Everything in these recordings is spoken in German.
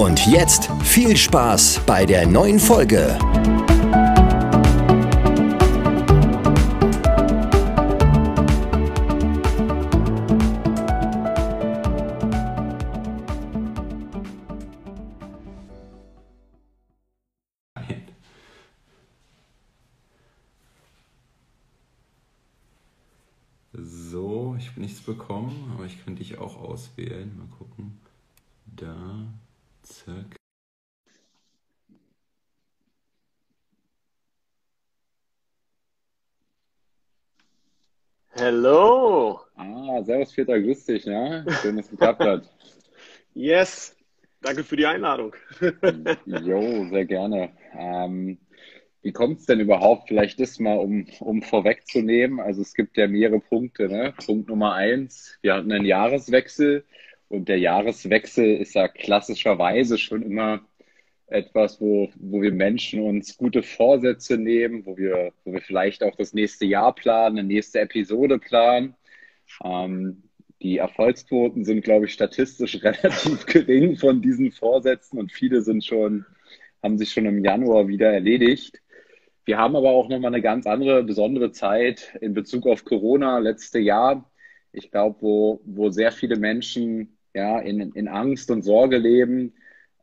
Und jetzt viel Spaß bei der neuen Folge. So, ich habe nichts bekommen, aber ich kann dich auch auswählen. Mal gucken. Da, zack. Hello. Ah, servus Peter, grüß dich, ja? Schön, dass es geklappt hat. Yes. Danke für die Einladung. Jo, sehr gerne. Ähm, wie kommt es denn überhaupt? Vielleicht das mal, um, um vorwegzunehmen. Also es gibt ja mehrere Punkte. Ne? Punkt Nummer eins, wir hatten einen Jahreswechsel und der Jahreswechsel ist ja klassischerweise schon immer etwas, wo, wo wir Menschen uns gute Vorsätze nehmen, wo wir, wo wir vielleicht auch das nächste Jahr planen, eine nächste Episode planen. Ähm, die Erfolgsquoten sind, glaube ich, statistisch relativ gering von diesen Vorsätzen und viele sind schon, haben sich schon im Januar wieder erledigt. Wir haben aber auch nochmal eine ganz andere, besondere Zeit in Bezug auf Corona letzte Jahr. Ich glaube, wo, wo sehr viele Menschen ja, in, in Angst und Sorge leben,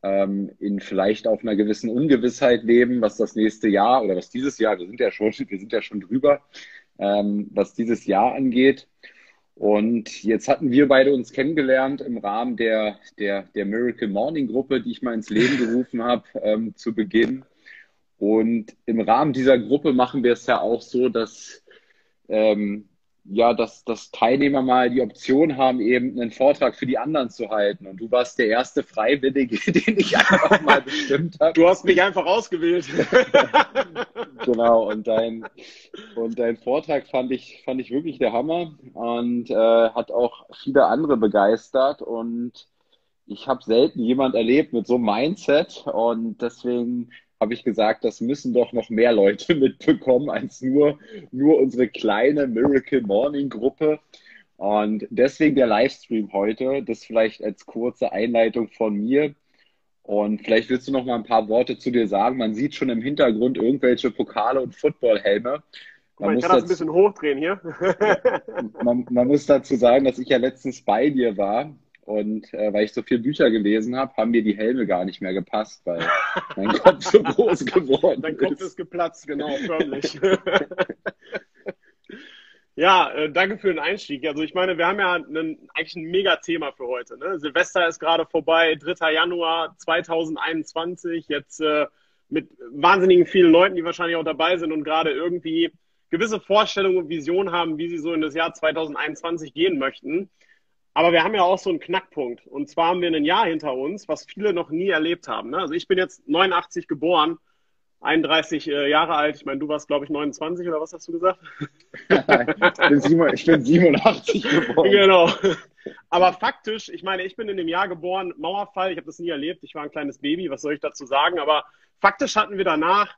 ähm, in vielleicht auf einer gewissen Ungewissheit leben, was das nächste Jahr oder was dieses Jahr, wir sind ja schon, wir sind ja schon drüber, ähm, was dieses Jahr angeht. Und jetzt hatten wir beide uns kennengelernt im Rahmen der, der, der Miracle Morning Gruppe, die ich mal ins Leben gerufen habe ähm, zu Beginn. Und im Rahmen dieser Gruppe machen wir es ja auch so, dass ähm, ja, dass, dass Teilnehmer mal die Option haben, eben einen Vortrag für die anderen zu halten. Und du warst der erste Freiwillige, den ich einfach mal bestimmt habe. Du hast mich einfach ausgewählt. genau, und dein, und dein Vortrag fand ich, fand ich wirklich der Hammer und äh, hat auch viele andere begeistert. Und ich habe selten jemand erlebt mit so einem Mindset. Und deswegen habe ich gesagt, das müssen doch noch mehr Leute mitbekommen als nur, nur unsere kleine Miracle Morning Gruppe. Und deswegen der Livestream heute, das vielleicht als kurze Einleitung von mir. Und vielleicht willst du noch mal ein paar Worte zu dir sagen. Man sieht schon im Hintergrund irgendwelche Pokale und Footballhelme. Man, man kann das ein bisschen hochdrehen hier. man, man muss dazu sagen, dass ich ja letztens bei dir war und äh, weil ich so viele Bücher gelesen habe, haben mir die Helme gar nicht mehr gepasst, weil mein Kopf so groß geworden Dein ist. Dein Kopf ist geplatzt, genau, förmlich. ja, äh, danke für den Einstieg. Also ich meine, wir haben ja einen, eigentlich ein Mega-Thema für heute. Ne? Silvester ist gerade vorbei, 3. Januar 2021. Jetzt äh, mit wahnsinnigen vielen Leuten, die wahrscheinlich auch dabei sind und gerade irgendwie gewisse Vorstellungen und Visionen haben, wie sie so in das Jahr 2021 gehen möchten. Aber wir haben ja auch so einen Knackpunkt. Und zwar haben wir ein Jahr hinter uns, was viele noch nie erlebt haben. Ne? Also ich bin jetzt 89 geboren, 31 äh, Jahre alt. Ich meine, du warst, glaube ich, 29 oder was hast du gesagt? ich, bin 7, ich bin 87 geboren. Genau. Aber faktisch, ich meine, ich bin in dem Jahr geboren, Mauerfall, ich habe das nie erlebt, ich war ein kleines Baby, was soll ich dazu sagen? Aber faktisch hatten wir danach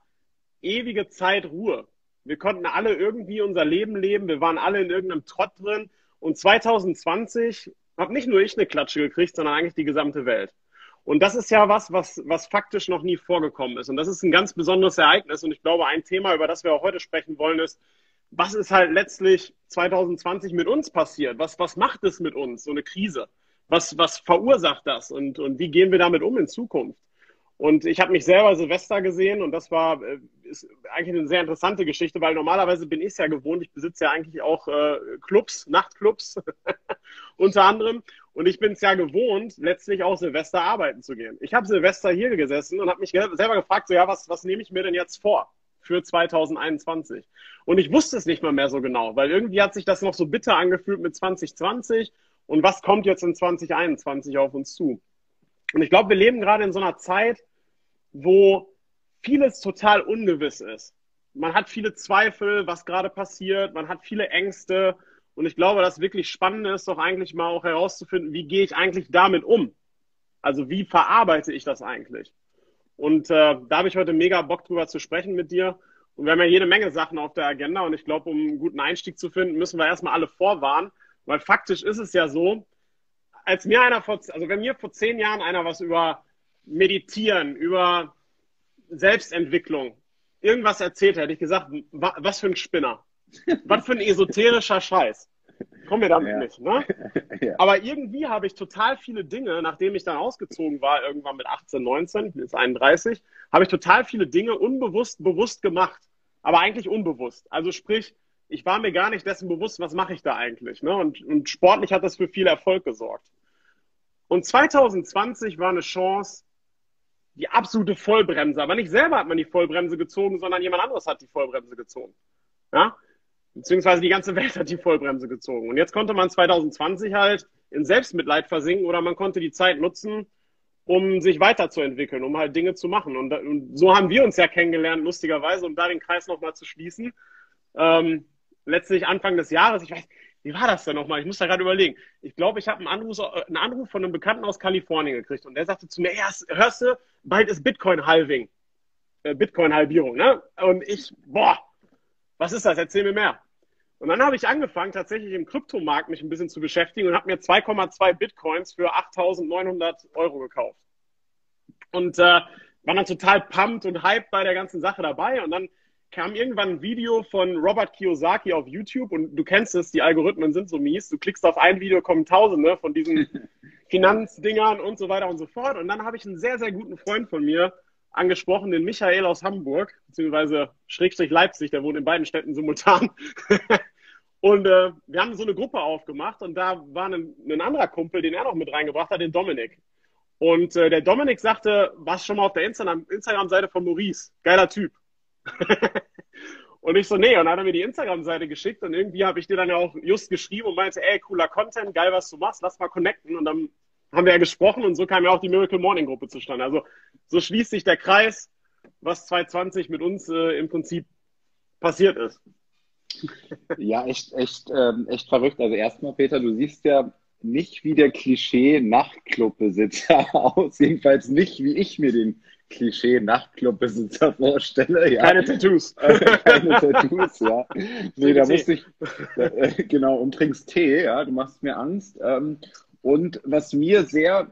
ewige Zeit Ruhe. Wir konnten alle irgendwie unser Leben leben, wir waren alle in irgendeinem Trott drin und 2020 habe nicht nur ich eine Klatsche gekriegt, sondern eigentlich die gesamte Welt. Und das ist ja was, was, was faktisch noch nie vorgekommen ist. Und das ist ein ganz besonderes Ereignis. Und ich glaube, ein Thema, über das wir auch heute sprechen wollen, ist, was ist halt letztlich 2020 mit uns passiert? Was, was macht es mit uns, so eine Krise? Was, was verursacht das? Und, und wie gehen wir damit um in Zukunft? Und ich habe mich selber Silvester gesehen und das war äh, ist eigentlich eine sehr interessante Geschichte, weil normalerweise bin ich es ja gewohnt. Ich besitze ja eigentlich auch äh, Clubs, Nachtclubs unter anderem. Und ich bin es ja gewohnt, letztlich auch Silvester arbeiten zu gehen. Ich habe Silvester hier gesessen und habe mich selber gefragt, so ja, was, was nehme ich mir denn jetzt vor für 2021? Und ich wusste es nicht mal mehr so genau, weil irgendwie hat sich das noch so bitter angefühlt mit 2020 und was kommt jetzt in 2021 auf uns zu? Und ich glaube, wir leben gerade in so einer Zeit, wo vieles total ungewiss ist. Man hat viele Zweifel, was gerade passiert, man hat viele Ängste. Und ich glaube, das wirklich Spannende ist doch eigentlich mal auch herauszufinden, wie gehe ich eigentlich damit um? Also wie verarbeite ich das eigentlich? Und äh, da habe ich heute mega Bock drüber zu sprechen mit dir. Und wir haben ja jede Menge Sachen auf der Agenda. Und ich glaube, um einen guten Einstieg zu finden, müssen wir erstmal alle vorwarnen. Weil faktisch ist es ja so, als mir einer vor, also wenn mir vor zehn Jahren einer was über Meditieren, über Selbstentwicklung, irgendwas erzählt hätte, ich gesagt, was für ein Spinner. was für ein esoterischer Scheiß. Komm mir damit ja. nicht, ne? ja. Aber irgendwie habe ich total viele Dinge, nachdem ich dann ausgezogen war, irgendwann mit 18, 19, bis 31, habe ich total viele Dinge unbewusst, bewusst gemacht. Aber eigentlich unbewusst. Also sprich, ich war mir gar nicht dessen bewusst, was mache ich da eigentlich. Ne? Und, und sportlich hat das für viel Erfolg gesorgt. Und 2020 war eine Chance, die absolute Vollbremse. Aber nicht selber hat man die Vollbremse gezogen, sondern jemand anderes hat die Vollbremse gezogen. Ja? Beziehungsweise die ganze Welt hat die Vollbremse gezogen. Und jetzt konnte man 2020 halt in Selbstmitleid versinken oder man konnte die Zeit nutzen, um sich weiterzuentwickeln, um halt Dinge zu machen. Und, und so haben wir uns ja kennengelernt, lustigerweise, um da den Kreis nochmal zu schließen. Ähm, letztlich Anfang des Jahres, ich weiß, wie war das denn nochmal? Ich muss da gerade überlegen. Ich glaube, ich habe einen Anruf, einen Anruf von einem Bekannten aus Kalifornien gekriegt und der sagte zu mir, ja, hörst du, bald ist Bitcoin-Halving. Äh, Bitcoin-Halbierung, ne? Und ich, boah, was ist das? Erzähl mir mehr. Und dann habe ich angefangen, tatsächlich im Kryptomarkt mich ein bisschen zu beschäftigen und habe mir 2,2 Bitcoins für 8.900 Euro gekauft. Und äh, war dann total pumped und hyped bei der ganzen Sache dabei. Und dann kam irgendwann ein Video von Robert Kiyosaki auf YouTube und du kennst es, die Algorithmen sind so mies. Du klickst auf ein Video, kommen Tausende von diesen Finanzdingern und so weiter und so fort. Und dann habe ich einen sehr, sehr guten Freund von mir angesprochen, den Michael aus Hamburg, beziehungsweise Schrägstrich Leipzig, der wohnt in beiden Städten simultan. und äh, wir haben so eine Gruppe aufgemacht und da war ein, ein anderer Kumpel, den er noch mit reingebracht hat, den Dominik. Und äh, der Dominik sagte, was schon mal auf der Instagram-Seite von Maurice. Geiler Typ. und ich so, nee, und dann hat er mir die Instagram-Seite geschickt und irgendwie habe ich dir dann ja auch just geschrieben und meinte, ey, cooler Content, geil, was du machst, lass mal connecten. Und dann haben wir ja gesprochen und so kam ja auch die Miracle Morning Gruppe zustande. Also so schließt sich der Kreis, was 2020 mit uns äh, im Prinzip passiert ist. Ja, echt, echt, ähm, echt verrückt. Also erstmal, Peter, du siehst ja nicht wie der Klischee-Nachtclubbesitzer aus. Jedenfalls nicht, wie ich mir den Klischee-Nachtclubbesitzer vorstelle. Ja. Keine Tattoos. Keine Tattoos, ja. Nee, da musste ich, äh, genau, und trinkst Tee, ja, du machst mir Angst. Ähm, und was mir sehr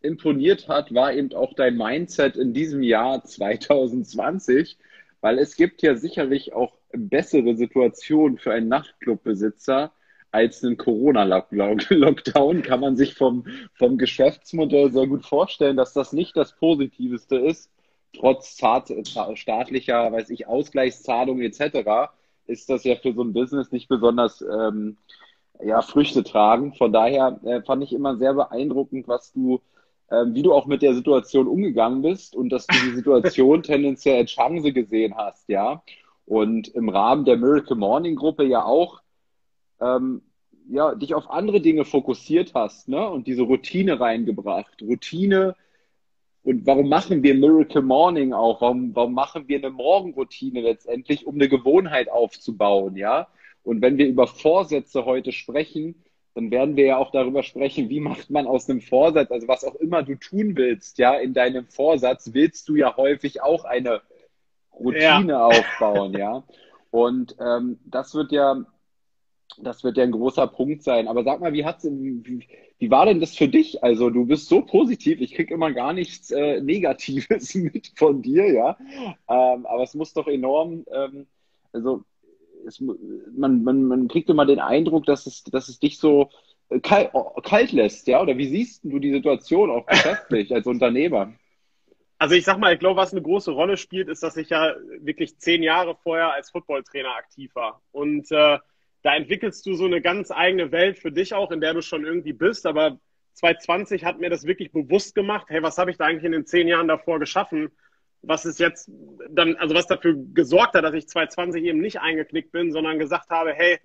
imponiert hat, war eben auch dein Mindset in diesem Jahr 2020, weil es gibt ja sicherlich auch bessere Situationen für einen Nachtclubbesitzer als einen Corona-Lockdown. Kann man sich vom, vom Geschäftsmodell sehr gut vorstellen, dass das nicht das Positivste ist. Trotz staatlicher, weiß ich, Ausgleichszahlungen etc. ist das ja für so ein Business nicht besonders ähm, ja, Früchte tragen. Von daher äh, fand ich immer sehr beeindruckend, was du, äh, wie du auch mit der Situation umgegangen bist und dass du die Situation tendenziell als Chance gesehen hast, ja. Und im Rahmen der Miracle Morning Gruppe ja auch ähm, ja, dich auf andere Dinge fokussiert hast, ne? Und diese Routine reingebracht. Routine und warum machen wir Miracle Morning auch? Warum, warum machen wir eine Morgenroutine letztendlich, um eine Gewohnheit aufzubauen, ja? Und wenn wir über Vorsätze heute sprechen, dann werden wir ja auch darüber sprechen, wie macht man aus einem Vorsatz, also was auch immer du tun willst, ja, in deinem Vorsatz willst du ja häufig auch eine Routine ja. aufbauen, ja. Und ähm, das wird ja, das wird ja ein großer Punkt sein. Aber sag mal, wie hat's, wie, wie war denn das für dich? Also du bist so positiv, ich krieg immer gar nichts äh, Negatives mit von dir, ja. Ähm, aber es muss doch enorm, ähm, also es, man, man, man kriegt immer den Eindruck, dass es, dass es dich so äh, kalt, kalt lässt, ja? Oder wie siehst du die Situation auch geschäftlich als Unternehmer? Also ich sag mal, ich glaube, was eine große Rolle spielt, ist, dass ich ja wirklich zehn Jahre vorher als Footballtrainer aktiv war. Und äh, da entwickelst du so eine ganz eigene Welt für dich auch, in der du schon irgendwie bist. Aber 2020 hat mir das wirklich bewusst gemacht. Hey, was habe ich da eigentlich in den zehn Jahren davor geschaffen? was ist jetzt dann, also was dafür gesorgt hat, dass ich 2020 eben nicht eingeknickt bin, sondern gesagt habe, hey,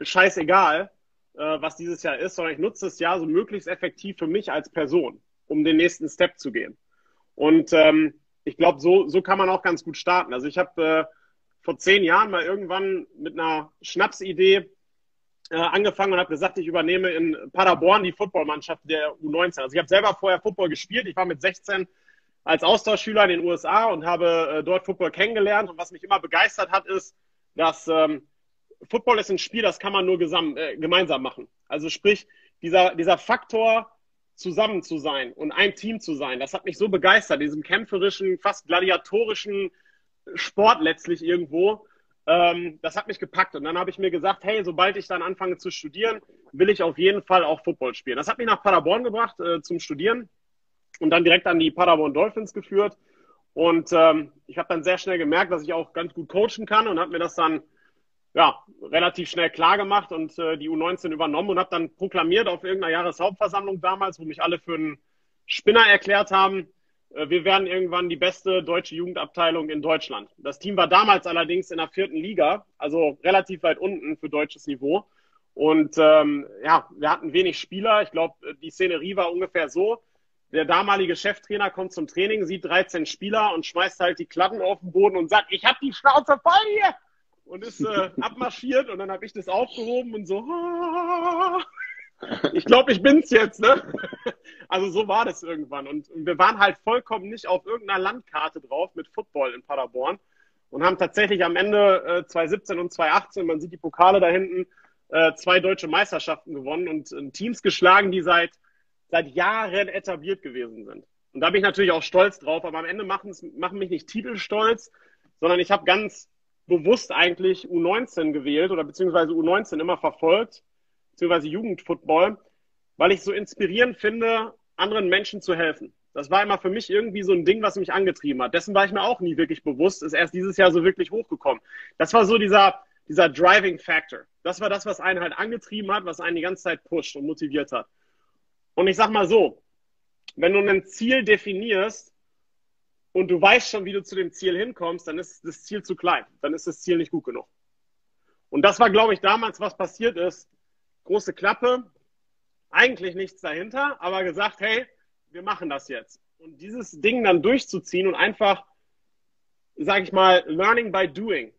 scheißegal, äh, was dieses Jahr ist, sondern ich nutze das Jahr so möglichst effektiv für mich als Person. um den nächsten Step zu gehen. Und ähm, ich glaube, so, so kann man auch ganz gut starten. Also ich habe äh, vor zehn Jahren mal irgendwann mit einer Schnapsidee äh, angefangen und habe gesagt, ich übernehme in Paderborn die Footballmannschaft der U19. Also ich habe selber vorher Football gespielt. Ich war mit 16 als Austauschschüler in den USA und habe äh, dort Football kennengelernt. Und was mich immer begeistert hat, ist, dass ähm, Football ist ein Spiel, das kann man nur äh, gemeinsam machen. Also sprich, dieser, dieser Faktor, zusammen zu sein und ein Team zu sein, das hat mich so begeistert, diesem kämpferischen, fast gladiatorischen Sport letztlich irgendwo. Ähm, das hat mich gepackt. Und dann habe ich mir gesagt, hey, sobald ich dann anfange zu studieren, will ich auf jeden Fall auch Football spielen. Das hat mich nach Paderborn gebracht äh, zum Studieren und dann direkt an die Paderborn Dolphins geführt. Und ähm, ich habe dann sehr schnell gemerkt, dass ich auch ganz gut coachen kann und habe mir das dann ja, relativ schnell klar gemacht und äh, die U19 übernommen und habe dann proklamiert auf irgendeiner Jahreshauptversammlung damals, wo mich alle für einen Spinner erklärt haben, wir werden irgendwann die beste deutsche Jugendabteilung in Deutschland. Das Team war damals allerdings in der vierten Liga, also relativ weit unten für deutsches Niveau. Und ähm, ja, wir hatten wenig Spieler. Ich glaube, die Szenerie war ungefähr so. Der damalige Cheftrainer kommt zum Training, sieht 13 Spieler und schmeißt halt die Klatten auf den Boden und sagt, ich habe die Schnauze voll hier und ist äh, abmarschiert und dann habe ich das aufgehoben und so. Ich glaube, ich bin's jetzt, ne? Also so war das irgendwann. Und wir waren halt vollkommen nicht auf irgendeiner Landkarte drauf mit Football in Paderborn und haben tatsächlich am Ende äh, 2017 und 2018, man sieht die Pokale da hinten, äh, zwei deutsche Meisterschaften gewonnen und äh, Teams geschlagen, die seit, seit Jahren etabliert gewesen sind. Und da bin ich natürlich auch stolz drauf, aber am Ende machen mich nicht Titel stolz, sondern ich habe ganz bewusst eigentlich U19 gewählt oder beziehungsweise U19 immer verfolgt, beziehungsweise Jugendfootball, weil ich so inspirierend finde, anderen Menschen zu helfen. Das war immer für mich irgendwie so ein Ding, was mich angetrieben hat. Dessen war ich mir auch nie wirklich bewusst, ist erst dieses Jahr so wirklich hochgekommen. Das war so dieser, dieser Driving Factor. Das war das, was einen halt angetrieben hat, was einen die ganze Zeit pusht und motiviert hat. Und ich sag mal so, wenn du ein Ziel definierst, und du weißt schon, wie du zu dem Ziel hinkommst, dann ist das Ziel zu klein. Dann ist das Ziel nicht gut genug. Und das war, glaube ich, damals, was passiert ist. Große Klappe, eigentlich nichts dahinter, aber gesagt, hey, wir machen das jetzt. Und dieses Ding dann durchzuziehen und einfach, sage ich mal, learning by doing.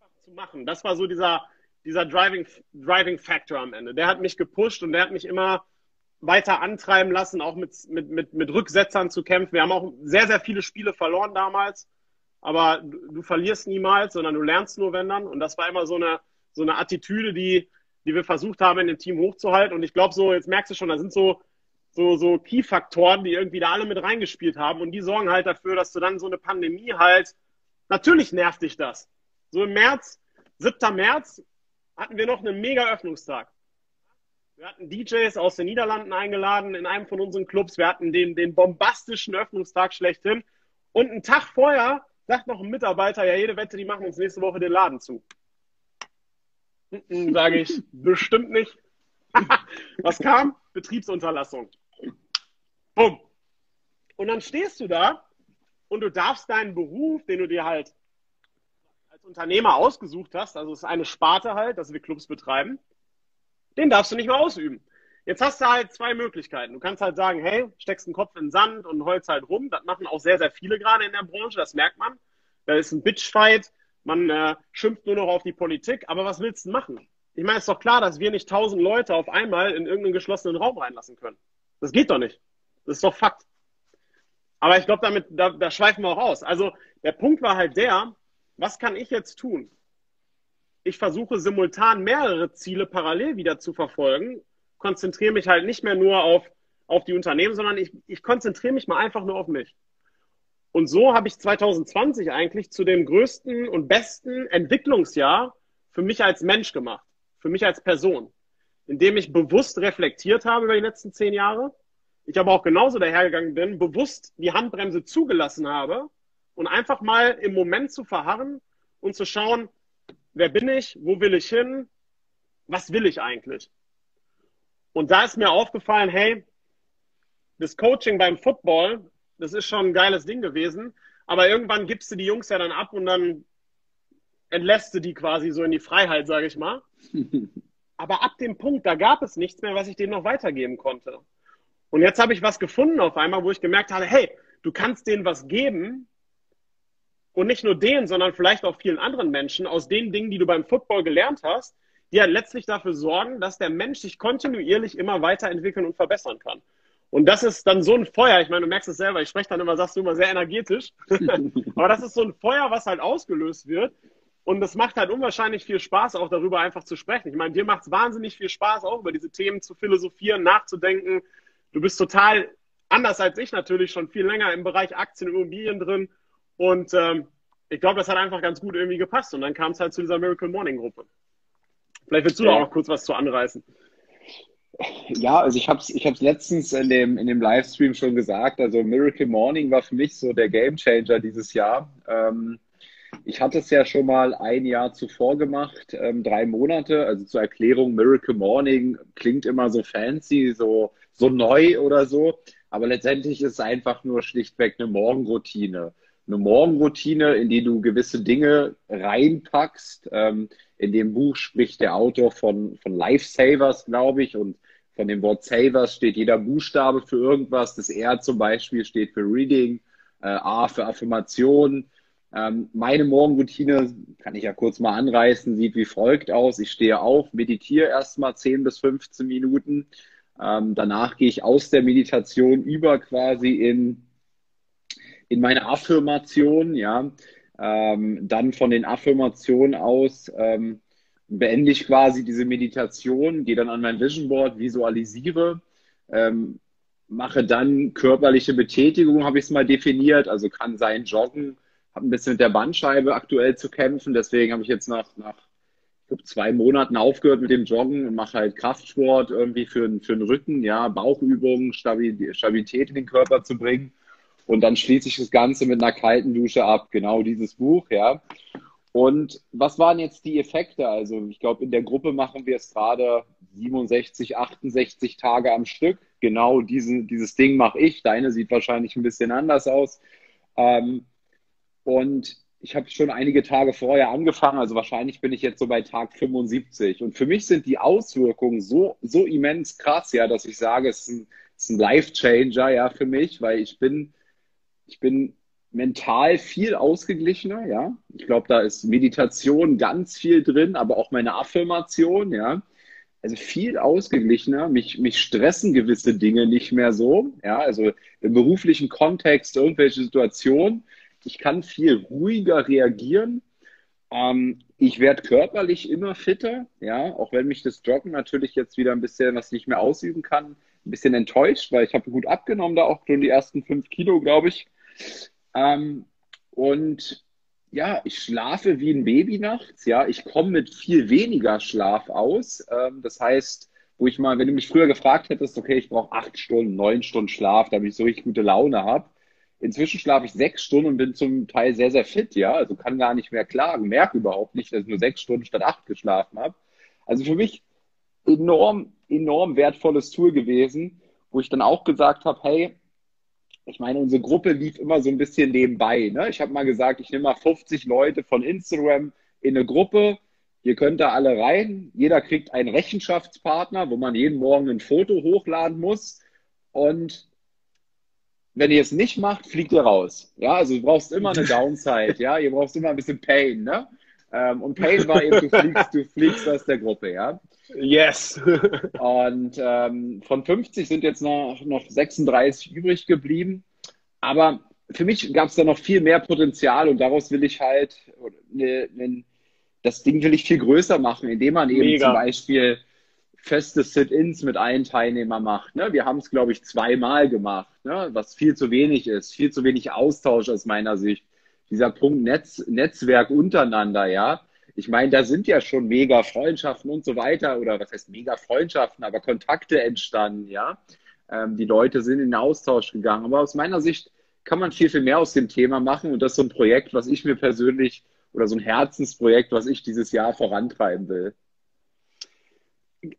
Einfach zu machen. Das war so dieser, dieser Driving, Driving Factor am Ende. Der hat mich gepusht und der hat mich immer weiter antreiben lassen, auch mit, mit, mit, mit Rücksetzern zu kämpfen. Wir haben auch sehr, sehr viele Spiele verloren damals, aber du, du verlierst niemals, sondern du lernst nur, wenn dann. Und das war immer so eine, so eine Attitüde, die, die wir versucht haben, in dem Team hochzuhalten. Und ich glaube, so, jetzt merkst du schon, da sind so, so, so Key-Faktoren, die irgendwie da alle mit reingespielt haben. Und die sorgen halt dafür, dass du dann so eine Pandemie halt, natürlich nervt dich das. So im März, 7. März, hatten wir noch einen mega Öffnungstag. Wir hatten DJs aus den Niederlanden eingeladen in einem von unseren Clubs. Wir hatten den, den bombastischen Öffnungstag schlechthin. Und einen Tag vorher sagt noch ein Mitarbeiter, ja, jede Wette, die machen uns nächste Woche den Laden zu. Sage ich, bestimmt nicht. Was kam? Betriebsunterlassung. Bumm. Und dann stehst du da und du darfst deinen Beruf, den du dir halt als Unternehmer ausgesucht hast, also es ist eine Sparte halt, dass wir Clubs betreiben, den darfst du nicht mehr ausüben. Jetzt hast du halt zwei Möglichkeiten. Du kannst halt sagen, hey, steckst den Kopf in den Sand und holst halt rum. Das machen auch sehr, sehr viele gerade in der Branche, das merkt man. Da ist ein Bitchfight, man äh, schimpft nur noch auf die Politik. Aber was willst du machen? Ich meine, es ist doch klar, dass wir nicht tausend Leute auf einmal in irgendeinen geschlossenen Raum reinlassen können. Das geht doch nicht. Das ist doch Fakt. Aber ich glaube, damit, da, da schweifen wir auch aus. Also der Punkt war halt der, was kann ich jetzt tun? ich versuche simultan mehrere Ziele parallel wieder zu verfolgen, konzentriere mich halt nicht mehr nur auf, auf die Unternehmen, sondern ich, ich konzentriere mich mal einfach nur auf mich. Und so habe ich 2020 eigentlich zu dem größten und besten Entwicklungsjahr für mich als Mensch gemacht, für mich als Person, indem ich bewusst reflektiert habe über die letzten zehn Jahre. Ich aber auch genauso dahergegangen bin, bewusst die Handbremse zugelassen habe und einfach mal im Moment zu verharren und zu schauen, wer bin ich, wo will ich hin, was will ich eigentlich? Und da ist mir aufgefallen, hey, das Coaching beim Football, das ist schon ein geiles Ding gewesen, aber irgendwann gibst du die Jungs ja dann ab und dann entlässt du die quasi so in die Freiheit, sage ich mal. aber ab dem Punkt, da gab es nichts mehr, was ich denen noch weitergeben konnte. Und jetzt habe ich was gefunden auf einmal, wo ich gemerkt habe, hey, du kannst denen was geben und nicht nur denen, sondern vielleicht auch vielen anderen Menschen aus den Dingen, die du beim Football gelernt hast, die halt letztlich dafür sorgen, dass der Mensch sich kontinuierlich immer weiterentwickeln und verbessern kann. Und das ist dann so ein Feuer, ich meine, du merkst es selber, ich spreche dann immer, sagst du immer sehr energetisch, aber das ist so ein Feuer, was halt ausgelöst wird. Und das macht halt unwahrscheinlich viel Spaß, auch darüber einfach zu sprechen. Ich meine, dir macht es wahnsinnig viel Spaß, auch über diese Themen zu philosophieren, nachzudenken. Du bist total anders als ich natürlich schon viel länger im Bereich Aktien und Immobilien drin. Und ähm, ich glaube, das hat einfach ganz gut irgendwie gepasst. Und dann kam es halt zu dieser Miracle Morning Gruppe. Vielleicht willst du ja. noch kurz was zu anreißen. Ja, also ich habe es ich letztens in dem, in dem Livestream schon gesagt. Also Miracle Morning war für mich so der Gamechanger dieses Jahr. Ähm, ich hatte es ja schon mal ein Jahr zuvor gemacht, ähm, drei Monate. Also zur Erklärung, Miracle Morning klingt immer so fancy, so, so neu oder so. Aber letztendlich ist es einfach nur schlichtweg eine Morgenroutine eine Morgenroutine, in die du gewisse Dinge reinpackst. Ähm, in dem Buch spricht der Autor von, von Lifesavers, glaube ich, und von dem Wort Savers steht jeder Buchstabe für irgendwas. Das R zum Beispiel steht für Reading, äh, A für Affirmation. Ähm, meine Morgenroutine, kann ich ja kurz mal anreißen, sieht wie folgt aus. Ich stehe auf, meditiere erstmal 10 bis 15 Minuten. Ähm, danach gehe ich aus der Meditation über quasi in in meine Affirmation, ja, ähm, dann von den Affirmationen aus ähm, beende ich quasi diese Meditation, gehe dann an mein Vision Board, visualisiere, ähm, mache dann körperliche Betätigung, habe ich es mal definiert, also kann sein Joggen, habe ein bisschen mit der Bandscheibe aktuell zu kämpfen, deswegen habe ich jetzt nach, nach ich zwei Monaten aufgehört mit dem Joggen und mache halt Kraftsport irgendwie für, für den Rücken, ja, Bauchübungen, Stabilität in den Körper zu bringen. Und dann schließe ich das Ganze mit einer kalten Dusche ab. Genau dieses Buch, ja. Und was waren jetzt die Effekte? Also ich glaube, in der Gruppe machen wir es gerade 67, 68 Tage am Stück. Genau diesen, dieses Ding mache ich. Deine sieht wahrscheinlich ein bisschen anders aus. Ähm, und ich habe schon einige Tage vorher angefangen, also wahrscheinlich bin ich jetzt so bei Tag 75. Und für mich sind die Auswirkungen so, so immens krass, ja, dass ich sage, es ist ein, ein Life-Changer, ja, für mich, weil ich bin ich bin mental viel ausgeglichener, ja. Ich glaube, da ist Meditation ganz viel drin, aber auch meine Affirmation, ja. Also viel ausgeglichener. Mich, mich stressen gewisse Dinge nicht mehr so, ja. Also im beruflichen Kontext, irgendwelche Situationen. Ich kann viel ruhiger reagieren. Ähm, ich werde körperlich immer fitter, ja. Auch wenn mich das Joggen natürlich jetzt wieder ein bisschen, was ich nicht mehr ausüben kann, ein bisschen enttäuscht, weil ich habe gut abgenommen, da auch schon die ersten fünf Kilo, glaube ich. Ähm, und ja, ich schlafe wie ein Baby nachts. Ja, ich komme mit viel weniger Schlaf aus. Ähm, das heißt, wo ich mal, wenn du mich früher gefragt hättest, okay, ich brauche acht Stunden, neun Stunden Schlaf, damit ich so richtig gute Laune habe. Inzwischen schlafe ich sechs Stunden und bin zum Teil sehr, sehr fit, ja. Also kann gar nicht mehr klagen, merke überhaupt nicht, dass ich nur sechs Stunden statt acht geschlafen habe. Also für mich enorm, enorm wertvolles Tool gewesen, wo ich dann auch gesagt habe, hey, ich meine, unsere Gruppe lief immer so ein bisschen nebenbei. Ne? Ich habe mal gesagt, ich nehme mal 50 Leute von Instagram in eine Gruppe. Ihr könnt da alle rein. Jeder kriegt einen Rechenschaftspartner, wo man jeden Morgen ein Foto hochladen muss. Und wenn ihr es nicht macht, fliegt ihr raus. Ja, also du brauchst immer eine Downside. ja, ihr brauchst immer ein bisschen Pain. Ne? Ähm, und Pain war eben, du fliegst, du fliegst aus der Gruppe. Ja. Yes. und ähm, von 50 sind jetzt noch, noch 36 übrig geblieben. Aber für mich gab es da noch viel mehr Potenzial und daraus will ich halt, ne, ne, das Ding will ich viel größer machen, indem man eben Mega. zum Beispiel feste Sit-ins mit allen Teilnehmern macht. Ne? Wir haben es, glaube ich, zweimal gemacht, ne? was viel zu wenig ist, viel zu wenig Austausch aus meiner Sicht. Dieser Punkt Netz, Netzwerk untereinander, ja ich meine, da sind ja schon mega Freundschaften und so weiter, oder was heißt mega Freundschaften, aber Kontakte entstanden, ja. Ähm, die Leute sind in den Austausch gegangen. Aber aus meiner Sicht kann man viel, viel mehr aus dem Thema machen. Und das ist so ein Projekt, was ich mir persönlich oder so ein Herzensprojekt, was ich dieses Jahr vorantreiben will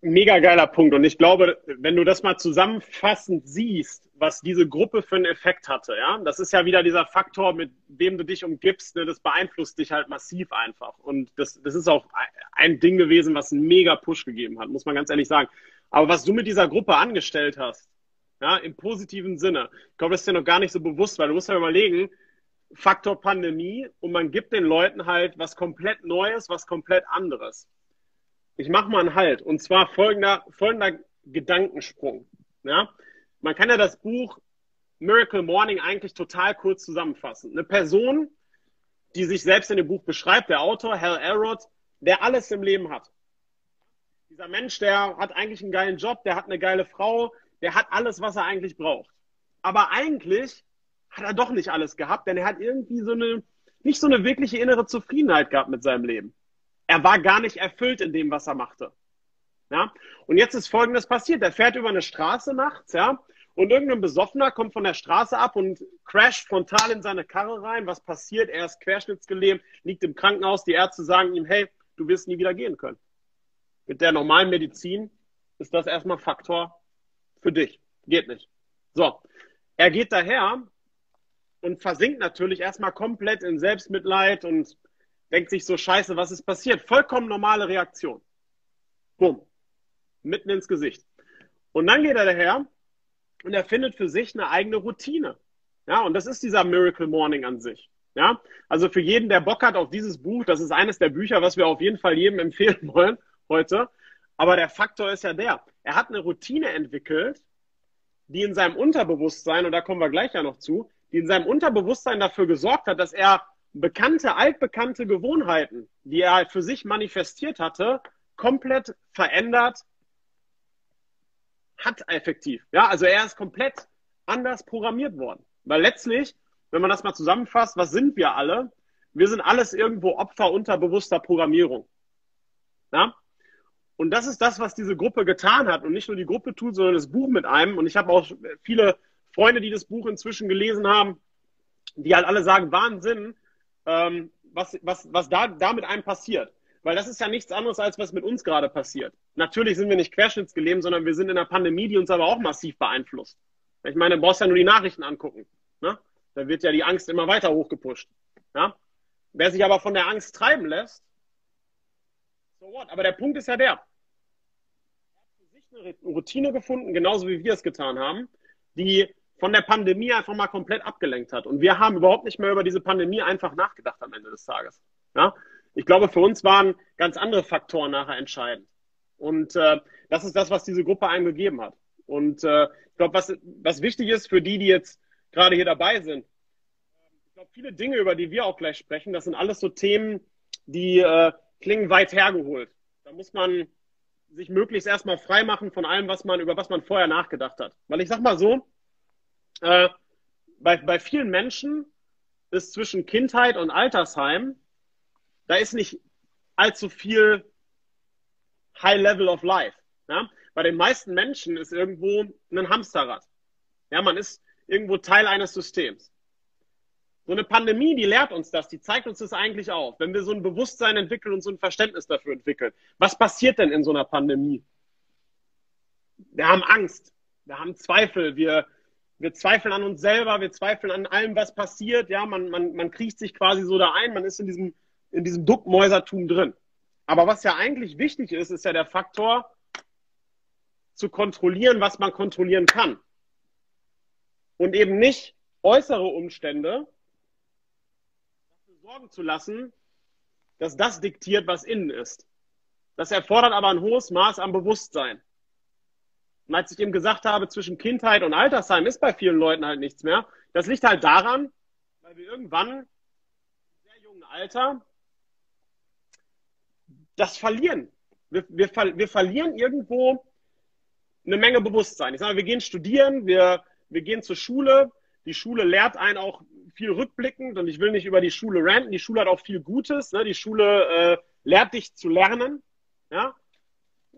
mega geiler Punkt. Und ich glaube, wenn du das mal zusammenfassend siehst, was diese Gruppe für einen Effekt hatte, ja, das ist ja wieder dieser Faktor, mit wem du dich umgibst, ne, das beeinflusst dich halt massiv einfach. Und das, das ist auch ein Ding gewesen, was einen mega Push gegeben hat, muss man ganz ehrlich sagen. Aber was du mit dieser Gruppe angestellt hast, Ja, im positiven Sinne. Ich glaube, das ist dir noch gar nicht so bewusst, weil du musst ja überlegen, Faktor Pandemie und man gibt den Leuten halt was komplett Neues, was komplett anderes. Ich mache mal einen Halt und zwar folgender, folgender Gedankensprung. Ja? Man kann ja das Buch Miracle Morning eigentlich total kurz zusammenfassen. Eine Person, die sich selbst in dem Buch beschreibt, der Autor, Hal Elrod, der alles im Leben hat. Dieser Mensch, der hat eigentlich einen geilen Job, der hat eine geile Frau, der hat alles, was er eigentlich braucht. Aber eigentlich hat er doch nicht alles gehabt, denn er hat irgendwie so eine, nicht so eine wirkliche innere Zufriedenheit gehabt mit seinem Leben. Er war gar nicht erfüllt in dem, was er machte. Ja? Und jetzt ist Folgendes passiert. Er fährt über eine Straße nachts, ja, und irgendein Besoffener kommt von der Straße ab und crasht frontal in seine Karre rein. Was passiert? Er ist querschnittsgelähmt, liegt im Krankenhaus. Die Ärzte sagen ihm, hey, du wirst nie wieder gehen können. Mit der normalen Medizin ist das erstmal Faktor für dich. Geht nicht. So. Er geht daher und versinkt natürlich erstmal komplett in Selbstmitleid und denkt sich so, scheiße, was ist passiert? Vollkommen normale Reaktion. Bumm. Mitten ins Gesicht. Und dann geht er daher und er findet für sich eine eigene Routine. Ja, und das ist dieser Miracle Morning an sich. Ja, also für jeden, der Bock hat auf dieses Buch, das ist eines der Bücher, was wir auf jeden Fall jedem empfehlen wollen heute. Aber der Faktor ist ja der, er hat eine Routine entwickelt, die in seinem Unterbewusstsein, und da kommen wir gleich ja noch zu, die in seinem Unterbewusstsein dafür gesorgt hat, dass er bekannte, altbekannte Gewohnheiten, die er für sich manifestiert hatte, komplett verändert hat effektiv. Ja, also er ist komplett anders programmiert worden. Weil letztlich, wenn man das mal zusammenfasst, was sind wir alle? Wir sind alles irgendwo Opfer unterbewusster Programmierung. Ja? Und das ist das, was diese Gruppe getan hat. Und nicht nur die Gruppe tut, sondern das Buch mit einem. Und ich habe auch viele Freunde, die das Buch inzwischen gelesen haben, die halt alle sagen, Wahnsinn, ähm, was, was, was da, da mit einem passiert. Weil das ist ja nichts anderes, als was mit uns gerade passiert. Natürlich sind wir nicht querschnittsgelähmt, sondern wir sind in einer Pandemie, die uns aber auch massiv beeinflusst. Ich meine, du brauchst ja nur die Nachrichten angucken. Ne? Da wird ja die Angst immer weiter hochgepusht. Ja? Wer sich aber von der Angst treiben lässt, so what? Aber der Punkt ist ja der. Er hat für sich eine Routine gefunden, genauso wie wir es getan haben, die von der Pandemie einfach mal komplett abgelenkt hat. Und wir haben überhaupt nicht mehr über diese Pandemie einfach nachgedacht am Ende des Tages. Ja? Ich glaube, für uns waren ganz andere Faktoren nachher entscheidend. Und äh, das ist das, was diese Gruppe einem gegeben hat. Und äh, ich glaube, was, was wichtig ist für die, die jetzt gerade hier dabei sind, ich glaube, viele Dinge, über die wir auch gleich sprechen, das sind alles so Themen, die äh, klingen weit hergeholt. Da muss man sich möglichst erstmal frei machen von allem, was man, über was man vorher nachgedacht hat. Weil ich sag mal so, äh, bei, bei vielen Menschen ist zwischen Kindheit und Altersheim da ist nicht allzu viel High Level of Life. Ja? Bei den meisten Menschen ist irgendwo ein Hamsterrad. Ja, man ist irgendwo Teil eines Systems. So eine Pandemie, die lehrt uns das, die zeigt uns das eigentlich auf. Wenn wir so ein Bewusstsein entwickeln und so ein Verständnis dafür entwickeln. Was passiert denn in so einer Pandemie? Wir haben Angst, wir haben Zweifel, wir, wir zweifeln an uns selber, wir zweifeln an allem, was passiert. Ja, man, man, man kriecht sich quasi so da ein, man ist in diesem in diesem Duckmäusertum drin. Aber was ja eigentlich wichtig ist, ist ja der Faktor, zu kontrollieren, was man kontrollieren kann. Und eben nicht äußere Umstände dafür sorgen zu lassen, dass das diktiert, was innen ist. Das erfordert aber ein hohes Maß an Bewusstsein. Und als ich eben gesagt habe, zwischen Kindheit und Altersheim ist bei vielen Leuten halt nichts mehr. Das liegt halt daran, weil wir irgendwann im sehr jungen Alter das Verlieren. Wir, wir, wir verlieren irgendwo eine Menge Bewusstsein. Ich sage, wir gehen studieren, wir, wir gehen zur Schule. Die Schule lehrt einen auch viel rückblickend und ich will nicht über die Schule ranten. Die Schule hat auch viel Gutes. Ne? Die Schule äh, lehrt dich zu lernen. Ja?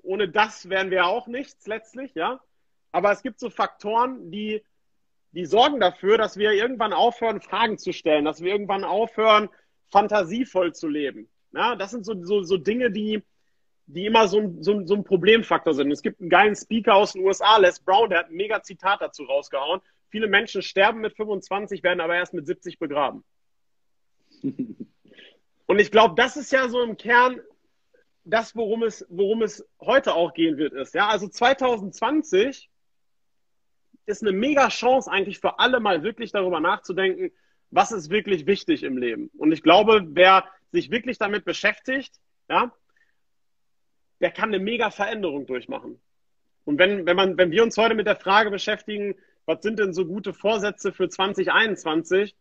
Ohne das wären wir auch nichts letztlich. Ja? Aber es gibt so Faktoren, die, die sorgen dafür, dass wir irgendwann aufhören, Fragen zu stellen, dass wir irgendwann aufhören, fantasievoll zu leben. Ja, das sind so, so, so Dinge, die, die immer so, so, so ein Problemfaktor sind. Es gibt einen geilen Speaker aus den USA, Les Brown, der hat ein mega Zitat dazu rausgehauen. Viele Menschen sterben mit 25, werden aber erst mit 70 begraben. Und ich glaube, das ist ja so im Kern das, worum es, worum es heute auch gehen wird, ist. Ja, also 2020 ist eine mega Chance eigentlich für alle mal wirklich darüber nachzudenken, was ist wirklich wichtig im Leben. Und ich glaube, wer sich wirklich damit beschäftigt, ja, der kann eine mega Veränderung durchmachen. Und wenn, wenn, man, wenn wir uns heute mit der Frage beschäftigen, was sind denn so gute Vorsätze für 2021?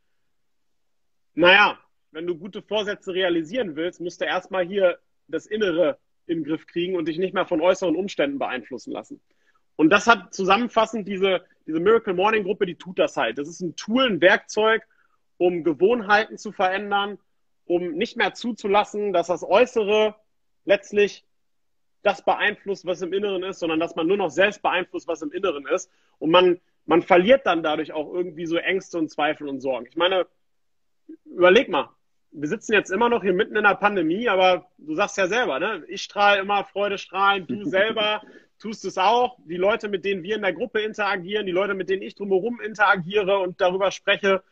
Naja, wenn du gute Vorsätze realisieren willst, musst du erstmal hier das Innere in den Griff kriegen und dich nicht mehr von äußeren Umständen beeinflussen lassen. Und das hat zusammenfassend diese, diese Miracle Morning Gruppe, die tut das halt. Das ist ein Tool, ein Werkzeug, um Gewohnheiten zu verändern, um nicht mehr zuzulassen, dass das Äußere letztlich das beeinflusst, was im Inneren ist, sondern dass man nur noch selbst beeinflusst, was im Inneren ist. Und man, man verliert dann dadurch auch irgendwie so Ängste und Zweifel und Sorgen. Ich meine, überleg mal, wir sitzen jetzt immer noch hier mitten in der Pandemie, aber du sagst ja selber, ne? Ich strahle immer Freude strahlen, du selber tust es auch. Die Leute, mit denen wir in der Gruppe interagieren, die Leute, mit denen ich drumherum interagiere und darüber spreche,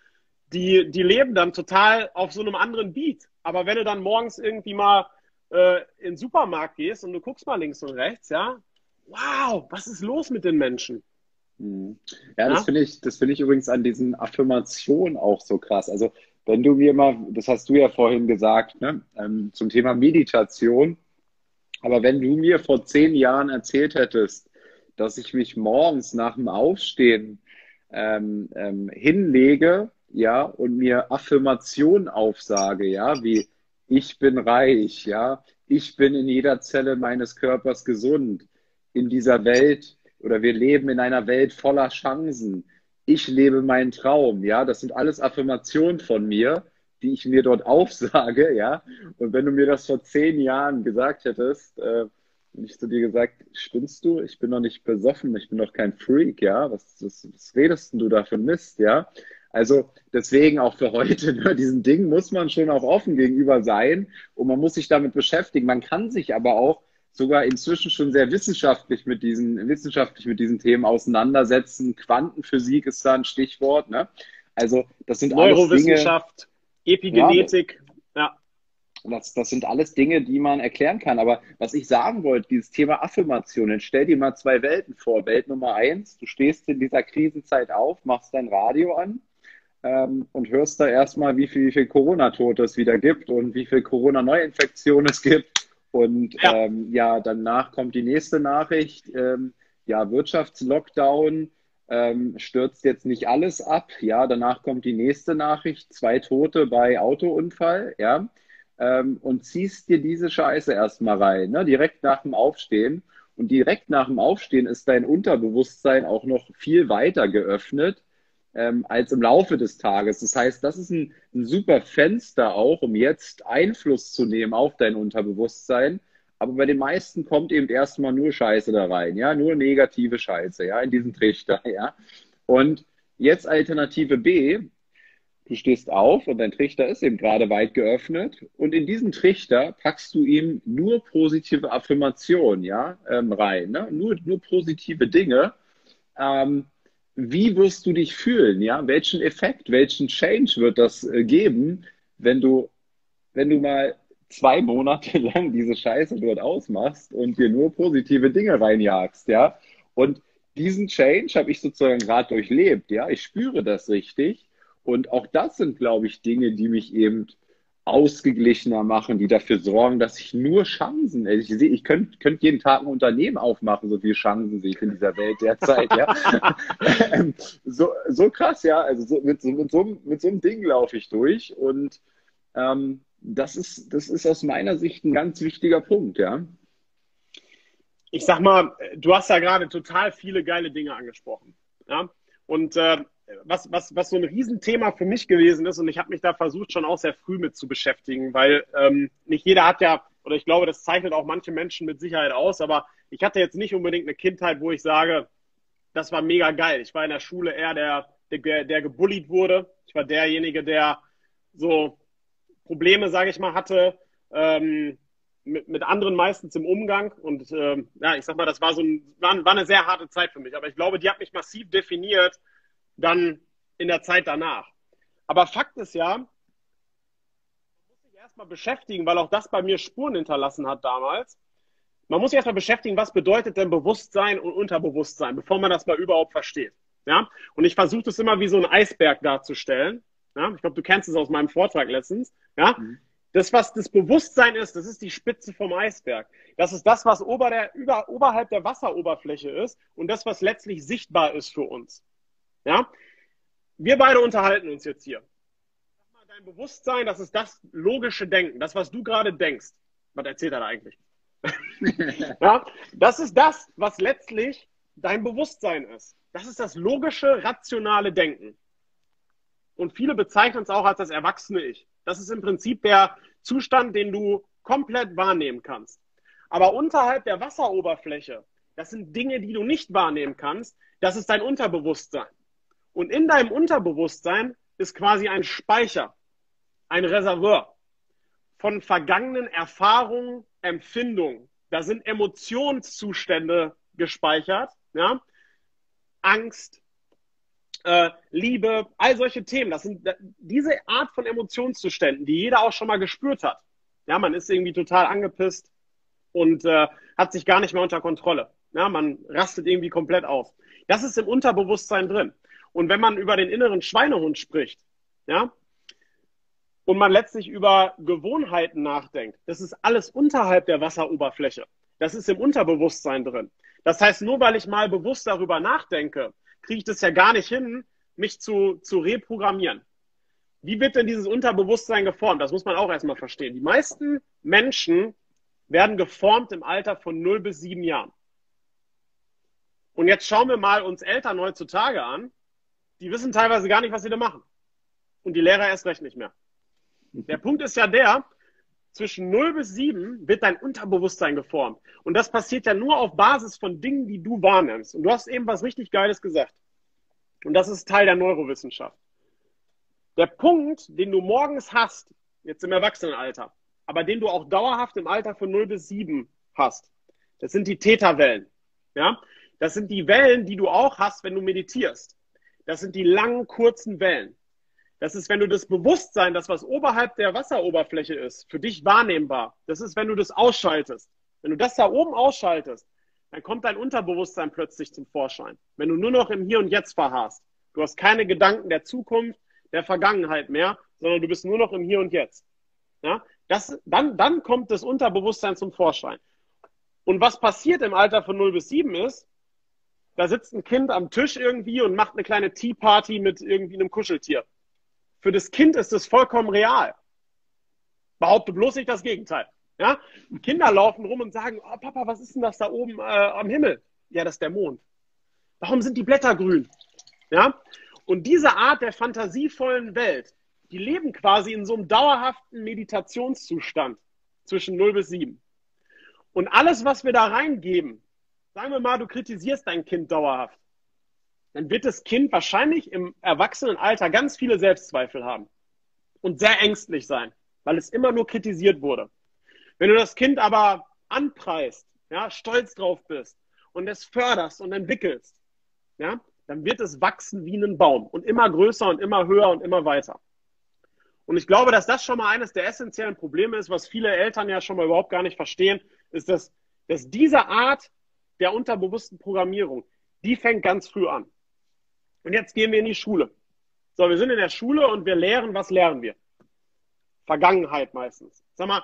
die, die leben dann total auf so einem anderen Beat. Aber wenn du dann morgens irgendwie mal äh, in den Supermarkt gehst und du guckst mal links und rechts, ja, wow, was ist los mit den Menschen? Mhm. Ja, das ja? finde ich, das finde ich übrigens an diesen Affirmationen auch so krass. Also wenn du mir mal, das hast du ja vorhin gesagt, ne, ähm, zum Thema Meditation, aber wenn du mir vor zehn Jahren erzählt hättest, dass ich mich morgens nach dem Aufstehen ähm, ähm, hinlege, ja, und mir Affirmationen aufsage, ja, wie ich bin reich, ja, ich bin in jeder Zelle meines Körpers gesund, in dieser Welt oder wir leben in einer Welt voller Chancen, ich lebe meinen Traum, ja, das sind alles Affirmationen von mir, die ich mir dort aufsage, ja. Und wenn du mir das vor zehn Jahren gesagt hättest, äh, und ich zu dir gesagt, spinnst du? Ich bin noch nicht besoffen, ich bin noch kein Freak, ja. Was, was, was redest du da für Mist, ja? Also deswegen auch für heute, ne, diesen Ding muss man schon auch offen gegenüber sein und man muss sich damit beschäftigen. Man kann sich aber auch sogar inzwischen schon sehr wissenschaftlich mit diesen, wissenschaftlich mit diesen Themen auseinandersetzen. Quantenphysik ist da ein Stichwort. Ne? Also das sind Neurowissenschaft, Dinge, Epigenetik. Ja. ja. Das, das sind alles Dinge, die man erklären kann. Aber was ich sagen wollte, dieses Thema Affirmationen, stell dir mal zwei Welten vor. Welt Nummer eins, du stehst in dieser Krisenzeit auf, machst dein Radio an ähm, und hörst da erstmal, wie viel, wie viel Corona-Tote es wieder gibt und wie viel Corona-Neuinfektionen es gibt und ja. Ähm, ja, danach kommt die nächste Nachricht. Ähm, ja, Wirtschaftslockdown ähm, stürzt jetzt nicht alles ab. Ja, danach kommt die nächste Nachricht. Zwei Tote bei Autounfall. Ja, ähm, und ziehst dir diese Scheiße erstmal rein, ne? direkt nach dem Aufstehen. Und direkt nach dem Aufstehen ist dein Unterbewusstsein auch noch viel weiter geöffnet ähm, als im Laufe des Tages. Das heißt, das ist ein, ein super Fenster auch, um jetzt Einfluss zu nehmen auf dein Unterbewusstsein. Aber bei den meisten kommt eben erstmal nur Scheiße da rein, ja, nur negative Scheiße, ja, in diesen Trichter, ja. Und jetzt Alternative B, du stehst auf und dein Trichter ist eben gerade weit geöffnet und in diesen Trichter packst du ihm nur positive Affirmationen, ja, ähm, rein, ne? nur, nur positive Dinge. Ähm, wie wirst du dich fühlen? Ja, welchen Effekt, welchen Change wird das äh, geben, wenn du, wenn du mal zwei Monate lang diese Scheiße dort ausmachst und dir nur positive Dinge reinjagst, ja? Und diesen Change habe ich sozusagen gerade durchlebt, ja? Ich spüre das richtig. Und auch das sind, glaube ich, Dinge, die mich eben ausgeglichener machen, die dafür sorgen, dass ich nur Chancen, also ich sehe, ich könnte könnt jeden Tag ein Unternehmen aufmachen, so viele Chancen sehe ich in dieser Welt derzeit, ja. Ähm, so, so krass, ja, also so, mit, so, mit, so, mit so einem Ding laufe ich durch und ähm, das ist, das ist aus meiner Sicht ein ganz wichtiger Punkt, ja. Ich sag mal, du hast ja gerade total viele geile Dinge angesprochen, ja. Und äh, was, was, was so ein Riesenthema für mich gewesen ist und ich habe mich da versucht, schon auch sehr früh mit zu beschäftigen, weil ähm, nicht jeder hat ja, oder ich glaube, das zeichnet auch manche Menschen mit Sicherheit aus, aber ich hatte jetzt nicht unbedingt eine Kindheit, wo ich sage, das war mega geil. Ich war in der Schule eher der, der, der gebullied wurde. Ich war derjenige, der so Probleme, sage ich mal, hatte, ähm, mit, mit anderen meistens im Umgang. Und ähm, ja, ich sag mal, das war so ein, war, war eine sehr harte Zeit für mich. Aber ich glaube, die hat mich massiv definiert, dann in der Zeit danach. Aber Fakt ist ja, man muss sich erstmal beschäftigen, weil auch das bei mir Spuren hinterlassen hat damals. Man muss sich erstmal beschäftigen, was bedeutet denn Bewusstsein und Unterbewusstsein, bevor man das mal überhaupt versteht. Ja? Und ich versuche das immer wie so ein Eisberg darzustellen. Ja? Ich glaube, du kennst es aus meinem Vortrag letztens. Ja? Mhm. Das, was das Bewusstsein ist, das ist die Spitze vom Eisberg. Das ist das, was ober der, über, oberhalb der Wasseroberfläche ist und das, was letztlich sichtbar ist für uns. Ja? Wir beide unterhalten uns jetzt hier. Dein Bewusstsein, das ist das logische Denken, das, was du gerade denkst. Was erzählt er da eigentlich? ja? Das ist das, was letztlich dein Bewusstsein ist. Das ist das logische, rationale Denken. Und viele bezeichnen es auch als das erwachsene Ich. Das ist im Prinzip der Zustand, den du komplett wahrnehmen kannst. Aber unterhalb der Wasseroberfläche, das sind Dinge, die du nicht wahrnehmen kannst, das ist dein Unterbewusstsein. Und in deinem Unterbewusstsein ist quasi ein Speicher, ein Reservoir von vergangenen Erfahrungen, Empfindungen. Da sind Emotionszustände gespeichert, ja? Angst, äh, Liebe, all solche Themen. Das sind diese Art von Emotionszuständen, die jeder auch schon mal gespürt hat. Ja, man ist irgendwie total angepisst und äh, hat sich gar nicht mehr unter Kontrolle. Ja, man rastet irgendwie komplett auf. Das ist im Unterbewusstsein drin. Und wenn man über den inneren Schweinehund spricht, ja, und man letztlich über Gewohnheiten nachdenkt, das ist alles unterhalb der Wasseroberfläche. Das ist im Unterbewusstsein drin. Das heißt, nur weil ich mal bewusst darüber nachdenke, kriege ich das ja gar nicht hin, mich zu, zu reprogrammieren. Wie wird denn dieses Unterbewusstsein geformt? Das muss man auch erstmal verstehen. Die meisten Menschen werden geformt im Alter von 0 bis 7 Jahren. Und jetzt schauen wir mal uns Eltern heutzutage an. Die wissen teilweise gar nicht, was sie da machen. Und die Lehrer erst recht nicht mehr. Der Punkt ist ja der, zwischen 0 bis 7 wird dein Unterbewusstsein geformt. Und das passiert ja nur auf Basis von Dingen, die du wahrnimmst. Und du hast eben was richtig Geiles gesagt. Und das ist Teil der Neurowissenschaft. Der Punkt, den du morgens hast, jetzt im Erwachsenenalter, aber den du auch dauerhaft im Alter von 0 bis 7 hast, das sind die Täterwellen. Ja? Das sind die Wellen, die du auch hast, wenn du meditierst. Das sind die langen, kurzen Wellen. Das ist, wenn du das Bewusstsein, das was oberhalb der Wasseroberfläche ist, für dich wahrnehmbar. Das ist, wenn du das ausschaltest. Wenn du das da oben ausschaltest, dann kommt dein Unterbewusstsein plötzlich zum Vorschein. Wenn du nur noch im Hier und Jetzt verharrst. Du hast keine Gedanken der Zukunft, der Vergangenheit mehr, sondern du bist nur noch im Hier und Jetzt. Ja? Das, dann, dann kommt das Unterbewusstsein zum Vorschein. Und was passiert im Alter von 0 bis 7 ist, da sitzt ein Kind am Tisch irgendwie und macht eine kleine Tea Party mit irgendwie einem Kuscheltier. Für das Kind ist es vollkommen real. Behaupte bloß nicht das Gegenteil. Ja? Kinder laufen rum und sagen, oh, Papa, was ist denn das da oben äh, am Himmel? Ja, das ist der Mond. Warum sind die Blätter grün? Ja? Und diese Art der fantasievollen Welt, die leben quasi in so einem dauerhaften Meditationszustand zwischen 0 bis 7. Und alles, was wir da reingeben, sagen wir mal, du kritisierst dein Kind dauerhaft dann wird das Kind wahrscheinlich im Erwachsenenalter ganz viele Selbstzweifel haben und sehr ängstlich sein, weil es immer nur kritisiert wurde. Wenn du das Kind aber anpreist, ja, stolz drauf bist und es förderst und entwickelst, ja, dann wird es wachsen wie ein Baum und immer größer und immer höher und immer weiter. Und ich glaube, dass das schon mal eines der essentiellen Probleme ist, was viele Eltern ja schon mal überhaupt gar nicht verstehen, ist, dass, dass diese Art der unterbewussten Programmierung, die fängt ganz früh an. Und jetzt gehen wir in die Schule. So, wir sind in der Schule und wir lehren, was lernen wir? Vergangenheit meistens. Sag mal,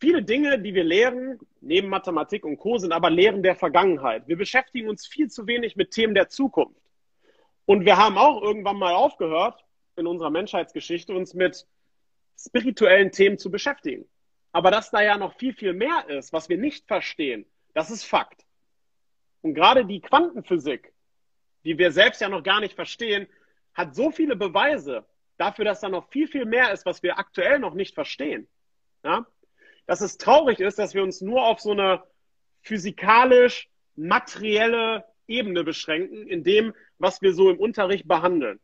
viele Dinge, die wir lehren, neben Mathematik und Co., sind aber Lehren der Vergangenheit. Wir beschäftigen uns viel zu wenig mit Themen der Zukunft. Und wir haben auch irgendwann mal aufgehört, in unserer Menschheitsgeschichte uns mit spirituellen Themen zu beschäftigen. Aber dass da ja noch viel, viel mehr ist, was wir nicht verstehen, das ist Fakt. Und gerade die Quantenphysik die wir selbst ja noch gar nicht verstehen, hat so viele Beweise dafür, dass da noch viel, viel mehr ist, was wir aktuell noch nicht verstehen. Ja? Dass es traurig ist, dass wir uns nur auf so eine physikalisch materielle Ebene beschränken, in dem, was wir so im Unterricht behandeln.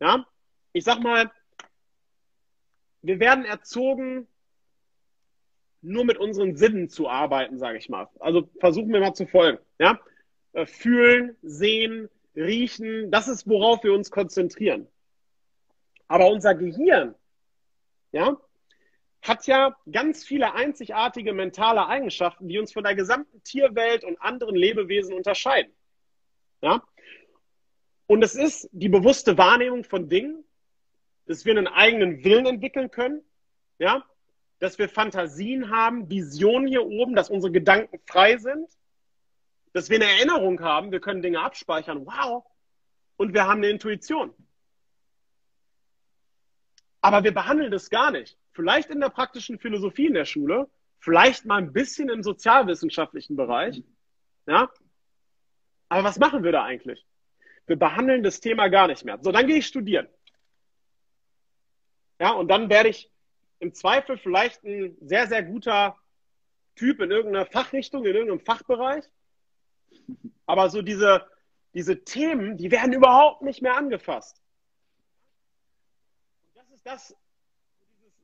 Ja? Ich sag mal, wir werden erzogen, nur mit unseren Sinnen zu arbeiten, sage ich mal. Also versuchen wir mal zu folgen. Ja? Äh, fühlen, sehen, riechen, das ist, worauf wir uns konzentrieren. Aber unser Gehirn, ja, hat ja ganz viele einzigartige mentale Eigenschaften, die uns von der gesamten Tierwelt und anderen Lebewesen unterscheiden. Ja? Und es ist die bewusste Wahrnehmung von Dingen, dass wir einen eigenen Willen entwickeln können, ja, dass wir Fantasien haben, Visionen hier oben, dass unsere Gedanken frei sind, dass wir eine Erinnerung haben, wir können Dinge abspeichern, wow, und wir haben eine Intuition. Aber wir behandeln das gar nicht. Vielleicht in der praktischen Philosophie in der Schule, vielleicht mal ein bisschen im sozialwissenschaftlichen Bereich, ja. Aber was machen wir da eigentlich? Wir behandeln das Thema gar nicht mehr. So, dann gehe ich studieren. Ja, und dann werde ich im Zweifel vielleicht ein sehr, sehr guter Typ in irgendeiner Fachrichtung, in irgendeinem Fachbereich. Aber so diese, diese Themen, die werden überhaupt nicht mehr angefasst. Das ist das,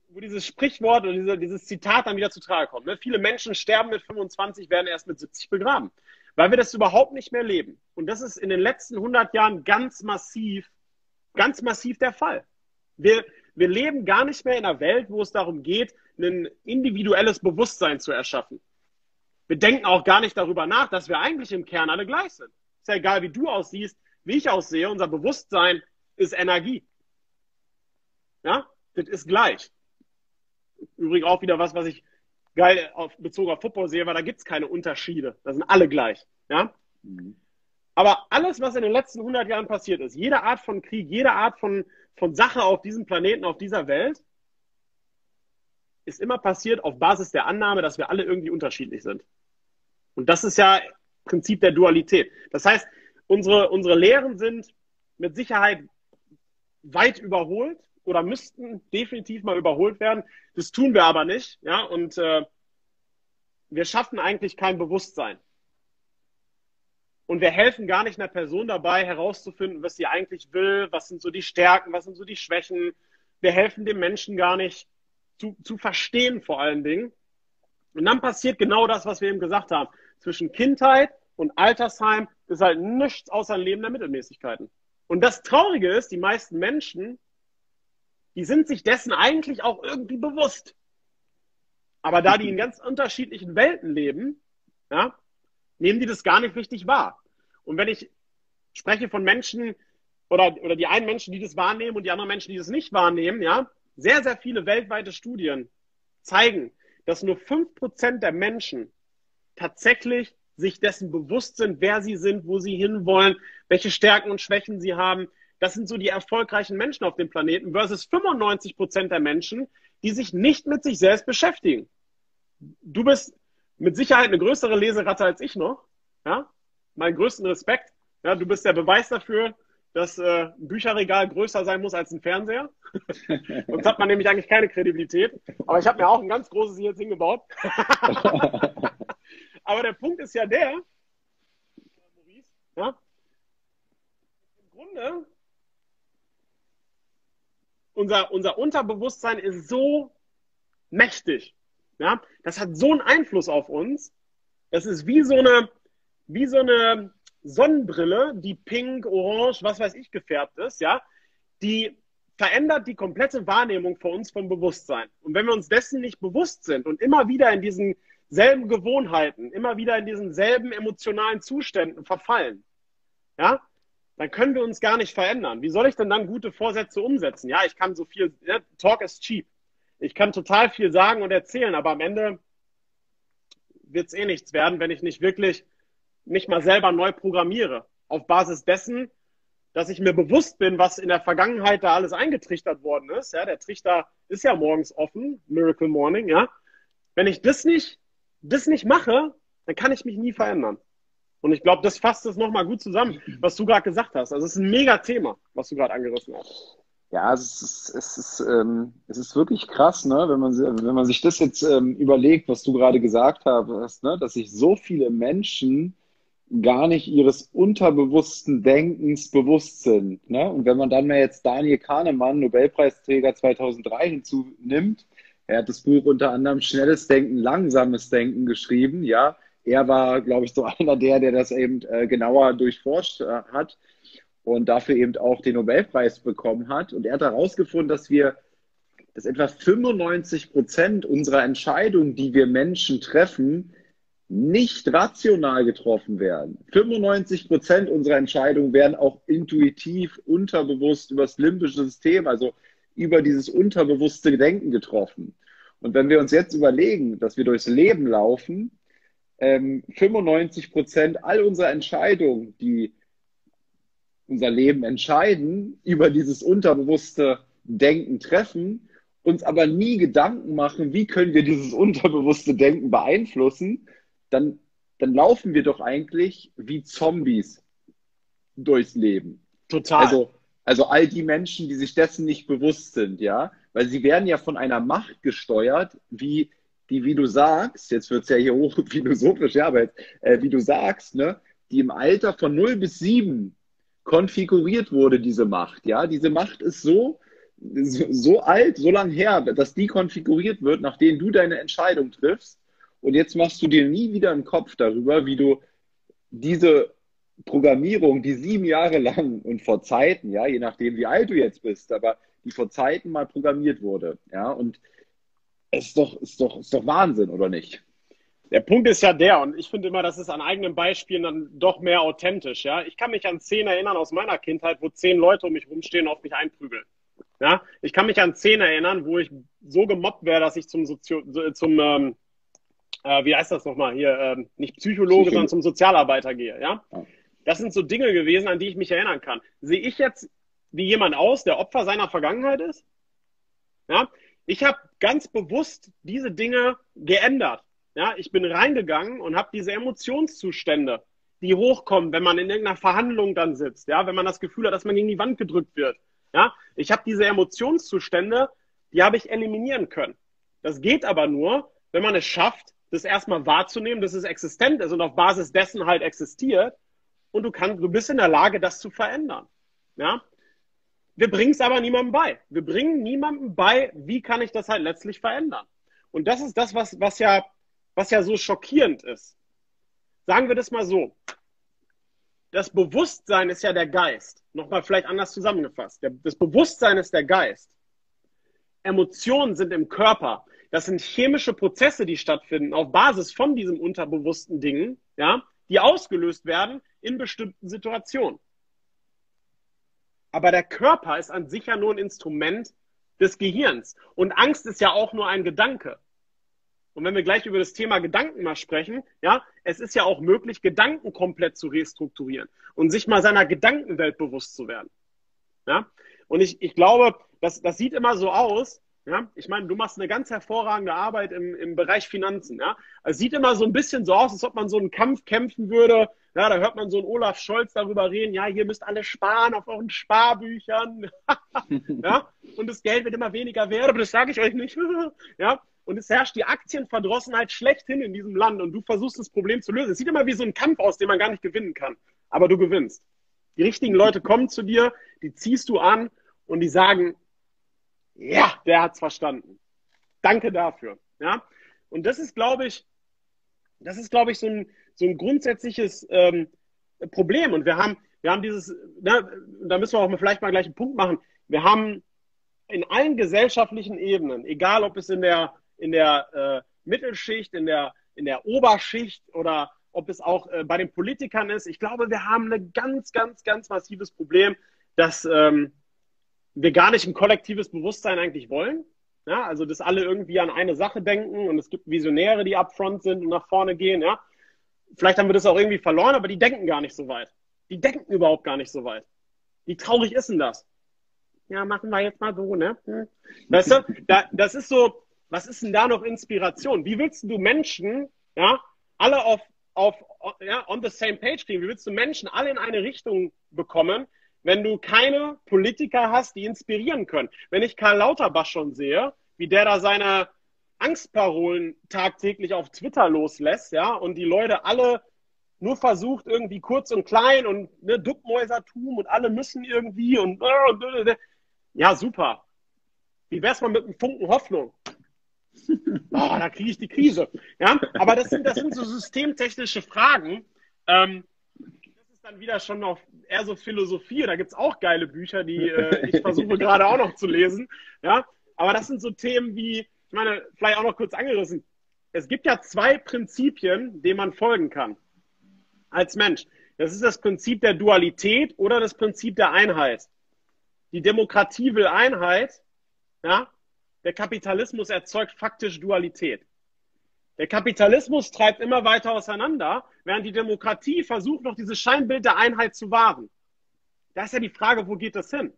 wo dieses Sprichwort oder diese, dieses Zitat dann wieder zu Trage kommt. Ne? Viele Menschen sterben mit 25, werden erst mit 70 begraben, weil wir das überhaupt nicht mehr leben. Und das ist in den letzten 100 Jahren ganz massiv, ganz massiv der Fall. Wir, wir leben gar nicht mehr in einer Welt, wo es darum geht, ein individuelles Bewusstsein zu erschaffen. Wir denken auch gar nicht darüber nach, dass wir eigentlich im Kern alle gleich sind. Ist ja egal, wie du aussiehst, wie ich aussehe. Unser Bewusstsein ist Energie. Ja, das ist gleich. Übrigens auch wieder was, was ich geil auf, bezogen auf Football sehe, weil da gibt es keine Unterschiede. Da sind alle gleich. Ja? Mhm. Aber alles, was in den letzten 100 Jahren passiert ist, jede Art von Krieg, jede Art von, von Sache auf diesem Planeten, auf dieser Welt, ist immer passiert auf Basis der Annahme, dass wir alle irgendwie unterschiedlich sind. Und das ist ja Prinzip der Dualität. Das heißt, unsere, unsere Lehren sind mit Sicherheit weit überholt oder müssten definitiv mal überholt werden. Das tun wir aber nicht. Ja? Und äh, wir schaffen eigentlich kein Bewusstsein. Und wir helfen gar nicht einer Person dabei, herauszufinden, was sie eigentlich will, was sind so die Stärken, was sind so die Schwächen. Wir helfen dem Menschen gar nicht zu, zu verstehen, vor allen Dingen. Und dann passiert genau das, was wir eben gesagt haben. Zwischen Kindheit und Altersheim ist halt nichts außer ein Leben der Mittelmäßigkeiten. Und das Traurige ist, die meisten Menschen die sind sich dessen eigentlich auch irgendwie bewusst. Aber da die in ganz unterschiedlichen Welten leben, ja, nehmen die das gar nicht richtig wahr. Und wenn ich spreche von Menschen oder, oder die einen Menschen, die das wahrnehmen und die anderen Menschen, die das nicht wahrnehmen, ja, sehr, sehr viele weltweite Studien zeigen, dass nur fünf Prozent der Menschen tatsächlich sich dessen bewusst sind, wer sie sind, wo sie hinwollen, welche Stärken und Schwächen sie haben, das sind so die erfolgreichen Menschen auf dem Planeten versus 95 Prozent der Menschen, die sich nicht mit sich selbst beschäftigen. Du bist mit Sicherheit eine größere Leseratte als ich noch. Ja? Meinen größten Respekt. Ja, du bist der Beweis dafür, dass äh, ein Bücherregal größer sein muss als ein Fernseher. Sonst hat man nämlich eigentlich keine Kredibilität. Aber ich habe mir auch ein ganz großes hier jetzt hingebaut. Aber der Punkt ist ja der, ja, im Grunde unser, unser Unterbewusstsein ist so mächtig. Ja, das hat so einen Einfluss auf uns. Das ist wie so eine, wie so eine Sonnenbrille, die pink, orange, was weiß ich gefärbt ist, ja, die verändert die komplette Wahrnehmung für uns vom Bewusstsein. Und wenn wir uns dessen nicht bewusst sind und immer wieder in diesen selben Gewohnheiten, immer wieder in diesen selben emotionalen Zuständen verfallen, ja, dann können wir uns gar nicht verändern. Wie soll ich denn dann gute Vorsätze umsetzen? Ja, ich kann so viel, ja, Talk is cheap. Ich kann total viel sagen und erzählen, aber am Ende wird es eh nichts werden, wenn ich nicht wirklich mich mal selber neu programmiere. Auf Basis dessen, dass ich mir bewusst bin, was in der Vergangenheit da alles eingetrichtert worden ist. Ja, der Trichter ist ja morgens offen, Miracle Morning, ja. Wenn ich das nicht, das nicht mache, dann kann ich mich nie verändern. Und ich glaube, das fasst es nochmal gut zusammen, was du gerade gesagt hast. Also es ist ein mega Thema, was du gerade angerissen hast. Ja, es ist, es ist, ähm, es ist wirklich krass, ne? wenn, man, wenn man sich das jetzt ähm, überlegt, was du gerade gesagt hast, ne? dass sich so viele Menschen gar nicht ihres unterbewussten Denkens bewusst sind. Ne? Und wenn man dann mal jetzt Daniel Kahnemann, Nobelpreisträger 2003 hinzunimmt, er hat das Buch unter anderem Schnelles Denken, Langsames Denken geschrieben, ja, er war, glaube ich, so einer der, der das eben äh, genauer durchforscht äh, hat und dafür eben auch den Nobelpreis bekommen hat. Und er hat herausgefunden, dass wir, dass etwa 95 Prozent unserer Entscheidungen, die wir Menschen treffen, nicht rational getroffen werden. 95 Prozent unserer Entscheidungen werden auch intuitiv, unterbewusst über das limbische System, also über dieses unterbewusste Denken getroffen. Und wenn wir uns jetzt überlegen, dass wir durchs Leben laufen, ähm, 95 Prozent all unserer Entscheidungen, die unser Leben entscheiden, über dieses unterbewusste Denken treffen, uns aber nie Gedanken machen, wie können wir dieses unterbewusste Denken beeinflussen, dann, dann laufen wir doch eigentlich wie Zombies durchs Leben. Total. Also, also all die Menschen, die sich dessen nicht bewusst sind, ja, weil sie werden ja von einer Macht gesteuert, wie, die, wie du sagst, jetzt wird es ja hier hoch philosophisch, ja, aber äh, wie du sagst, ne, die im Alter von 0 bis 7 konfiguriert wurde, diese Macht, ja. Diese Macht ist so, so, so alt, so lang her, dass die konfiguriert wird, nachdem du deine Entscheidung triffst. Und jetzt machst du dir nie wieder einen Kopf darüber, wie du diese Programmierung, die sieben Jahre lang und vor Zeiten, ja, je nachdem, wie alt du jetzt bist, aber die vor Zeiten mal programmiert wurde, ja, und es ist doch, ist doch, ist doch Wahnsinn, oder nicht? Der Punkt ist ja der, und ich finde immer, das ist an eigenen Beispielen dann doch mehr authentisch, ja. Ich kann mich an Szenen erinnern aus meiner Kindheit, wo zehn Leute um mich rumstehen und auf mich einprügeln. Ja, ich kann mich an Szenen erinnern, wo ich so gemobbt wäre, dass ich zum, Sozio zum ähm, äh, wie heißt das nochmal hier, ähm, nicht Psychologe, Psycho sondern zum Sozialarbeiter gehe. Ja? Das sind so Dinge gewesen, an die ich mich erinnern kann. Sehe ich jetzt wie jemand aus, der Opfer seiner Vergangenheit ist? Ja? Ich habe ganz bewusst diese Dinge geändert. Ja? Ich bin reingegangen und habe diese Emotionszustände, die hochkommen, wenn man in irgendeiner Verhandlung dann sitzt, ja, wenn man das Gefühl hat, dass man gegen die Wand gedrückt wird. Ja, ich habe diese Emotionszustände, die habe ich eliminieren können. Das geht aber nur, wenn man es schafft, das erstmal wahrzunehmen, dass es existent ist und auf Basis dessen halt existiert. Und du kannst, du bist in der Lage, das zu verändern. Ja? Wir bringen es aber niemandem bei. Wir bringen niemandem bei, wie kann ich das halt letztlich verändern. Und das ist das, was, was ja, was ja so schockierend ist. Sagen wir das mal so. Das Bewusstsein ist ja der Geist. Nochmal vielleicht anders zusammengefasst. Das Bewusstsein ist der Geist. Emotionen sind im Körper. Das sind chemische Prozesse, die stattfinden auf Basis von diesem unterbewussten Dingen, ja, die ausgelöst werden in bestimmten Situationen. Aber der Körper ist an sich ja nur ein Instrument des Gehirns. Und Angst ist ja auch nur ein Gedanke. Und wenn wir gleich über das Thema Gedanken mal sprechen, ja, es ist ja auch möglich, Gedanken komplett zu restrukturieren und sich mal seiner Gedankenwelt bewusst zu werden. Ja? Und ich, ich glaube, das, das sieht immer so aus, ja, ich meine, du machst eine ganz hervorragende Arbeit im, im Bereich Finanzen. Ja, es sieht immer so ein bisschen so aus, als ob man so einen Kampf kämpfen würde. Ja, da hört man so einen Olaf Scholz darüber reden. Ja, hier müsst alle sparen auf euren Sparbüchern. ja, und das Geld wird immer weniger wert, aber das sage ich euch nicht. ja, und es herrscht die Aktienverdrossenheit schlechthin in diesem Land und du versuchst das Problem zu lösen. Es sieht immer wie so ein Kampf aus, den man gar nicht gewinnen kann. Aber du gewinnst. Die richtigen Leute kommen zu dir, die ziehst du an und die sagen, ja, der hat's verstanden. Danke dafür. Ja, und das ist, glaube ich, das ist, glaube ich, so ein, so ein grundsätzliches ähm, Problem. Und wir haben, wir haben dieses, na, da müssen wir auch vielleicht mal gleich einen Punkt machen. Wir haben in allen gesellschaftlichen Ebenen, egal ob es in der, in der äh, Mittelschicht, in der, in der Oberschicht oder ob es auch äh, bei den Politikern ist, ich glaube, wir haben ein ganz, ganz, ganz massives Problem, dass ähm, wir gar nicht ein kollektives Bewusstsein eigentlich wollen. Ja, also, dass alle irgendwie an eine Sache denken und es gibt Visionäre, die upfront sind und nach vorne gehen. Ja, vielleicht haben wir das auch irgendwie verloren, aber die denken gar nicht so weit. Die denken überhaupt gar nicht so weit. Wie traurig ist denn das? Ja, machen wir jetzt mal so, ne? Hm. Weißt du, da, das ist so, was ist denn da noch Inspiration? Wie willst du Menschen, ja, alle auf, auf, ja, on the same page kriegen? Wie willst du Menschen alle in eine Richtung bekommen, wenn du keine Politiker hast, die inspirieren können. Wenn ich Karl Lauterbach schon sehe, wie der da seine Angstparolen tagtäglich auf Twitter loslässt, ja, und die Leute alle nur versucht, irgendwie kurz und klein und ne, Duckmäusertum und alle müssen irgendwie und ja, super. Wie wär's mal mit einem Funken Hoffnung? Oh, da kriege ich die Krise. Ja, aber das sind, das sind so systemtechnische Fragen. Ähm, dann wieder schon noch eher so Philosophie. Da gibt es auch geile Bücher, die äh, ich versuche gerade auch noch zu lesen. Ja, aber das sind so Themen wie, ich meine, vielleicht auch noch kurz angerissen. es gibt ja zwei Prinzipien, denen man folgen kann als Mensch. Das ist das Prinzip der Dualität oder das Prinzip der Einheit. Die Demokratie will Einheit, ja, der Kapitalismus erzeugt faktisch Dualität. Der Kapitalismus treibt immer weiter auseinander, während die Demokratie versucht, noch dieses Scheinbild der Einheit zu wahren. Da ist ja die Frage, wo geht das hin?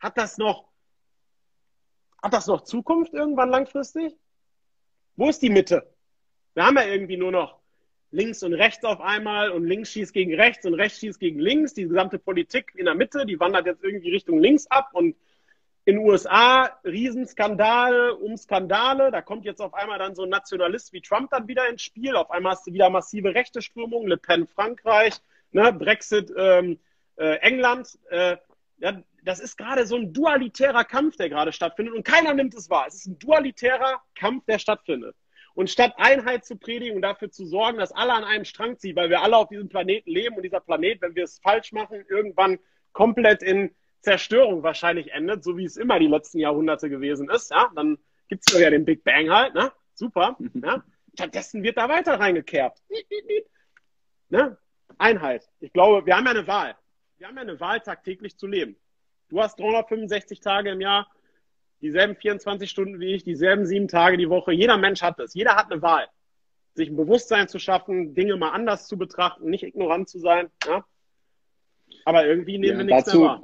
Hat das noch, hat das noch Zukunft irgendwann langfristig? Wo ist die Mitte? Wir haben ja irgendwie nur noch links und rechts auf einmal und links schießt gegen rechts und rechts schießt gegen links. Die gesamte Politik in der Mitte, die wandert jetzt irgendwie Richtung links ab und in den USA Riesenskandale um Skandale. Da kommt jetzt auf einmal dann so ein Nationalist wie Trump dann wieder ins Spiel. Auf einmal hast du wieder massive rechte Strömungen, Le Pen Frankreich, ne, Brexit ähm, äh, England. Äh, ja, das ist gerade so ein dualitärer Kampf, der gerade stattfindet und keiner nimmt es wahr. Es ist ein dualitärer Kampf, der stattfindet. Und statt Einheit zu predigen und dafür zu sorgen, dass alle an einem Strang ziehen, weil wir alle auf diesem Planeten leben und dieser Planet, wenn wir es falsch machen, irgendwann komplett in Zerstörung wahrscheinlich endet, so wie es immer die letzten Jahrhunderte gewesen ist, ja, dann gibt es ja den Big Bang halt, ne? Super. Ja? Stattdessen wird da weiter reingekehrt. Ne? Einheit. Ich glaube, wir haben ja eine Wahl. Wir haben ja eine Wahl, tagtäglich zu leben. Du hast 365 Tage im Jahr, dieselben 24 Stunden wie ich, dieselben sieben Tage die Woche. Jeder Mensch hat das. Jeder hat eine Wahl. Sich ein Bewusstsein zu schaffen, Dinge mal anders zu betrachten, nicht ignorant zu sein. Ja? Aber irgendwie nehmen ja, wir nichts dazu, mehr wahr.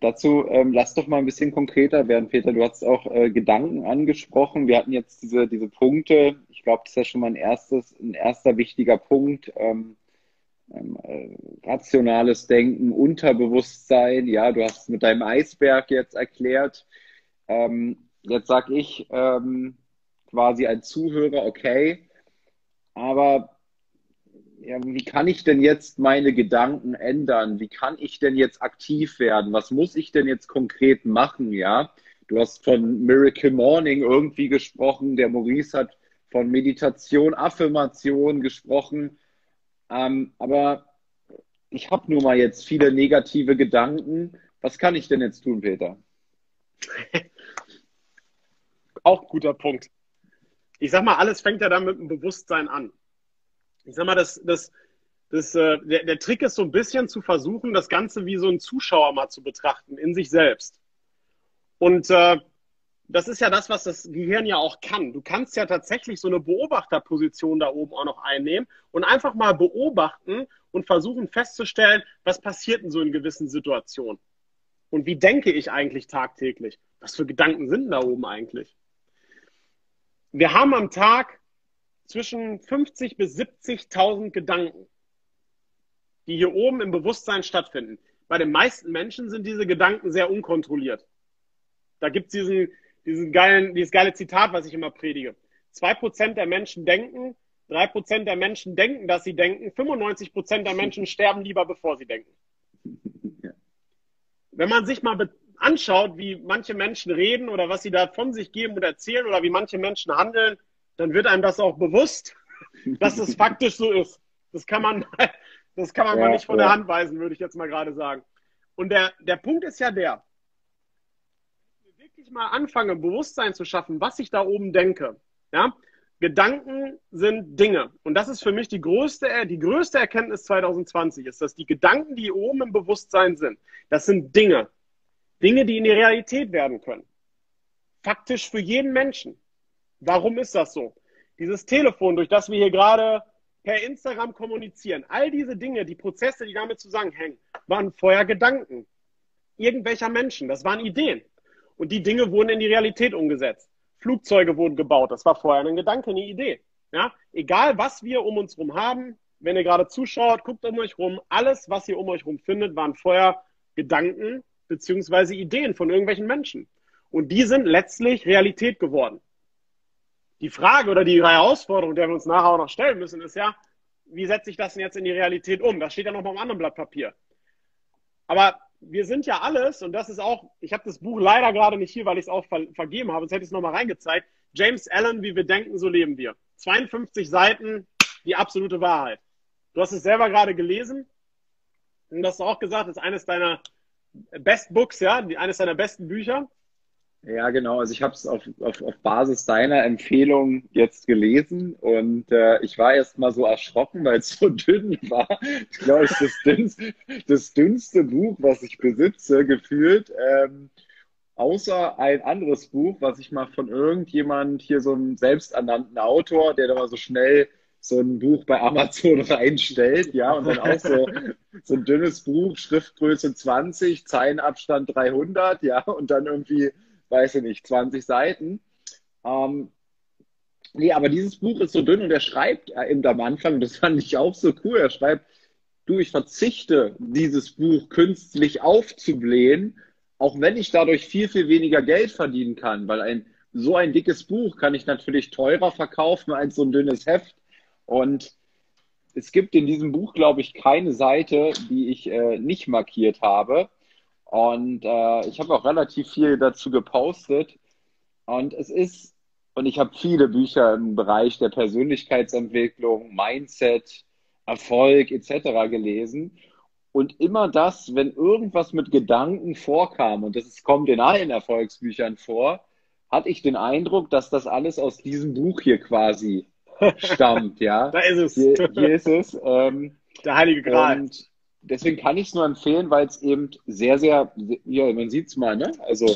Dazu ähm, lass doch mal ein bisschen konkreter werden, Peter. Du hast auch äh, Gedanken angesprochen. Wir hatten jetzt diese, diese Punkte. Ich glaube, das ist ja schon mal ein erstes, ein erster wichtiger Punkt. Ähm, ähm, äh, rationales Denken, Unterbewusstsein. Ja, du hast mit deinem Eisberg jetzt erklärt. Ähm, jetzt sag ich ähm, quasi als Zuhörer, okay, aber ja, wie kann ich denn jetzt meine Gedanken ändern? Wie kann ich denn jetzt aktiv werden? Was muss ich denn jetzt konkret machen? Ja, du hast von Miracle Morning irgendwie gesprochen. Der Maurice hat von Meditation, Affirmation gesprochen. Ähm, aber ich habe nun mal jetzt viele negative Gedanken. Was kann ich denn jetzt tun, Peter? Auch guter Punkt. Ich sag mal, alles fängt ja dann mit dem Bewusstsein an. Ich sag mal, das, das, das, äh, der, der Trick ist so ein bisschen zu versuchen, das Ganze wie so ein Zuschauer mal zu betrachten, in sich selbst. Und äh, das ist ja das, was das Gehirn ja auch kann. Du kannst ja tatsächlich so eine Beobachterposition da oben auch noch einnehmen und einfach mal beobachten und versuchen festzustellen, was passiert in so in gewissen Situationen. Und wie denke ich eigentlich tagtäglich? Was für Gedanken sind da oben eigentlich? Wir haben am Tag zwischen 50 bis 70.000 Gedanken, die hier oben im Bewusstsein stattfinden. Bei den meisten Menschen sind diese Gedanken sehr unkontrolliert. Da gibt es diesen, diesen geilen, dieses geile Zitat, was ich immer predige. Zwei Prozent der Menschen denken, drei Prozent der Menschen denken, dass sie denken, 95 Prozent der Menschen sterben lieber, bevor sie denken. Wenn man sich mal anschaut, wie manche Menschen reden oder was sie da von sich geben und erzählen oder wie manche Menschen handeln, dann wird einem das auch bewusst, dass es faktisch so ist. Das kann man, das kann man ja, mal nicht von ja. der Hand weisen, würde ich jetzt mal gerade sagen. Und der, der Punkt ist ja der, wenn ich wirklich mal anfange, Bewusstsein zu schaffen, was ich da oben denke, ja, Gedanken sind Dinge. Und das ist für mich die größte, die größte Erkenntnis 2020, ist, dass die Gedanken, die oben im Bewusstsein sind, das sind Dinge. Dinge, die in die Realität werden können. Faktisch für jeden Menschen. Warum ist das so? Dieses Telefon, durch das wir hier gerade per Instagram kommunizieren, all diese Dinge, die Prozesse, die damit zusammenhängen, waren vorher Gedanken irgendwelcher Menschen. Das waren Ideen. Und die Dinge wurden in die Realität umgesetzt. Flugzeuge wurden gebaut. Das war vorher ein Gedanke, eine Idee. Ja? Egal, was wir um uns herum haben, wenn ihr gerade zuschaut, guckt um euch rum, alles, was ihr um euch herum findet, waren vorher Gedanken beziehungsweise Ideen von irgendwelchen Menschen. Und die sind letztlich Realität geworden. Die Frage oder die Herausforderung, der wir uns nachher auch noch stellen müssen, ist ja, wie setze ich das denn jetzt in die Realität um? Das steht ja noch mal am anderen Blatt Papier. Aber wir sind ja alles, und das ist auch, ich habe das Buch leider gerade nicht hier, weil ich es auch ver vergeben habe, sonst hätte ich es nochmal reingezeigt. James Allen, wie wir denken, so leben wir. 52 Seiten, die absolute Wahrheit. Du hast es selber gerade gelesen und hast auch gesagt, das ist eines deiner Best Books, ja, eines deiner besten Bücher. Ja, genau. Also ich habe es auf, auf, auf Basis deiner Empfehlung jetzt gelesen und äh, ich war erst mal so erschrocken, weil es so dünn war. Ich glaube, es ist das dünnste, das dünnste Buch, was ich besitze, gefühlt. Ähm, außer ein anderes Buch, was ich mal von irgendjemand hier so einem selbsternannten Autor, der da mal so schnell so ein Buch bei Amazon reinstellt, ja, und dann auch so, so ein dünnes Buch, Schriftgröße 20, Zeilenabstand 300, ja, und dann irgendwie weiß ich nicht, 20 Seiten. Ähm, nee, aber dieses Buch ist so dünn und er schreibt eben am Anfang, das fand ich auch so cool, er schreibt, du, ich verzichte, dieses Buch künstlich aufzublähen, auch wenn ich dadurch viel, viel weniger Geld verdienen kann, weil ein so ein dickes Buch kann ich natürlich teurer verkaufen als so ein dünnes Heft. Und es gibt in diesem Buch, glaube ich, keine Seite, die ich äh, nicht markiert habe. Und äh, ich habe auch relativ viel dazu gepostet. Und es ist, und ich habe viele Bücher im Bereich der Persönlichkeitsentwicklung, Mindset, Erfolg etc. gelesen. Und immer das, wenn irgendwas mit Gedanken vorkam, und das kommt in allen Erfolgsbüchern vor, hatte ich den Eindruck, dass das alles aus diesem Buch hier quasi stammt, ja. da ist es. Hier, hier ist es. Ähm, Der Heilige Gral. Und deswegen kann ich es nur empfehlen, weil es eben sehr, sehr, ja, man sieht es mal, ne? Also,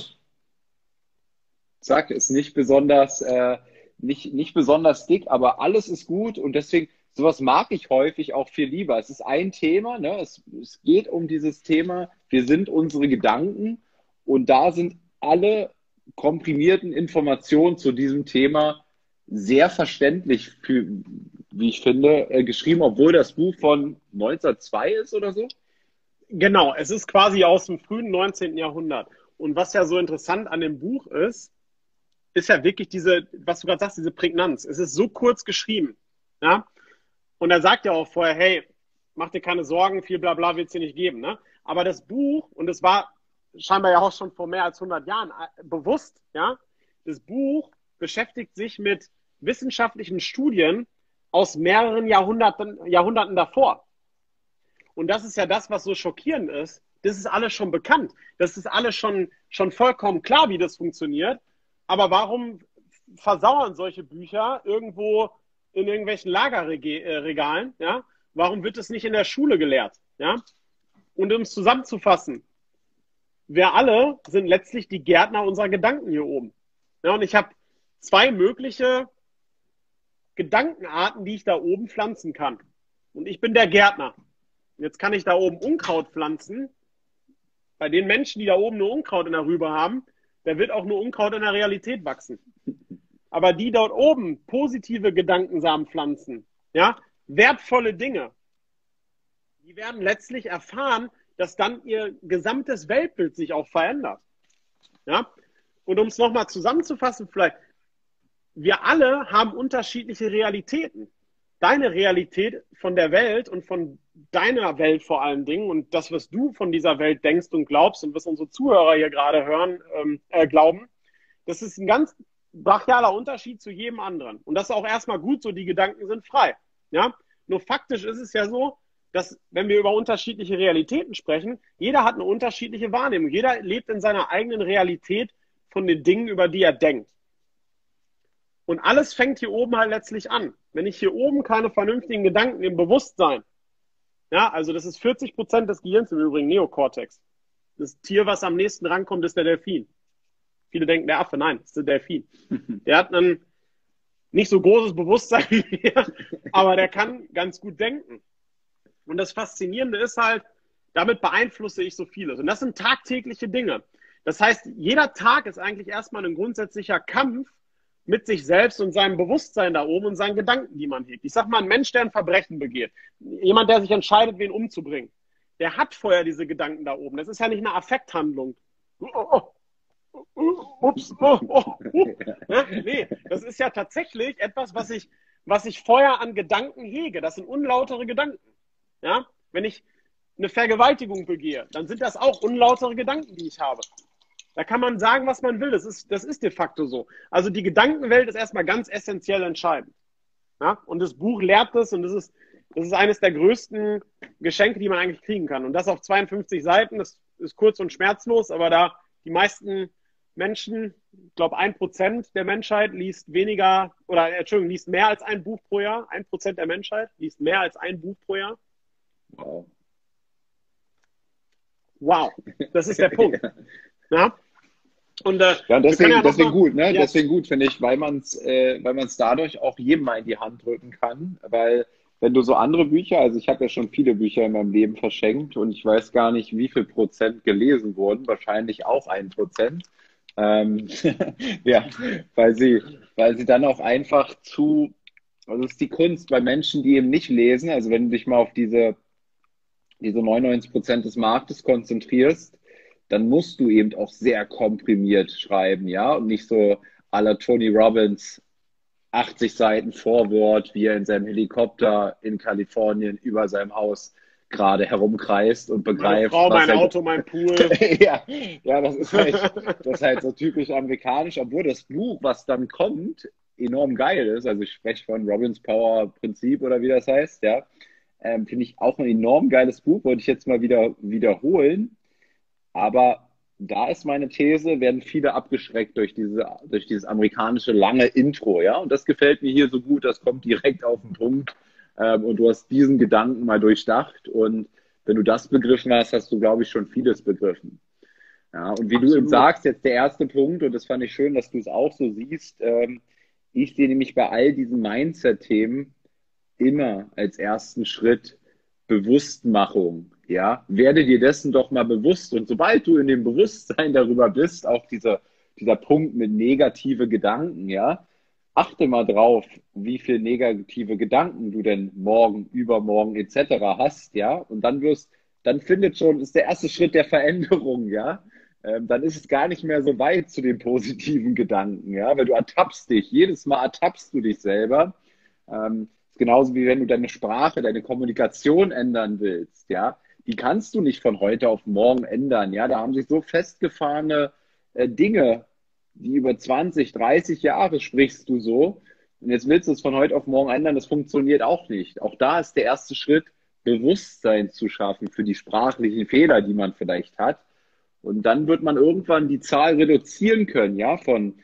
zack, ist nicht besonders, äh, nicht, nicht besonders dick, aber alles ist gut und deswegen, sowas mag ich häufig auch viel lieber. Es ist ein Thema, ne? es, es geht um dieses Thema, wir sind unsere Gedanken und da sind alle komprimierten Informationen zu diesem Thema sehr verständlich für, wie ich finde, äh, geschrieben, obwohl das Buch von 1902 ist oder so? Genau, es ist quasi aus dem frühen 19. Jahrhundert. Und was ja so interessant an dem Buch ist, ist ja wirklich diese, was du gerade sagst, diese Prägnanz. Es ist so kurz geschrieben. Ja? Und er sagt ja auch vorher, hey, mach dir keine Sorgen, viel Blabla wird es dir nicht geben. Ne? Aber das Buch, und es war scheinbar ja auch schon vor mehr als 100 Jahren äh, bewusst, ja, das Buch beschäftigt sich mit wissenschaftlichen Studien aus mehreren Jahrhunderten, Jahrhunderten davor. Und das ist ja das, was so schockierend ist. Das ist alles schon bekannt. Das ist alles schon, schon vollkommen klar, wie das funktioniert. Aber warum versauern solche Bücher irgendwo in irgendwelchen Lagerregalen? Ja? Warum wird es nicht in der Schule gelehrt? Ja? Und um es zusammenzufassen, wir alle sind letztlich die Gärtner unserer Gedanken hier oben. Ja, und ich habe zwei mögliche Gedankenarten, die ich da oben pflanzen kann. Und ich bin der Gärtner. Jetzt kann ich da oben Unkraut pflanzen. Bei den Menschen, die da oben nur Unkraut in der Rübe haben, da wird auch nur Unkraut in der Realität wachsen. Aber die dort oben positive Gedankensamen pflanzen, ja, wertvolle Dinge, die werden letztlich erfahren, dass dann ihr gesamtes Weltbild sich auch verändert. Ja? Und um es nochmal zusammenzufassen, vielleicht, wir alle haben unterschiedliche Realitäten. Deine Realität von der Welt und von deiner Welt vor allen Dingen und das, was du von dieser Welt denkst und glaubst und was unsere Zuhörer hier gerade hören, ähm, äh, glauben, das ist ein ganz brachialer Unterschied zu jedem anderen. Und das ist auch erstmal gut so, die Gedanken sind frei. Ja? Nur faktisch ist es ja so, dass, wenn wir über unterschiedliche Realitäten sprechen, jeder hat eine unterschiedliche Wahrnehmung. Jeder lebt in seiner eigenen Realität von den Dingen, über die er denkt. Und alles fängt hier oben halt letztlich an. Wenn ich hier oben keine vernünftigen Gedanken im Bewusstsein, ja, also das ist 40 Prozent des Gehirns im Übrigen, Neokortex. Das Tier, was am nächsten rankommt, ist der Delfin. Viele denken, der Affe, nein, das ist der Delfin. Der hat ein nicht so großes Bewusstsein wie wir, aber der kann ganz gut denken. Und das Faszinierende ist halt, damit beeinflusse ich so vieles. Und das sind tagtägliche Dinge. Das heißt, jeder Tag ist eigentlich erstmal ein grundsätzlicher Kampf mit sich selbst und seinem Bewusstsein da oben und seinen Gedanken, die man hegt. Ich sag mal, ein Mensch, der ein Verbrechen begeht, jemand, der sich entscheidet, wen umzubringen, der hat vorher diese Gedanken da oben. Das ist ja nicht eine Affekthandlung. Oh, oh, oh, ups, oh, oh, oh. Nee, das ist ja tatsächlich etwas, was ich, was ich vorher an Gedanken hege. Das sind unlautere Gedanken. Ja? Wenn ich eine Vergewaltigung begehe, dann sind das auch unlautere Gedanken, die ich habe. Da kann man sagen, was man will. Das ist, das ist de facto so. Also die Gedankenwelt ist erstmal ganz essentiell entscheidend. Ja? Und das Buch lehrt das und das ist, das ist eines der größten Geschenke, die man eigentlich kriegen kann. Und das auf 52 Seiten, das ist kurz und schmerzlos, aber da die meisten Menschen, ich glaube ein Prozent der Menschheit liest weniger, oder Entschuldigung, liest mehr als ein Buch pro Jahr. Ein Prozent der Menschheit liest mehr als ein Buch pro Jahr. Wow. Wow, das ist der Punkt. Ja? Und, äh, ja, deswegen, ja deswegen mal, gut, ne? Ja. Deswegen gut, finde ich, weil man es äh, weil man's dadurch auch jedem mal in die Hand drücken kann. Weil wenn du so andere Bücher, also ich habe ja schon viele Bücher in meinem Leben verschenkt und ich weiß gar nicht, wie viel Prozent gelesen wurden, wahrscheinlich auch ein Prozent. Ähm, ja, weil sie, weil sie dann auch einfach zu, also es ist die Kunst bei Menschen, die eben nicht lesen, also wenn du dich mal auf diese, diese 99 Prozent des Marktes konzentrierst, dann musst du eben auch sehr komprimiert schreiben, ja, und nicht so à la Tony Robbins 80 Seiten Vorwort, wie er in seinem Helikopter in Kalifornien über seinem Haus gerade herumkreist und begreift. Meine Frau, mein halt, Auto, mein Pool. ja, ja, das ist halt, das ist halt so typisch amerikanisch, obwohl das Buch, was dann kommt, enorm geil ist. Also ich spreche von Robbins Power Prinzip oder wie das heißt, ja. Ähm, Finde ich auch ein enorm geiles Buch, wollte ich jetzt mal wieder wiederholen. Aber da ist meine These, werden viele abgeschreckt durch, diese, durch dieses amerikanische lange Intro, ja. Und das gefällt mir hier so gut, das kommt direkt auf den Punkt. Ähm, und du hast diesen Gedanken mal durchdacht. Und wenn du das begriffen hast, hast du, glaube ich, schon vieles begriffen. Ja, und wie Absolut. du eben sagst, jetzt der erste Punkt, und das fand ich schön, dass du es auch so siehst, ähm, ich sehe nämlich bei all diesen Mindset-Themen immer als ersten Schritt Bewusstmachung. Ja, werde dir dessen doch mal bewusst. Und sobald du in dem Bewusstsein darüber bist, auch dieser, dieser Punkt mit negative Gedanken, ja, achte mal drauf, wie viel negative Gedanken du denn morgen, übermorgen etc. hast, ja, und dann wirst, dann findet schon, ist der erste Schritt der Veränderung, ja, ähm, dann ist es gar nicht mehr so weit zu den positiven Gedanken, ja, weil du ertappst dich, jedes Mal ertappst du dich selber. Ähm, genauso wie wenn du deine Sprache, deine Kommunikation ändern willst, ja, die kannst du nicht von heute auf morgen ändern, ja, da haben sich so festgefahrene äh, Dinge, die über 20, 30 Jahre sprichst du so und jetzt willst du es von heute auf morgen ändern, das funktioniert auch nicht. Auch da ist der erste Schritt, Bewusstsein zu schaffen für die sprachlichen Fehler, die man vielleicht hat. Und dann wird man irgendwann die Zahl reduzieren können, ja, von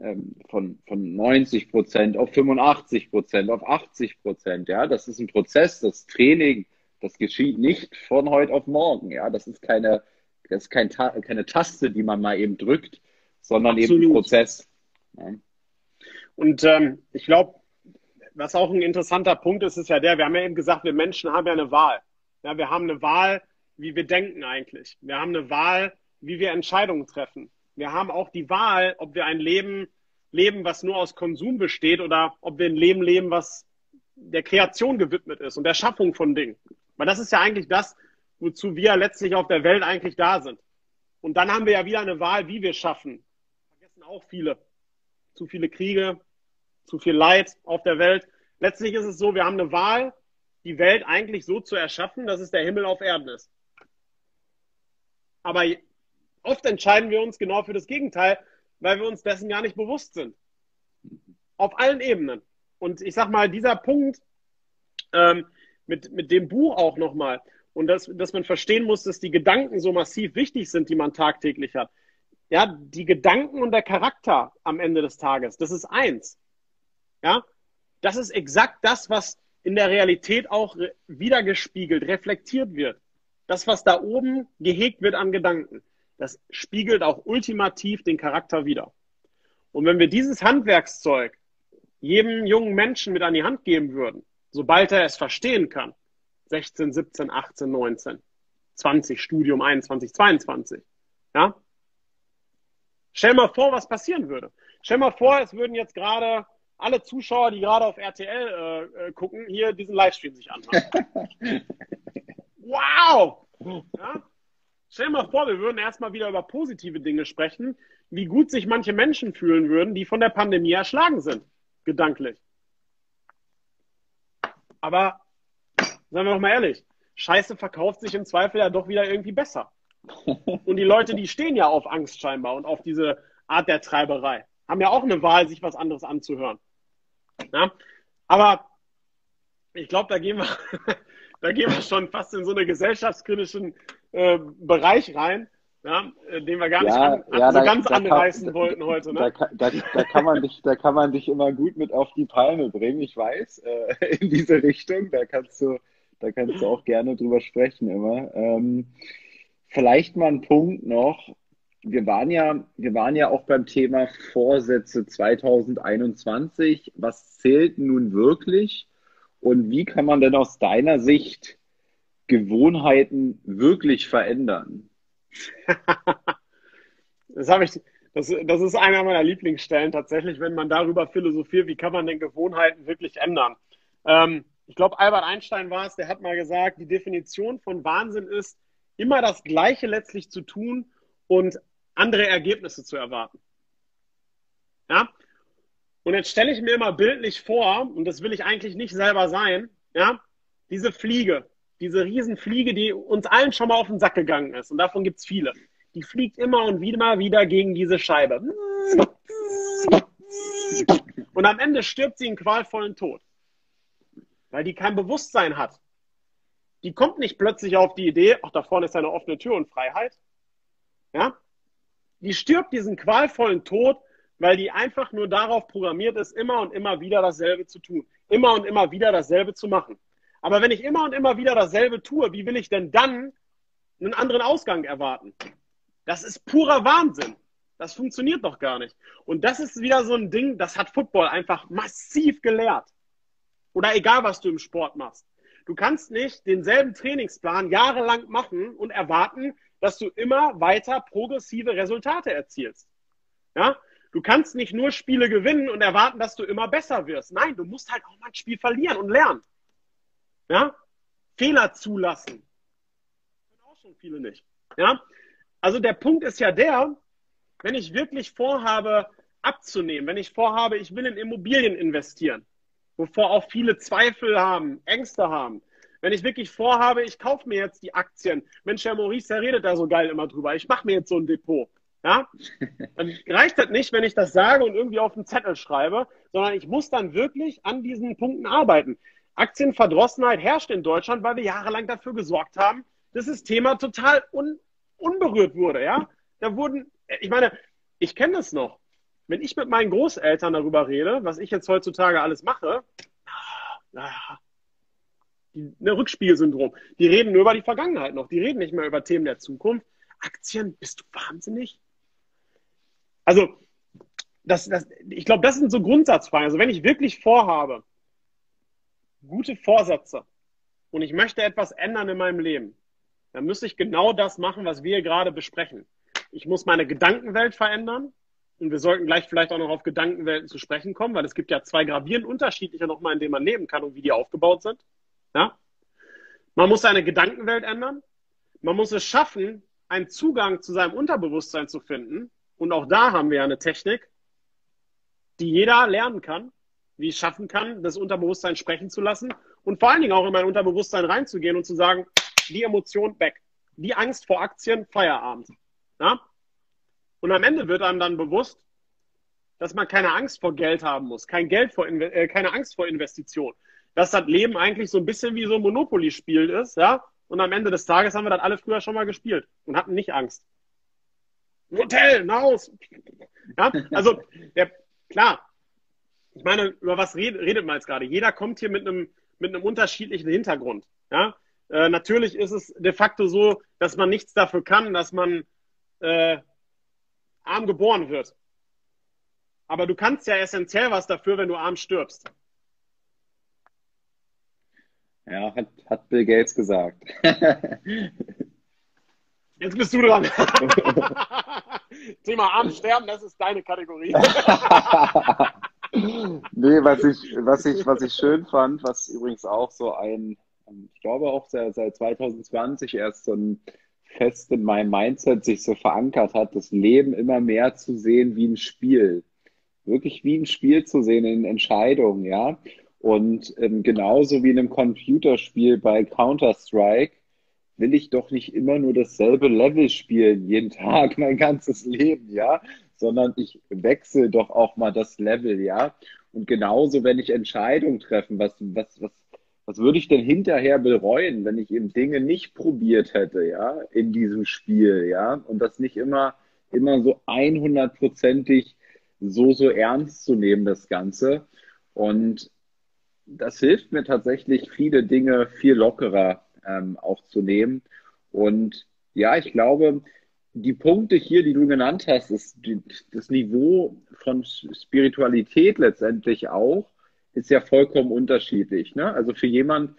ähm, von, von 90 Prozent auf 85 Prozent, auf 80 Prozent. Ja, das ist ein Prozess, das Training, das geschieht nicht von heute auf morgen. Ja, das ist keine, das ist kein, keine Taste, die man mal eben drückt, sondern Absolut. eben ein Prozess. Ja. Und ähm, ich glaube, was auch ein interessanter Punkt ist, ist ja der, wir haben ja eben gesagt, wir Menschen haben ja eine Wahl. Ja, wir haben eine Wahl, wie wir denken eigentlich. Wir haben eine Wahl, wie wir Entscheidungen treffen wir haben auch die Wahl, ob wir ein Leben leben, was nur aus Konsum besteht oder ob wir ein Leben leben, was der Kreation gewidmet ist und der Schaffung von Dingen. Weil das ist ja eigentlich das, wozu wir letztlich auf der Welt eigentlich da sind. Und dann haben wir ja wieder eine Wahl, wie wir schaffen. Vergessen auch viele. Zu viele Kriege, zu viel Leid auf der Welt. Letztlich ist es so, wir haben eine Wahl, die Welt eigentlich so zu erschaffen, dass es der Himmel auf Erden ist. Aber Oft entscheiden wir uns genau für das Gegenteil, weil wir uns dessen gar nicht bewusst sind. Auf allen Ebenen. Und ich sag mal, dieser Punkt ähm, mit, mit dem Buch auch nochmal und dass, dass man verstehen muss, dass die Gedanken so massiv wichtig sind, die man tagtäglich hat. Ja, die Gedanken und der Charakter am Ende des Tages, das ist eins. Ja, das ist exakt das, was in der Realität auch wiedergespiegelt, reflektiert wird. Das, was da oben gehegt wird an Gedanken das spiegelt auch ultimativ den Charakter wider. Und wenn wir dieses Handwerkszeug jedem jungen Menschen mit an die Hand geben würden, sobald er es verstehen kann, 16, 17, 18, 19, 20, Studium 21, 22, ja? Stell mal vor, was passieren würde. Stell mal vor, es würden jetzt gerade alle Zuschauer, die gerade auf RTL äh, äh, gucken, hier diesen Livestream sich anmachen. wow! Ja? Stell dir mal vor, wir würden erstmal wieder über positive Dinge sprechen, wie gut sich manche Menschen fühlen würden, die von der Pandemie erschlagen sind, gedanklich. Aber seien wir doch mal ehrlich, Scheiße verkauft sich im Zweifel ja doch wieder irgendwie besser. Und die Leute, die stehen ja auf Angst scheinbar und auf diese Art der Treiberei, haben ja auch eine Wahl, sich was anderes anzuhören. Ja? Aber ich glaube, da gehen wir, da gehen wir schon fast in so eine gesellschaftskritischen äh, Bereich rein. Ja, äh, den wir gar nicht ja, an, ja, so da, ganz da anreißen kann, wollten heute. Ne? Da, da, da, kann man dich, da kann man dich immer gut mit auf die Palme bringen, ich weiß, äh, in diese Richtung. Da kannst du, da kannst du auch gerne drüber sprechen immer. Ähm, vielleicht mal ein Punkt noch. Wir waren ja, wir waren ja auch beim Thema Vorsätze 2021. Was zählt nun wirklich? Und wie kann man denn aus deiner Sicht Gewohnheiten wirklich verändern? das habe ich, das, das ist einer meiner Lieblingsstellen tatsächlich, wenn man darüber philosophiert, wie kann man denn Gewohnheiten wirklich ändern. Ähm, ich glaube, Albert Einstein war es, der hat mal gesagt, die Definition von Wahnsinn ist, immer das Gleiche letztlich zu tun und andere Ergebnisse zu erwarten. Ja? Und jetzt stelle ich mir immer bildlich vor, und das will ich eigentlich nicht selber sein, ja, diese Fliege, diese Riesenfliege, die uns allen schon mal auf den Sack gegangen ist, und davon gibt es viele, die fliegt immer und wieder wieder gegen diese Scheibe. Und am Ende stirbt sie in qualvollen Tod, weil die kein Bewusstsein hat. Die kommt nicht plötzlich auf die Idee, ach, da vorne ist eine offene Tür und Freiheit. Ja? Die stirbt diesen qualvollen Tod, weil die einfach nur darauf programmiert ist, immer und immer wieder dasselbe zu tun. Immer und immer wieder dasselbe zu machen. Aber wenn ich immer und immer wieder dasselbe tue, wie will ich denn dann einen anderen Ausgang erwarten? Das ist purer Wahnsinn. Das funktioniert doch gar nicht. Und das ist wieder so ein Ding, das hat Football einfach massiv gelehrt. Oder egal, was du im Sport machst. Du kannst nicht denselben Trainingsplan jahrelang machen und erwarten, dass du immer weiter progressive Resultate erzielst. Ja? Du kannst nicht nur Spiele gewinnen und erwarten, dass du immer besser wirst. Nein, du musst halt auch mal ein Spiel verlieren und lernen. Ja? Fehler zulassen. Das können auch schon viele nicht. Ja? Also der Punkt ist ja der, wenn ich wirklich vorhabe, abzunehmen, wenn ich vorhabe, ich will in Immobilien investieren, wovor auch viele Zweifel haben, Ängste haben, wenn ich wirklich vorhabe, ich kaufe mir jetzt die Aktien, Mensch, Herr Maurice, der redet da so geil immer drüber, ich mache mir jetzt so ein Depot. Ja? Dann reicht das nicht, wenn ich das sage und irgendwie auf einen Zettel schreibe, sondern ich muss dann wirklich an diesen Punkten arbeiten. Aktienverdrossenheit herrscht in Deutschland, weil wir jahrelang dafür gesorgt haben, dass das Thema total un unberührt wurde. Ja? Da wurden, ich meine, ich kenne das noch. Wenn ich mit meinen Großeltern darüber rede, was ich jetzt heutzutage alles mache, naja, ne, Rückspiegelsyndrom. Die reden nur über die Vergangenheit noch. Die reden nicht mehr über Themen der Zukunft. Aktien, bist du wahnsinnig? Also, das, das, ich glaube, das sind so Grundsatzfragen. Also, wenn ich wirklich vorhabe, gute Vorsätze und ich möchte etwas ändern in meinem Leben, dann müsste ich genau das machen, was wir gerade besprechen. Ich muss meine Gedankenwelt verändern. Und wir sollten gleich vielleicht auch noch auf Gedankenwelten zu sprechen kommen, weil es gibt ja zwei gravierend unterschiedliche nochmal, in denen man leben kann und wie die aufgebaut sind. Ja? Man muss seine Gedankenwelt ändern. Man muss es schaffen, einen Zugang zu seinem Unterbewusstsein zu finden. Und auch da haben wir ja eine Technik, die jeder lernen kann, wie es schaffen kann, das Unterbewusstsein sprechen zu lassen und vor allen Dingen auch in mein Unterbewusstsein reinzugehen und zu sagen, die Emotion weg, die Angst vor Aktien, Feierabend. Ja? Und am Ende wird einem dann bewusst, dass man keine Angst vor Geld haben muss, kein Geld vor, äh, keine Angst vor Investition. Dass das Leben eigentlich so ein bisschen wie so ein Monopoly-Spiel ist, ja. Und am Ende des Tages haben wir das alle früher schon mal gespielt und hatten nicht Angst. Hotel, ein Haus. Ja, also, der, klar. Ich meine, über was redet, man jetzt gerade? Jeder kommt hier mit einem, mit einem unterschiedlichen Hintergrund. Ja, äh, natürlich ist es de facto so, dass man nichts dafür kann, dass man äh, arm geboren wird. Aber du kannst ja essentiell was dafür, wenn du arm stirbst. Ja, hat, hat Bill Gates gesagt. Jetzt bist du dran. Thema arm sterben, das ist deine Kategorie. nee, was ich, was, ich, was ich schön fand, was übrigens auch so ein, ich glaube auch seit 2020 erst so ein fest in meinem Mindset sich so verankert hat, das Leben immer mehr zu sehen wie ein Spiel. Wirklich wie ein Spiel zu sehen in Entscheidungen, ja. Und ähm, genauso wie in einem Computerspiel bei Counter-Strike will ich doch nicht immer nur dasselbe Level spielen, jeden Tag, mein ganzes Leben, ja, sondern ich wechsle doch auch mal das Level, ja. Und genauso, wenn ich Entscheidungen treffen, was, was, was, was würde ich denn hinterher bereuen, wenn ich eben Dinge nicht probiert hätte, ja, in diesem Spiel, ja, und das nicht immer, immer so 100%ig so, so ernst zu nehmen, das Ganze. Und das hilft mir tatsächlich, viele Dinge viel lockerer ähm, auch zu nehmen. Und ja, ich glaube, die Punkte hier, die du genannt hast, ist die, das Niveau von Spiritualität letztendlich auch, ist ja vollkommen unterschiedlich. Ne? Also für jemand,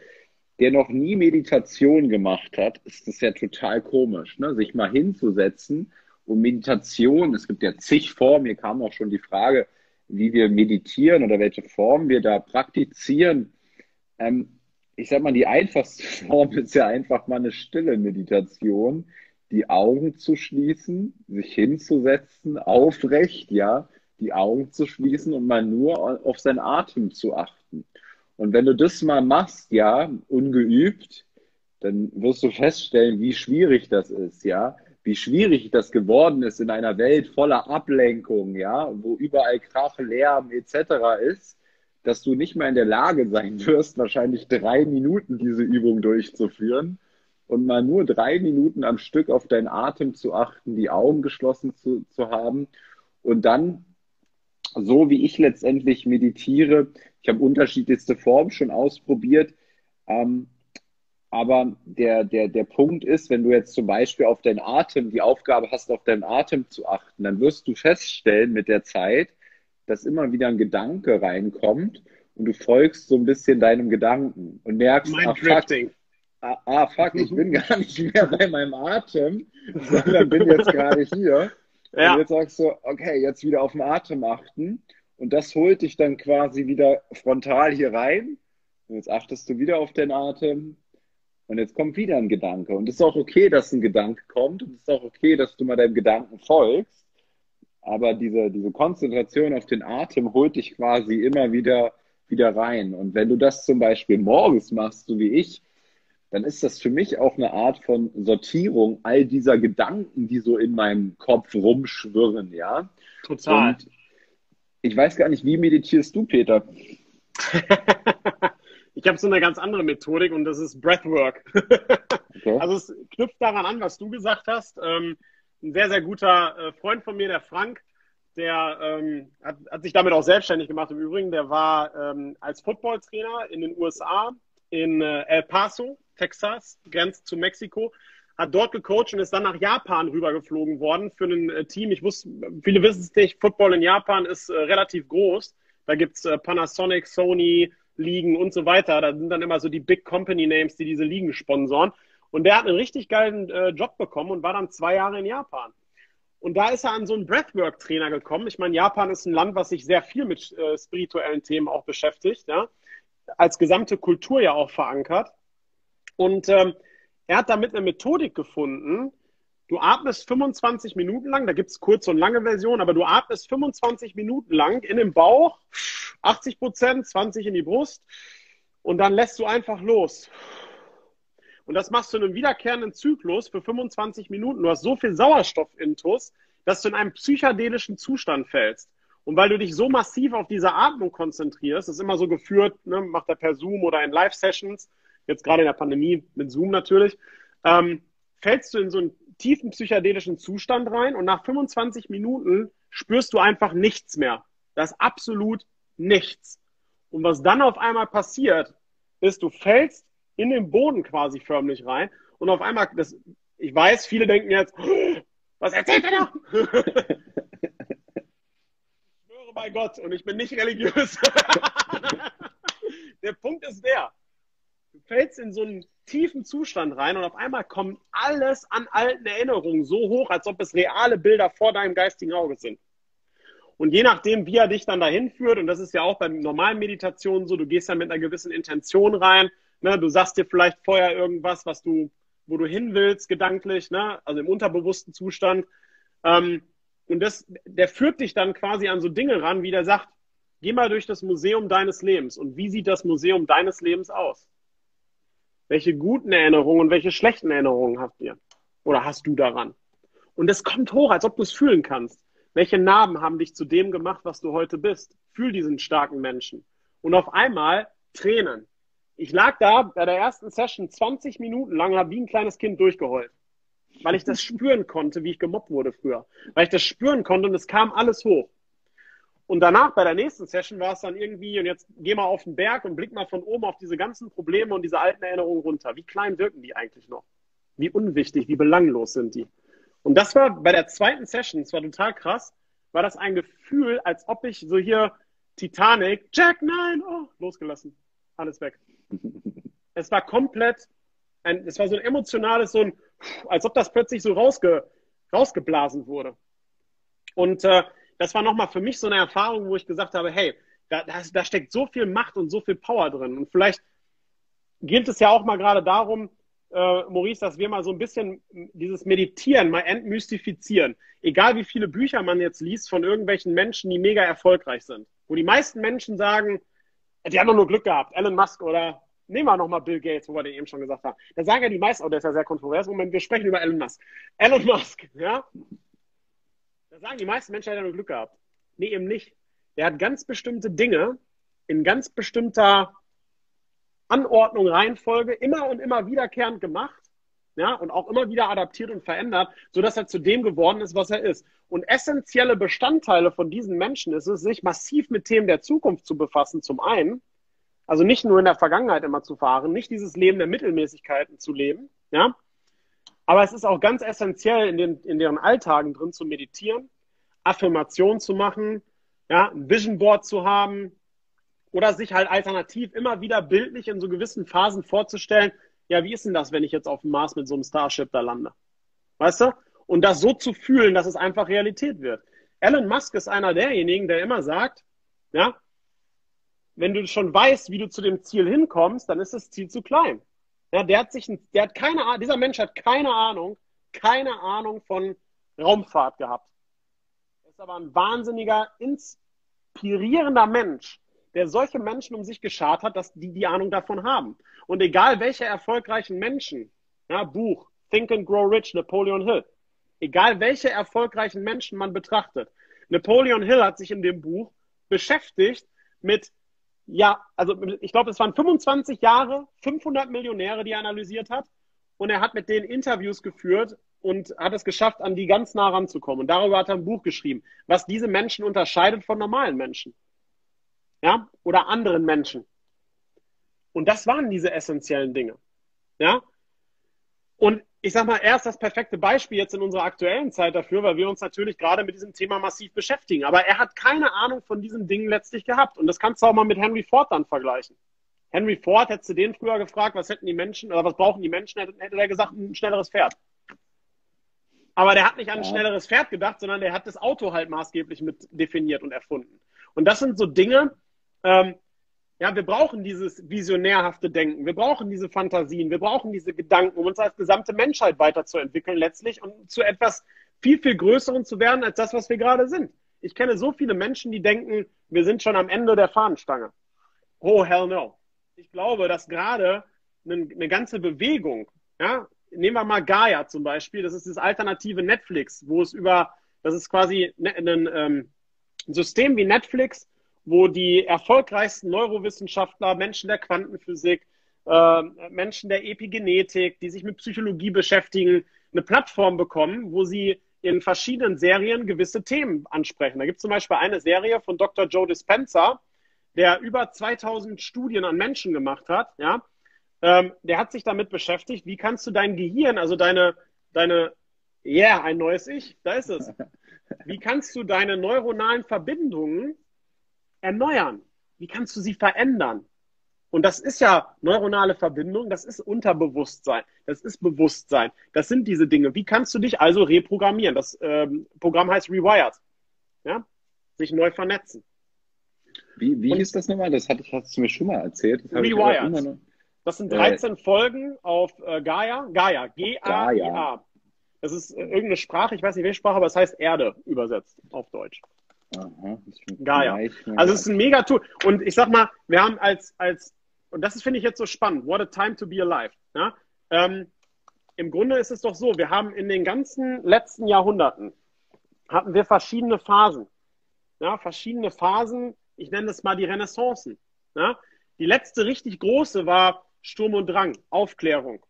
der noch nie Meditation gemacht hat, ist das ja total komisch, ne? sich mal hinzusetzen und Meditation, es gibt ja zig Formen, hier kam auch schon die Frage, wie wir meditieren oder welche Form wir da praktizieren. Ähm, ich sag mal, die einfachste Form ist ja einfach mal eine stille Meditation, die Augen zu schließen, sich hinzusetzen, aufrecht, ja, die Augen zu schließen und mal nur auf seinen Atem zu achten. Und wenn du das mal machst, ja, ungeübt, dann wirst du feststellen, wie schwierig das ist, ja, wie schwierig das geworden ist in einer Welt voller Ablenkung, ja, wo überall Krach, Lärm etc. ist, dass du nicht mehr in der Lage sein wirst, wahrscheinlich drei Minuten diese Übung durchzuführen und mal nur drei Minuten am Stück auf deinen Atem zu achten, die Augen geschlossen zu, zu haben. Und dann so wie ich letztendlich meditiere, ich habe unterschiedlichste Formen schon ausprobiert, ähm, aber der, der, der Punkt ist, wenn du jetzt zum Beispiel auf deinen Atem, die Aufgabe hast, auf deinen Atem zu achten, dann wirst du feststellen mit der Zeit, dass immer wieder ein Gedanke reinkommt und du folgst so ein bisschen deinem Gedanken und merkst, ah fuck, ah, ah, fuck, ich bin gar nicht mehr bei meinem Atem, sondern bin jetzt gerade hier. Ja. Und jetzt sagst du, okay, jetzt wieder auf den Atem achten. Und das holt dich dann quasi wieder frontal hier rein. Und jetzt achtest du wieder auf den Atem und jetzt kommt wieder ein Gedanke. Und es ist auch okay, dass ein Gedanke kommt. Und es ist auch okay, dass du mal deinem Gedanken folgst. Aber diese, diese Konzentration auf den Atem holt dich quasi immer wieder, wieder rein. Und wenn du das zum Beispiel morgens machst, so wie ich, dann ist das für mich auch eine Art von Sortierung all dieser Gedanken, die so in meinem Kopf rumschwirren, ja. Total. Und ich weiß gar nicht, wie meditierst du, Peter? Ich habe so eine ganz andere Methodik und das ist Breathwork. Okay. Also es knüpft daran an, was du gesagt hast. Ähm, ein sehr, sehr guter äh, Freund von mir, der Frank, der ähm, hat, hat, sich damit auch selbstständig gemacht. Im Übrigen, der war ähm, als Footballtrainer in den USA, in äh, El Paso, Texas, grenzt zu Mexiko, hat dort gecoacht und ist dann nach Japan rübergeflogen worden für ein äh, Team. Ich wusste, viele wissen es nicht, Football in Japan ist äh, relativ groß. Da gibt's äh, Panasonic, Sony, Ligen und so weiter. Da sind dann immer so die Big Company Names, die diese Ligen sponsoren. Und der hat einen richtig geilen äh, Job bekommen und war dann zwei Jahre in Japan. Und da ist er an so einen Breathwork-Trainer gekommen. Ich meine, Japan ist ein Land, was sich sehr viel mit äh, spirituellen Themen auch beschäftigt, ja. Als gesamte Kultur ja auch verankert. Und ähm, er hat damit eine Methodik gefunden. Du atmest 25 Minuten lang, da gibt es kurze und lange Versionen, aber du atmest 25 Minuten lang in den Bauch 80 Prozent, 20 in die Brust und dann lässt du einfach los. Und das machst du in einem wiederkehrenden Zyklus für 25 Minuten. Du hast so viel Sauerstoffintus, dass du in einen psychedelischen Zustand fällst. Und weil du dich so massiv auf diese Atmung konzentrierst, das ist immer so geführt, ne, macht er per Zoom oder in Live-Sessions, jetzt gerade in der Pandemie mit Zoom natürlich, ähm, fällst du in so einen tiefen psychedelischen Zustand rein und nach 25 Minuten spürst du einfach nichts mehr. Das ist absolut nichts. Und was dann auf einmal passiert, ist, du fällst in den Boden quasi förmlich rein und auf einmal, das, ich weiß, viele denken jetzt, was erzählt er da? ich schwöre bei Gott und ich bin nicht religiös. der Punkt ist der, fällst in so einen tiefen Zustand rein und auf einmal kommt alles an alten Erinnerungen so hoch, als ob es reale Bilder vor deinem geistigen Auge sind. Und je nachdem, wie er dich dann dahin führt, und das ist ja auch bei normalen Meditationen so, du gehst ja mit einer gewissen Intention rein, ne? du sagst dir vielleicht vorher irgendwas, was du, wo du hin willst, gedanklich, ne? also im unterbewussten Zustand. Ähm, und das, der führt dich dann quasi an so Dinge ran, wie der sagt, geh mal durch das Museum deines Lebens. Und wie sieht das Museum deines Lebens aus? Welche guten Erinnerungen und welche schlechten Erinnerungen habt ihr? Oder hast du daran? Und es kommt hoch, als ob du es fühlen kannst. Welche Narben haben dich zu dem gemacht, was du heute bist? Fühl diesen starken Menschen. Und auf einmal Tränen. Ich lag da bei der ersten Session 20 Minuten lang, habe wie ein kleines Kind durchgeheult. Weil ich das spüren konnte, wie ich gemobbt wurde früher. Weil ich das spüren konnte und es kam alles hoch. Und danach, bei der nächsten Session, war es dann irgendwie, und jetzt geh mal auf den Berg und blick mal von oben auf diese ganzen Probleme und diese alten Erinnerungen runter. Wie klein wirken die eigentlich noch? Wie unwichtig, wie belanglos sind die? Und das war bei der zweiten Session, das war total krass, war das ein Gefühl, als ob ich so hier Titanic, Jack, nein, oh, losgelassen. Alles weg. Es war komplett, ein, es war so ein emotionales, so ein, als ob das plötzlich so rausge, rausgeblasen wurde. Und äh, das war nochmal für mich so eine Erfahrung, wo ich gesagt habe, hey, da, da, da steckt so viel Macht und so viel Power drin. Und vielleicht gilt es ja auch mal gerade darum, äh, Maurice, dass wir mal so ein bisschen dieses Meditieren mal entmystifizieren. Egal wie viele Bücher man jetzt liest von irgendwelchen Menschen, die mega erfolgreich sind. Wo die meisten Menschen sagen, die haben doch nur Glück gehabt. Elon Musk oder nehmen wir nochmal Bill Gates, wo wir den eben schon gesagt haben. Da sagen ja die meisten, oh, der ist ja sehr kontrovers. Moment, wir sprechen über Elon Musk. Elon Musk, ja. Da sagen die meisten Menschen, er hat nur Glück gehabt. Nee, eben nicht. Der hat ganz bestimmte Dinge in ganz bestimmter Anordnung, Reihenfolge immer und immer wiederkehrend gemacht. Ja, und auch immer wieder adaptiert und verändert, sodass er zu dem geworden ist, was er ist. Und essentielle Bestandteile von diesen Menschen ist es, sich massiv mit Themen der Zukunft zu befassen, zum einen. Also nicht nur in der Vergangenheit immer zu fahren, nicht dieses Leben der Mittelmäßigkeiten zu leben, ja. Aber es ist auch ganz essentiell, in, den, in deren Alltagen drin zu meditieren, Affirmationen zu machen, ja, ein Vision Board zu haben, oder sich halt alternativ immer wieder bildlich in so gewissen Phasen vorzustellen, ja, wie ist denn das, wenn ich jetzt auf dem Mars mit so einem Starship da lande? Weißt du? Und das so zu fühlen, dass es einfach Realität wird. Elon Musk ist einer derjenigen, der immer sagt, ja, wenn du schon weißt, wie du zu dem Ziel hinkommst, dann ist das Ziel zu klein. Ja, der hat sich, der hat keine Ahnung, dieser Mensch hat keine Ahnung, keine Ahnung von Raumfahrt gehabt. Er ist aber ein wahnsinniger, inspirierender Mensch, der solche Menschen um sich geschart hat, dass die die Ahnung davon haben. Und egal welche erfolgreichen Menschen, ja, Buch, Think and Grow Rich, Napoleon Hill, egal welche erfolgreichen Menschen man betrachtet, Napoleon Hill hat sich in dem Buch beschäftigt mit, ja, also ich glaube, es waren 25 Jahre, 500 Millionäre, die er analysiert hat. Und er hat mit denen Interviews geführt und hat es geschafft, an die ganz nah ranzukommen. Und darüber hat er ein Buch geschrieben, was diese Menschen unterscheidet von normalen Menschen ja, oder anderen Menschen. Und das waren diese essentiellen Dinge, ja. Und ich sag mal, er ist das perfekte Beispiel jetzt in unserer aktuellen Zeit dafür, weil wir uns natürlich gerade mit diesem Thema massiv beschäftigen. Aber er hat keine Ahnung von diesen Dingen letztlich gehabt. Und das kannst du auch mal mit Henry Ford dann vergleichen. Henry Ford, hättest du den früher gefragt, was hätten die Menschen oder was brauchen die Menschen, hätte, hätte er gesagt, ein schnelleres Pferd. Aber der hat nicht an ein schnelleres Pferd gedacht, sondern der hat das Auto halt maßgeblich mit definiert und erfunden. Und das sind so Dinge, ähm, ja, wir brauchen dieses visionärhafte Denken, wir brauchen diese Fantasien, wir brauchen diese Gedanken, um uns als gesamte Menschheit weiterzuentwickeln letztlich und zu etwas viel, viel Größeren zu werden als das, was wir gerade sind. Ich kenne so viele Menschen, die denken, wir sind schon am Ende der Fahnenstange. Oh, hell no. Ich glaube, dass gerade eine, ganze Bewegung, ja, nehmen wir mal Gaia zum Beispiel, das ist das alternative Netflix, wo es über, das ist quasi ne, ähm, ein System wie Netflix, wo die erfolgreichsten Neurowissenschaftler, Menschen der Quantenphysik, äh, Menschen der Epigenetik, die sich mit Psychologie beschäftigen, eine Plattform bekommen, wo sie in verschiedenen Serien gewisse Themen ansprechen. Da gibt es zum Beispiel eine Serie von Dr. Joe Dispenza, der über 2000 Studien an Menschen gemacht hat. Ja, ähm, der hat sich damit beschäftigt, wie kannst du dein Gehirn, also deine, deine, ja, yeah, ein neues Ich, da ist es. Wie kannst du deine neuronalen Verbindungen erneuern? Wie kannst du sie verändern? Und das ist ja neuronale Verbindung, das ist Unterbewusstsein, das ist Bewusstsein, das sind diese Dinge. Wie kannst du dich also reprogrammieren? Das ähm, Programm heißt Rewired. Ja? Sich neu vernetzen. Wie, wie ist das nochmal? Das hatte, hast du mir schon mal erzählt. Das Rewired. Das sind 13 äh, Folgen auf äh, Gaia. Gaia. G-A-I-A. Das ist äh, irgendeine Sprache, ich weiß nicht welche Sprache, aber es heißt Erde übersetzt auf Deutsch. Aha, Gaia. Also es ist ein mega Tool. Und ich sag mal, wir haben als, als und das finde ich jetzt so spannend, what a time to be alive. Ja? Ähm, Im Grunde ist es doch so, wir haben in den ganzen letzten Jahrhunderten, hatten wir verschiedene Phasen. Ja? Verschiedene Phasen, ich nenne das mal die Renaissancen. Ja? Die letzte richtig große war Sturm und Drang, Aufklärung.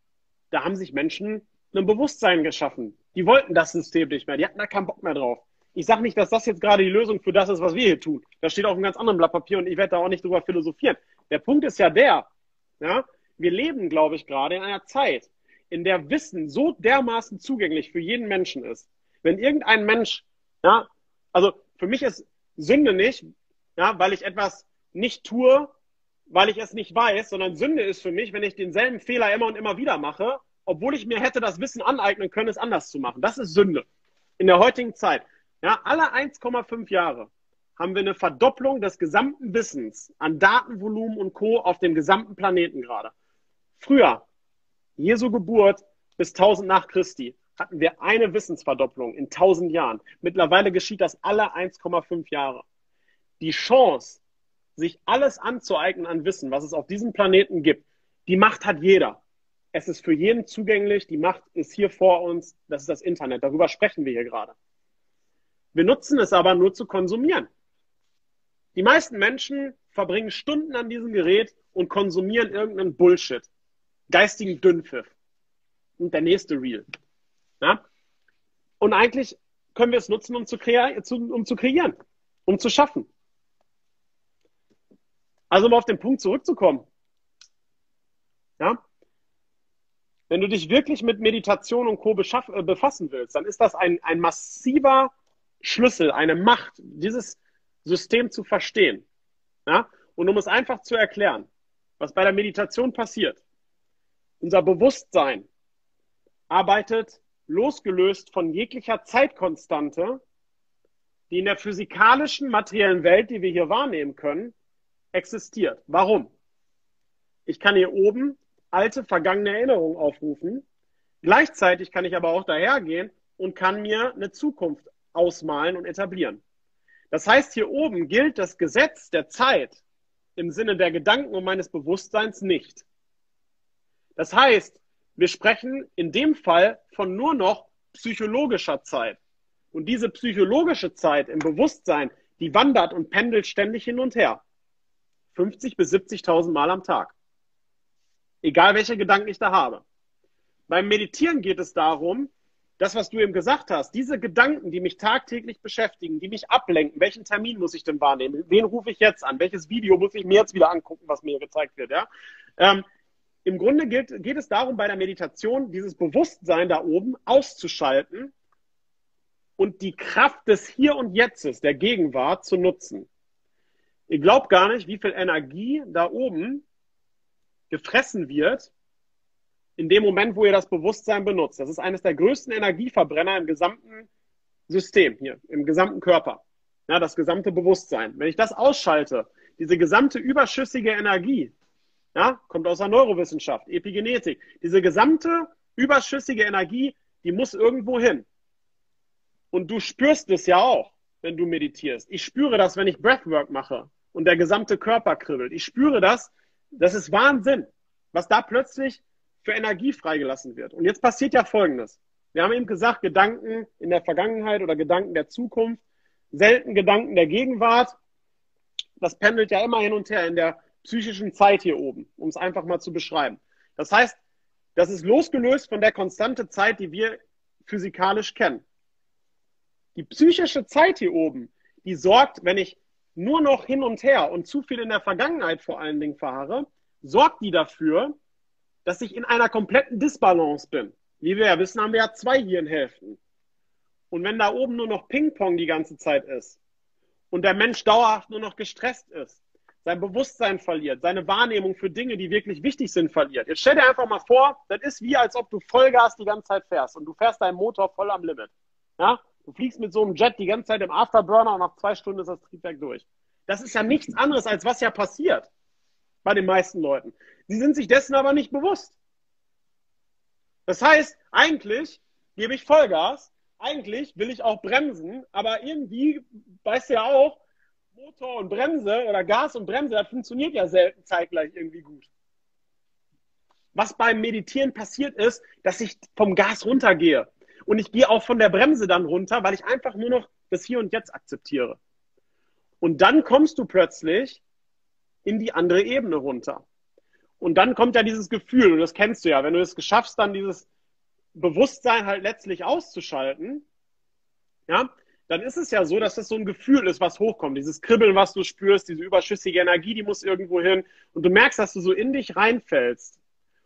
Da haben sich Menschen ein Bewusstsein geschaffen. Die wollten das System nicht mehr. Die hatten da keinen Bock mehr drauf. Ich sage nicht, dass das jetzt gerade die Lösung für das ist, was wir hier tun. Das steht auf einem ganz anderen Blatt Papier und ich werde da auch nicht drüber philosophieren. Der Punkt ist ja der, ja, wir leben, glaube ich, gerade in einer Zeit, in der Wissen so dermaßen zugänglich für jeden Menschen ist. Wenn irgendein Mensch, ja, also für mich ist Sünde nicht, ja, weil ich etwas nicht tue, weil ich es nicht weiß, sondern Sünde ist für mich, wenn ich denselben Fehler immer und immer wieder mache, obwohl ich mir hätte das Wissen aneignen können, es anders zu machen. Das ist Sünde in der heutigen Zeit. Ja, alle 1,5 Jahre haben wir eine Verdopplung des gesamten Wissens an Datenvolumen und Co. auf dem gesamten Planeten gerade. Früher, Jesu Geburt bis 1000 nach Christi, hatten wir eine Wissensverdopplung in 1000 Jahren. Mittlerweile geschieht das alle 1,5 Jahre. Die Chance, sich alles anzueignen an Wissen, was es auf diesem Planeten gibt, die Macht hat jeder. Es ist für jeden zugänglich. Die Macht ist hier vor uns. Das ist das Internet. Darüber sprechen wir hier gerade. Wir nutzen es aber nur zu konsumieren. Die meisten Menschen verbringen Stunden an diesem Gerät und konsumieren irgendeinen Bullshit. Geistigen Dünnpfiff. Und der nächste Reel. Ja? Und eigentlich können wir es nutzen, um zu, um zu kreieren, um zu schaffen. Also um auf den Punkt zurückzukommen. Ja? Wenn du dich wirklich mit Meditation und Co. Äh, befassen willst, dann ist das ein, ein massiver Schlüssel, eine Macht, dieses System zu verstehen. Ja? Und um es einfach zu erklären, was bei der Meditation passiert. Unser Bewusstsein arbeitet losgelöst von jeglicher Zeitkonstante, die in der physikalischen, materiellen Welt, die wir hier wahrnehmen können, existiert. Warum? Ich kann hier oben alte, vergangene Erinnerungen aufrufen. Gleichzeitig kann ich aber auch dahergehen und kann mir eine Zukunft ausmalen und etablieren. Das heißt, hier oben gilt das Gesetz der Zeit im Sinne der Gedanken und meines Bewusstseins nicht. Das heißt, wir sprechen in dem Fall von nur noch psychologischer Zeit. Und diese psychologische Zeit im Bewusstsein, die wandert und pendelt ständig hin und her. 50 bis 70.000 Mal am Tag. Egal welche Gedanken ich da habe. Beim Meditieren geht es darum, das, was du eben gesagt hast, diese Gedanken, die mich tagtäglich beschäftigen, die mich ablenken, welchen Termin muss ich denn wahrnehmen? Wen rufe ich jetzt an? Welches Video muss ich mir jetzt wieder angucken, was mir gezeigt wird? Ja? Ähm, Im Grunde geht, geht es darum, bei der Meditation dieses Bewusstsein da oben auszuschalten und die Kraft des Hier und Jetztes, der Gegenwart, zu nutzen. Ihr glaubt gar nicht, wie viel Energie da oben gefressen wird, in dem Moment, wo ihr das Bewusstsein benutzt. Das ist eines der größten Energieverbrenner im gesamten System hier, im gesamten Körper. Ja, das gesamte Bewusstsein. Wenn ich das ausschalte, diese gesamte überschüssige Energie, ja, kommt aus der Neurowissenschaft, Epigenetik, diese gesamte überschüssige Energie, die muss irgendwo hin. Und du spürst es ja auch, wenn du meditierst. Ich spüre das, wenn ich Breathwork mache und der gesamte Körper kribbelt. Ich spüre das. Das ist Wahnsinn, was da plötzlich für Energie freigelassen wird. Und jetzt passiert ja Folgendes. Wir haben eben gesagt, Gedanken in der Vergangenheit oder Gedanken der Zukunft, selten Gedanken der Gegenwart. Das pendelt ja immer hin und her in der psychischen Zeit hier oben, um es einfach mal zu beschreiben. Das heißt, das ist losgelöst von der konstante Zeit, die wir physikalisch kennen. Die psychische Zeit hier oben, die sorgt, wenn ich nur noch hin und her und zu viel in der Vergangenheit vor allen Dingen fahre, sorgt die dafür, dass ich in einer kompletten Disbalance bin. Wie wir ja wissen, haben wir ja zwei Hirnhälften. Und wenn da oben nur noch Ping-Pong die ganze Zeit ist und der Mensch dauerhaft nur noch gestresst ist, sein Bewusstsein verliert, seine Wahrnehmung für Dinge, die wirklich wichtig sind, verliert. Jetzt stell dir einfach mal vor, das ist wie, als ob du Vollgas die ganze Zeit fährst und du fährst deinen Motor voll am Limit. Ja? Du fliegst mit so einem Jet die ganze Zeit im Afterburner und nach zwei Stunden ist das Triebwerk durch. Das ist ja nichts anderes, als was ja passiert bei den meisten Leuten. Sie sind sich dessen aber nicht bewusst. Das heißt, eigentlich gebe ich Vollgas, eigentlich will ich auch bremsen, aber irgendwie weißt du ja auch, Motor und Bremse oder Gas und Bremse, das funktioniert ja selten zeitgleich irgendwie gut. Was beim Meditieren passiert ist, dass ich vom Gas runtergehe. Und ich gehe auch von der Bremse dann runter, weil ich einfach nur noch das Hier und Jetzt akzeptiere. Und dann kommst du plötzlich in die andere Ebene runter. Und dann kommt ja dieses Gefühl, und das kennst du ja, wenn du es geschaffst, dann dieses Bewusstsein halt letztlich auszuschalten, ja, dann ist es ja so, dass das so ein Gefühl ist, was hochkommt. Dieses Kribbeln, was du spürst, diese überschüssige Energie, die muss irgendwo hin. Und du merkst, dass du so in dich reinfällst.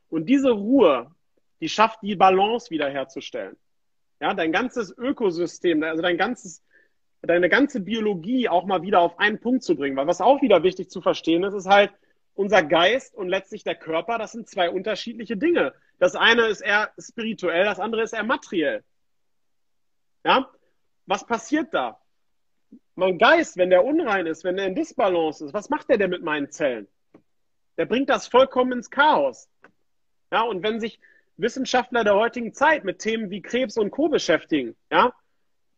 Und diese Ruhe, die schafft die Balance wiederherzustellen. Ja, dein ganzes Ökosystem, also dein ganzes, deine ganze Biologie auch mal wieder auf einen Punkt zu bringen. Weil was auch wieder wichtig zu verstehen ist, ist halt, unser Geist und letztlich der Körper, das sind zwei unterschiedliche Dinge. Das eine ist eher spirituell, das andere ist eher materiell. Ja? Was passiert da? Mein Geist, wenn der unrein ist, wenn der in Disbalance ist, was macht der denn mit meinen Zellen? Der bringt das vollkommen ins Chaos. Ja, und wenn sich Wissenschaftler der heutigen Zeit mit Themen wie Krebs und Co. beschäftigen, ja,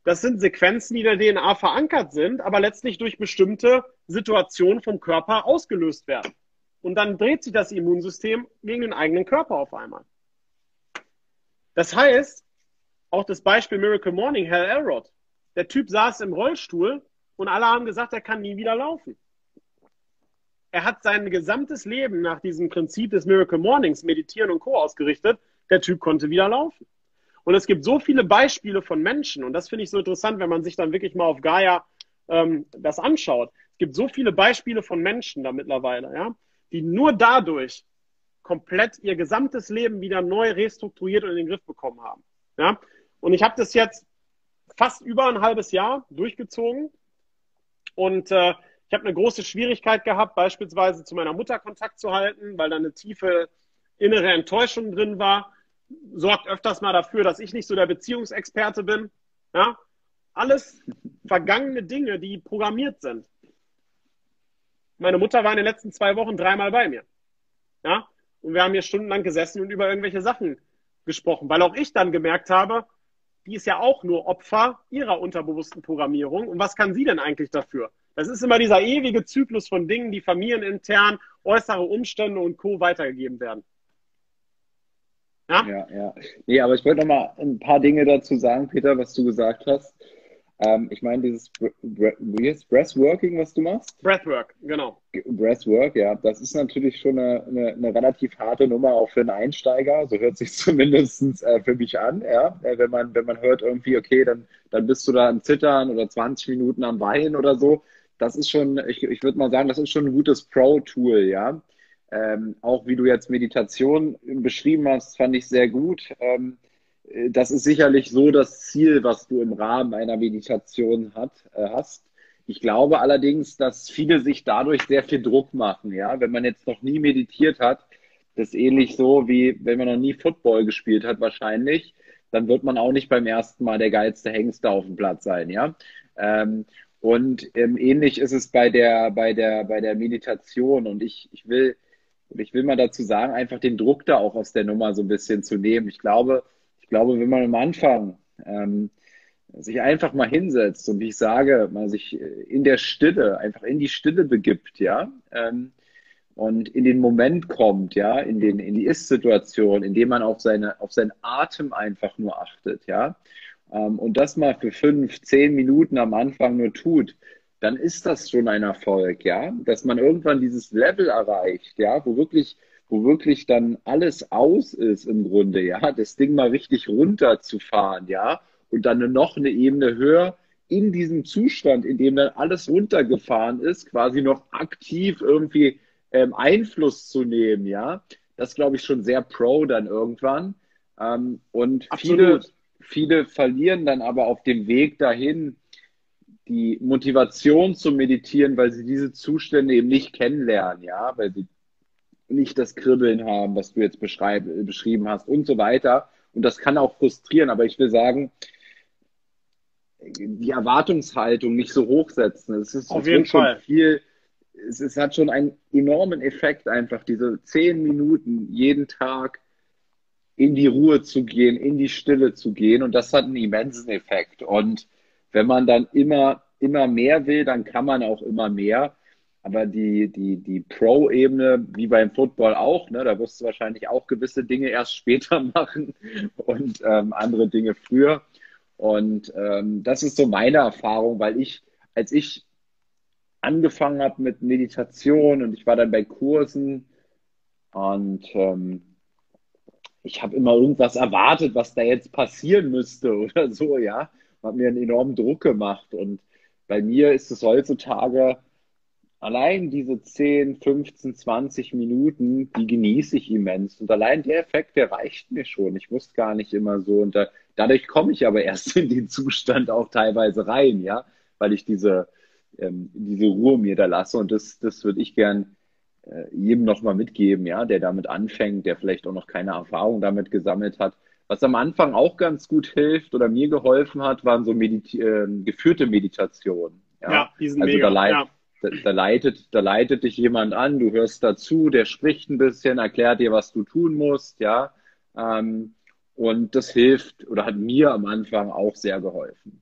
das sind Sequenzen, die in der DNA verankert sind, aber letztlich durch bestimmte Situationen vom Körper ausgelöst werden. Und dann dreht sich das Immunsystem gegen den eigenen Körper auf einmal. Das heißt, auch das Beispiel Miracle Morning, Hal Elrod. Der Typ saß im Rollstuhl und alle haben gesagt, er kann nie wieder laufen. Er hat sein gesamtes Leben nach diesem Prinzip des Miracle Mornings, Meditieren und Co. ausgerichtet. Der Typ konnte wieder laufen. Und es gibt so viele Beispiele von Menschen, und das finde ich so interessant, wenn man sich dann wirklich mal auf Gaia ähm, das anschaut. Es gibt so viele Beispiele von Menschen da mittlerweile, ja, die nur dadurch komplett ihr gesamtes Leben wieder neu restrukturiert und in den Griff bekommen haben. Ja? Und ich habe das jetzt fast über ein halbes Jahr durchgezogen und äh, ich habe eine große Schwierigkeit gehabt, beispielsweise zu meiner Mutter Kontakt zu halten, weil da eine tiefe innere Enttäuschung drin war. Sorgt öfters mal dafür, dass ich nicht so der Beziehungsexperte bin. Ja? Alles vergangene Dinge, die programmiert sind. Meine Mutter war in den letzten zwei Wochen dreimal bei mir. Ja? Und wir haben hier stundenlang gesessen und über irgendwelche Sachen gesprochen, weil auch ich dann gemerkt habe, die ist ja auch nur Opfer ihrer unterbewussten Programmierung. Und was kann sie denn eigentlich dafür? Das ist immer dieser ewige Zyklus von Dingen, die familienintern, äußere Umstände und Co. weitergegeben werden. Ja, ja. ja. Nee, aber ich wollte noch mal ein paar Dinge dazu sagen, Peter, was du gesagt hast. Ähm, ich meine, dieses Breathworking, was du machst? Breathwork, genau. Breathwork, ja, das ist natürlich schon eine, eine, eine relativ harte Nummer auch für einen Einsteiger. So hört sich zumindest äh, für mich an, ja. Äh, wenn man, wenn man hört irgendwie, okay, dann, dann bist du da am Zittern oder 20 Minuten am Weinen oder so. Das ist schon, ich, ich würde mal sagen, das ist schon ein gutes Pro-Tool, ja. Ähm, auch wie du jetzt Meditation beschrieben hast, fand ich sehr gut. Ähm, das ist sicherlich so das Ziel, was du im Rahmen einer Meditation hat, äh, hast. Ich glaube allerdings, dass viele sich dadurch sehr viel Druck machen. Ja, wenn man jetzt noch nie meditiert hat, das ist ähnlich so wie wenn man noch nie Football gespielt hat, wahrscheinlich, dann wird man auch nicht beim ersten Mal der geilste Hengste auf dem Platz sein. Ja, ähm, und ähm, ähnlich ist es bei der bei der bei der Meditation. Und ich ich will ich will mal dazu sagen, einfach den Druck da auch aus der Nummer so ein bisschen zu nehmen. Ich glaube, ich glaube, wenn man am Anfang ähm, sich einfach mal hinsetzt und wie ich sage, man sich in der Stille, einfach in die Stille begibt, ja, ähm, und in den Moment kommt, ja, in, den, in die Ist-Situation, indem man auf, seine, auf seinen Atem einfach nur achtet, ja, ähm, und das mal für fünf, zehn Minuten am Anfang nur tut, dann ist das schon ein Erfolg, ja, dass man irgendwann dieses Level erreicht, ja, wo wirklich wo wirklich dann alles aus ist im Grunde, ja, das Ding mal richtig runterzufahren, ja, und dann noch eine Ebene höher in diesem Zustand, in dem dann alles runtergefahren ist, quasi noch aktiv irgendwie ähm, Einfluss zu nehmen, ja, das glaube ich schon sehr pro dann irgendwann. Ähm, und viele, viele verlieren dann aber auf dem Weg dahin die Motivation zu meditieren, weil sie diese Zustände eben nicht kennenlernen, ja, weil sie nicht das Kribbeln haben, was du jetzt beschrieben hast und so weiter. Und das kann auch frustrieren, aber ich will sagen, die Erwartungshaltung nicht so hochsetzen. Es ist auf jeden Fall viel. Es, es hat schon einen enormen Effekt, einfach diese zehn Minuten jeden Tag in die Ruhe zu gehen, in die Stille zu gehen. Und das hat einen immensen Effekt. Und wenn man dann immer, immer mehr will, dann kann man auch immer mehr. Aber die, die, die Pro-Ebene, wie beim Football auch, ne, da wirst du wahrscheinlich auch gewisse Dinge erst später machen und ähm, andere Dinge früher. Und ähm, das ist so meine Erfahrung, weil ich, als ich angefangen habe mit Meditation und ich war dann bei Kursen und ähm, ich habe immer irgendwas erwartet, was da jetzt passieren müsste oder so, ja. Hat mir einen enormen Druck gemacht. Und bei mir ist es heutzutage allein diese 10, 15, 20 Minuten, die genieße ich immens. Und allein der Effekt, der reicht mir schon. Ich muss gar nicht immer so. Und da, dadurch komme ich aber erst in den Zustand auch teilweise rein, ja, weil ich diese, ähm, diese Ruhe mir da lasse. Und das, das würde ich gern äh, jedem nochmal mitgeben, ja, der damit anfängt, der vielleicht auch noch keine Erfahrung damit gesammelt hat. Was am Anfang auch ganz gut hilft oder mir geholfen hat, waren so Mediti äh, geführte Meditationen. Ja, ja die sind also mega. Da, leit ja. da, da, leitet, da leitet dich jemand an, du hörst dazu, der spricht ein bisschen, erklärt dir, was du tun musst, ja. Ähm, und das hilft oder hat mir am Anfang auch sehr geholfen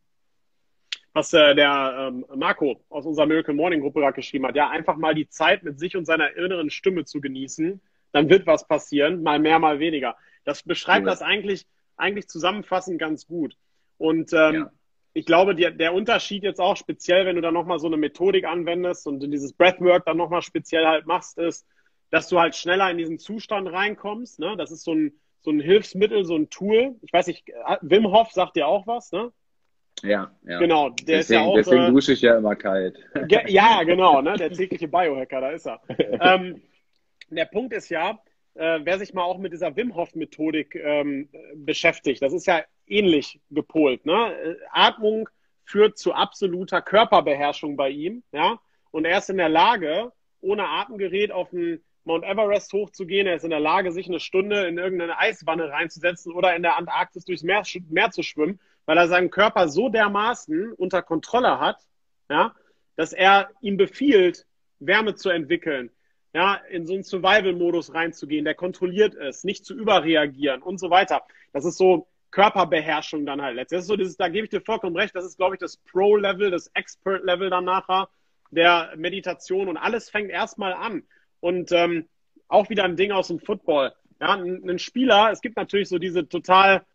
was äh, der ähm, Marco aus unserer Miracle Morning Gruppe gerade geschrieben hat. Ja, einfach mal die Zeit mit sich und seiner inneren Stimme zu genießen, dann wird was passieren, mal mehr, mal weniger. Das beschreibt ja. das eigentlich, eigentlich zusammenfassend ganz gut. Und ähm, ja. ich glaube, die, der Unterschied jetzt auch speziell, wenn du dann nochmal so eine Methodik anwendest und dieses Breathwork dann nochmal speziell halt machst, ist, dass du halt schneller in diesen Zustand reinkommst. Ne? Das ist so ein, so ein Hilfsmittel, so ein Tool. Ich weiß nicht, Wim Hof sagt dir auch was, ne? Ja, ja. Genau, der deswegen, ist ja auch. Deswegen äh, dusche ich ja immer kalt. Ja, genau, ne? Der tägliche Biohacker, da ist er. ähm, der Punkt ist ja, äh, wer sich mal auch mit dieser Wim Hof Methodik ähm, beschäftigt, das ist ja ähnlich gepolt. Ne? Äh, Atmung führt zu absoluter Körperbeherrschung bei ihm, ja. Und er ist in der Lage, ohne Atemgerät auf den Mount Everest hochzugehen. Er ist in der Lage, sich eine Stunde in irgendeine Eiswanne reinzusetzen oder in der Antarktis durchs Meer, Meer zu schwimmen weil er seinen Körper so dermaßen unter Kontrolle hat, ja, dass er ihm befiehlt, Wärme zu entwickeln, ja, in so einen Survival-Modus reinzugehen, der kontrolliert ist, nicht zu überreagieren und so weiter. Das ist so Körperbeherrschung dann halt ist so da gebe ich dir vollkommen recht, das ist, glaube ich, das Pro-Level, das Expert-Level dann nachher der Meditation und alles fängt erstmal an. Und ähm, auch wieder ein Ding aus dem Football. Ja, ein, ein Spieler, es gibt natürlich so diese total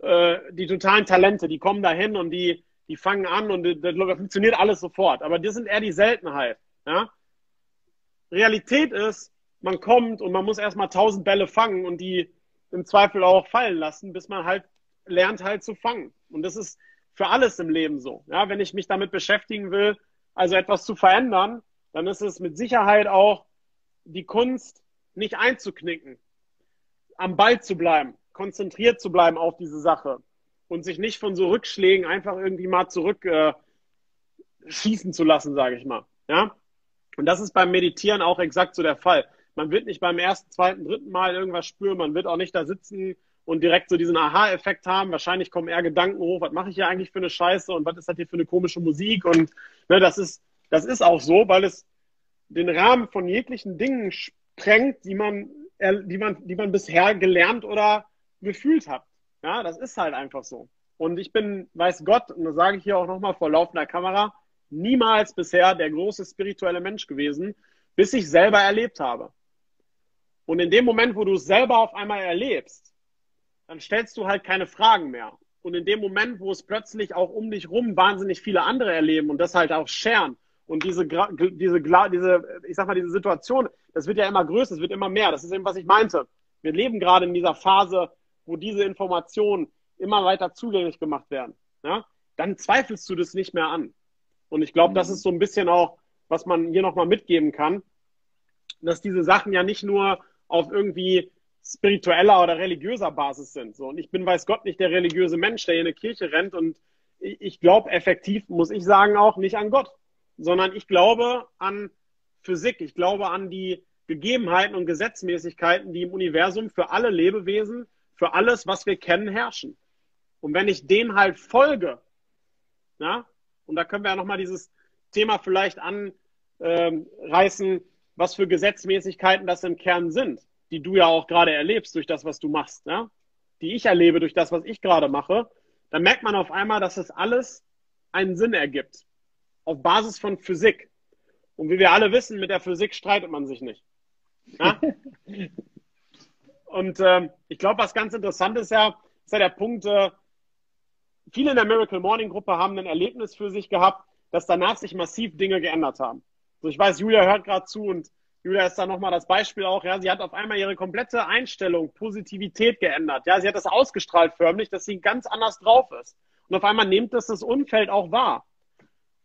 äh, die totalen Talente, die kommen dahin und die, die fangen an und das funktioniert alles sofort. Aber das sind eher die Seltenheit. Ja? Realität ist, man kommt und man muss erstmal tausend Bälle fangen und die im Zweifel auch fallen lassen, bis man halt lernt halt zu fangen. Und das ist für alles im Leben so. Ja, wenn ich mich damit beschäftigen will, also etwas zu verändern, dann ist es mit Sicherheit auch die Kunst, nicht einzuknicken, am Ball zu bleiben, konzentriert zu bleiben auf diese Sache und sich nicht von so Rückschlägen einfach irgendwie mal zurück äh, schießen zu lassen, sage ich mal. Ja? Und das ist beim Meditieren auch exakt so der Fall. Man wird nicht beim ersten, zweiten, dritten Mal irgendwas spüren, man wird auch nicht da sitzen und direkt so diesen Aha-Effekt haben. Wahrscheinlich kommen eher Gedanken hoch, was mache ich hier eigentlich für eine Scheiße und was ist das hier für eine komische Musik? Und ne, das ist, das ist auch so, weil es den Rahmen von jeglichen Dingen sprengt, die man, die man, die man bisher gelernt oder gefühlt habt. Ja, das ist halt einfach so. Und ich bin, weiß Gott, und das sage ich hier auch nochmal vor laufender Kamera, niemals bisher der große spirituelle Mensch gewesen, bis ich selber erlebt habe. Und in dem Moment, wo du es selber auf einmal erlebst, dann stellst du halt keine Fragen mehr. Und in dem Moment, wo es plötzlich auch um dich rum wahnsinnig viele andere erleben und das halt auch scheren und diese, diese, diese, ich sag mal, diese Situation, das wird ja immer größer, es wird immer mehr. Das ist eben, was ich meinte. Wir leben gerade in dieser Phase, wo diese Informationen immer weiter zugänglich gemacht werden, ja, dann zweifelst du das nicht mehr an. Und ich glaube, das mhm. ist so ein bisschen auch, was man hier nochmal mitgeben kann, dass diese Sachen ja nicht nur auf irgendwie spiritueller oder religiöser Basis sind. So, und ich bin, weiß Gott, nicht der religiöse Mensch, der hier in eine Kirche rennt. Und ich glaube effektiv, muss ich sagen, auch nicht an Gott, sondern ich glaube an Physik. Ich glaube an die Gegebenheiten und Gesetzmäßigkeiten, die im Universum für alle Lebewesen für alles, was wir kennen, herrschen. Und wenn ich dem halt folge, na, und da können wir ja nochmal dieses Thema vielleicht anreißen, ähm, was für Gesetzmäßigkeiten das im Kern sind, die du ja auch gerade erlebst durch das, was du machst, ja? die ich erlebe durch das, was ich gerade mache, dann merkt man auf einmal, dass es alles einen Sinn ergibt. Auf Basis von Physik. Und wie wir alle wissen, mit der Physik streitet man sich nicht. Ja? Und ähm, ich glaube, was ganz interessant ist ja, ist ja der Punkt, äh, viele in der Miracle Morning Gruppe haben ein Erlebnis für sich gehabt, dass danach sich massiv Dinge geändert haben. So, ich weiß, Julia hört gerade zu und Julia ist da nochmal das Beispiel auch, ja, sie hat auf einmal ihre komplette Einstellung, Positivität geändert. Ja, sie hat das ausgestrahlt förmlich, dass sie ganz anders drauf ist. Und auf einmal nimmt das das Umfeld auch wahr.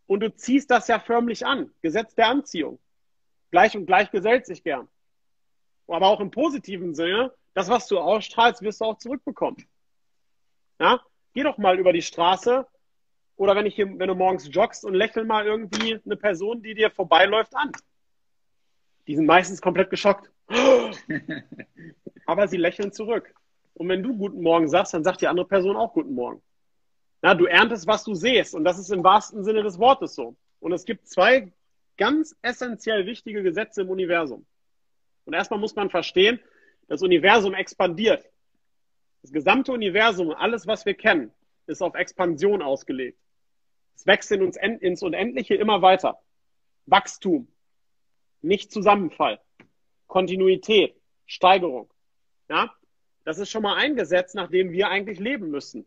Und du ziehst das ja förmlich an. Gesetz der Anziehung. Gleich und gleich gesellt sich gern. Aber auch im positiven Sinne, das, was du ausstrahlst, wirst du auch zurückbekommen. Ja? Geh doch mal über die Straße oder wenn, ich hier, wenn du morgens joggst und lächel mal irgendwie eine Person, die dir vorbeiläuft, an. Die sind meistens komplett geschockt. Aber sie lächeln zurück. Und wenn du Guten Morgen sagst, dann sagt die andere Person auch Guten Morgen. Ja, du erntest, was du siehst. Und das ist im wahrsten Sinne des Wortes so. Und es gibt zwei ganz essentiell wichtige Gesetze im Universum. Und erstmal muss man verstehen, das Universum expandiert. Das gesamte Universum, alles, was wir kennen, ist auf Expansion ausgelegt. Es wächst in uns ins Unendliche immer weiter. Wachstum, nicht Zusammenfall, Kontinuität, Steigerung. Ja, das ist schon mal ein Gesetz, nach dem wir eigentlich leben müssen.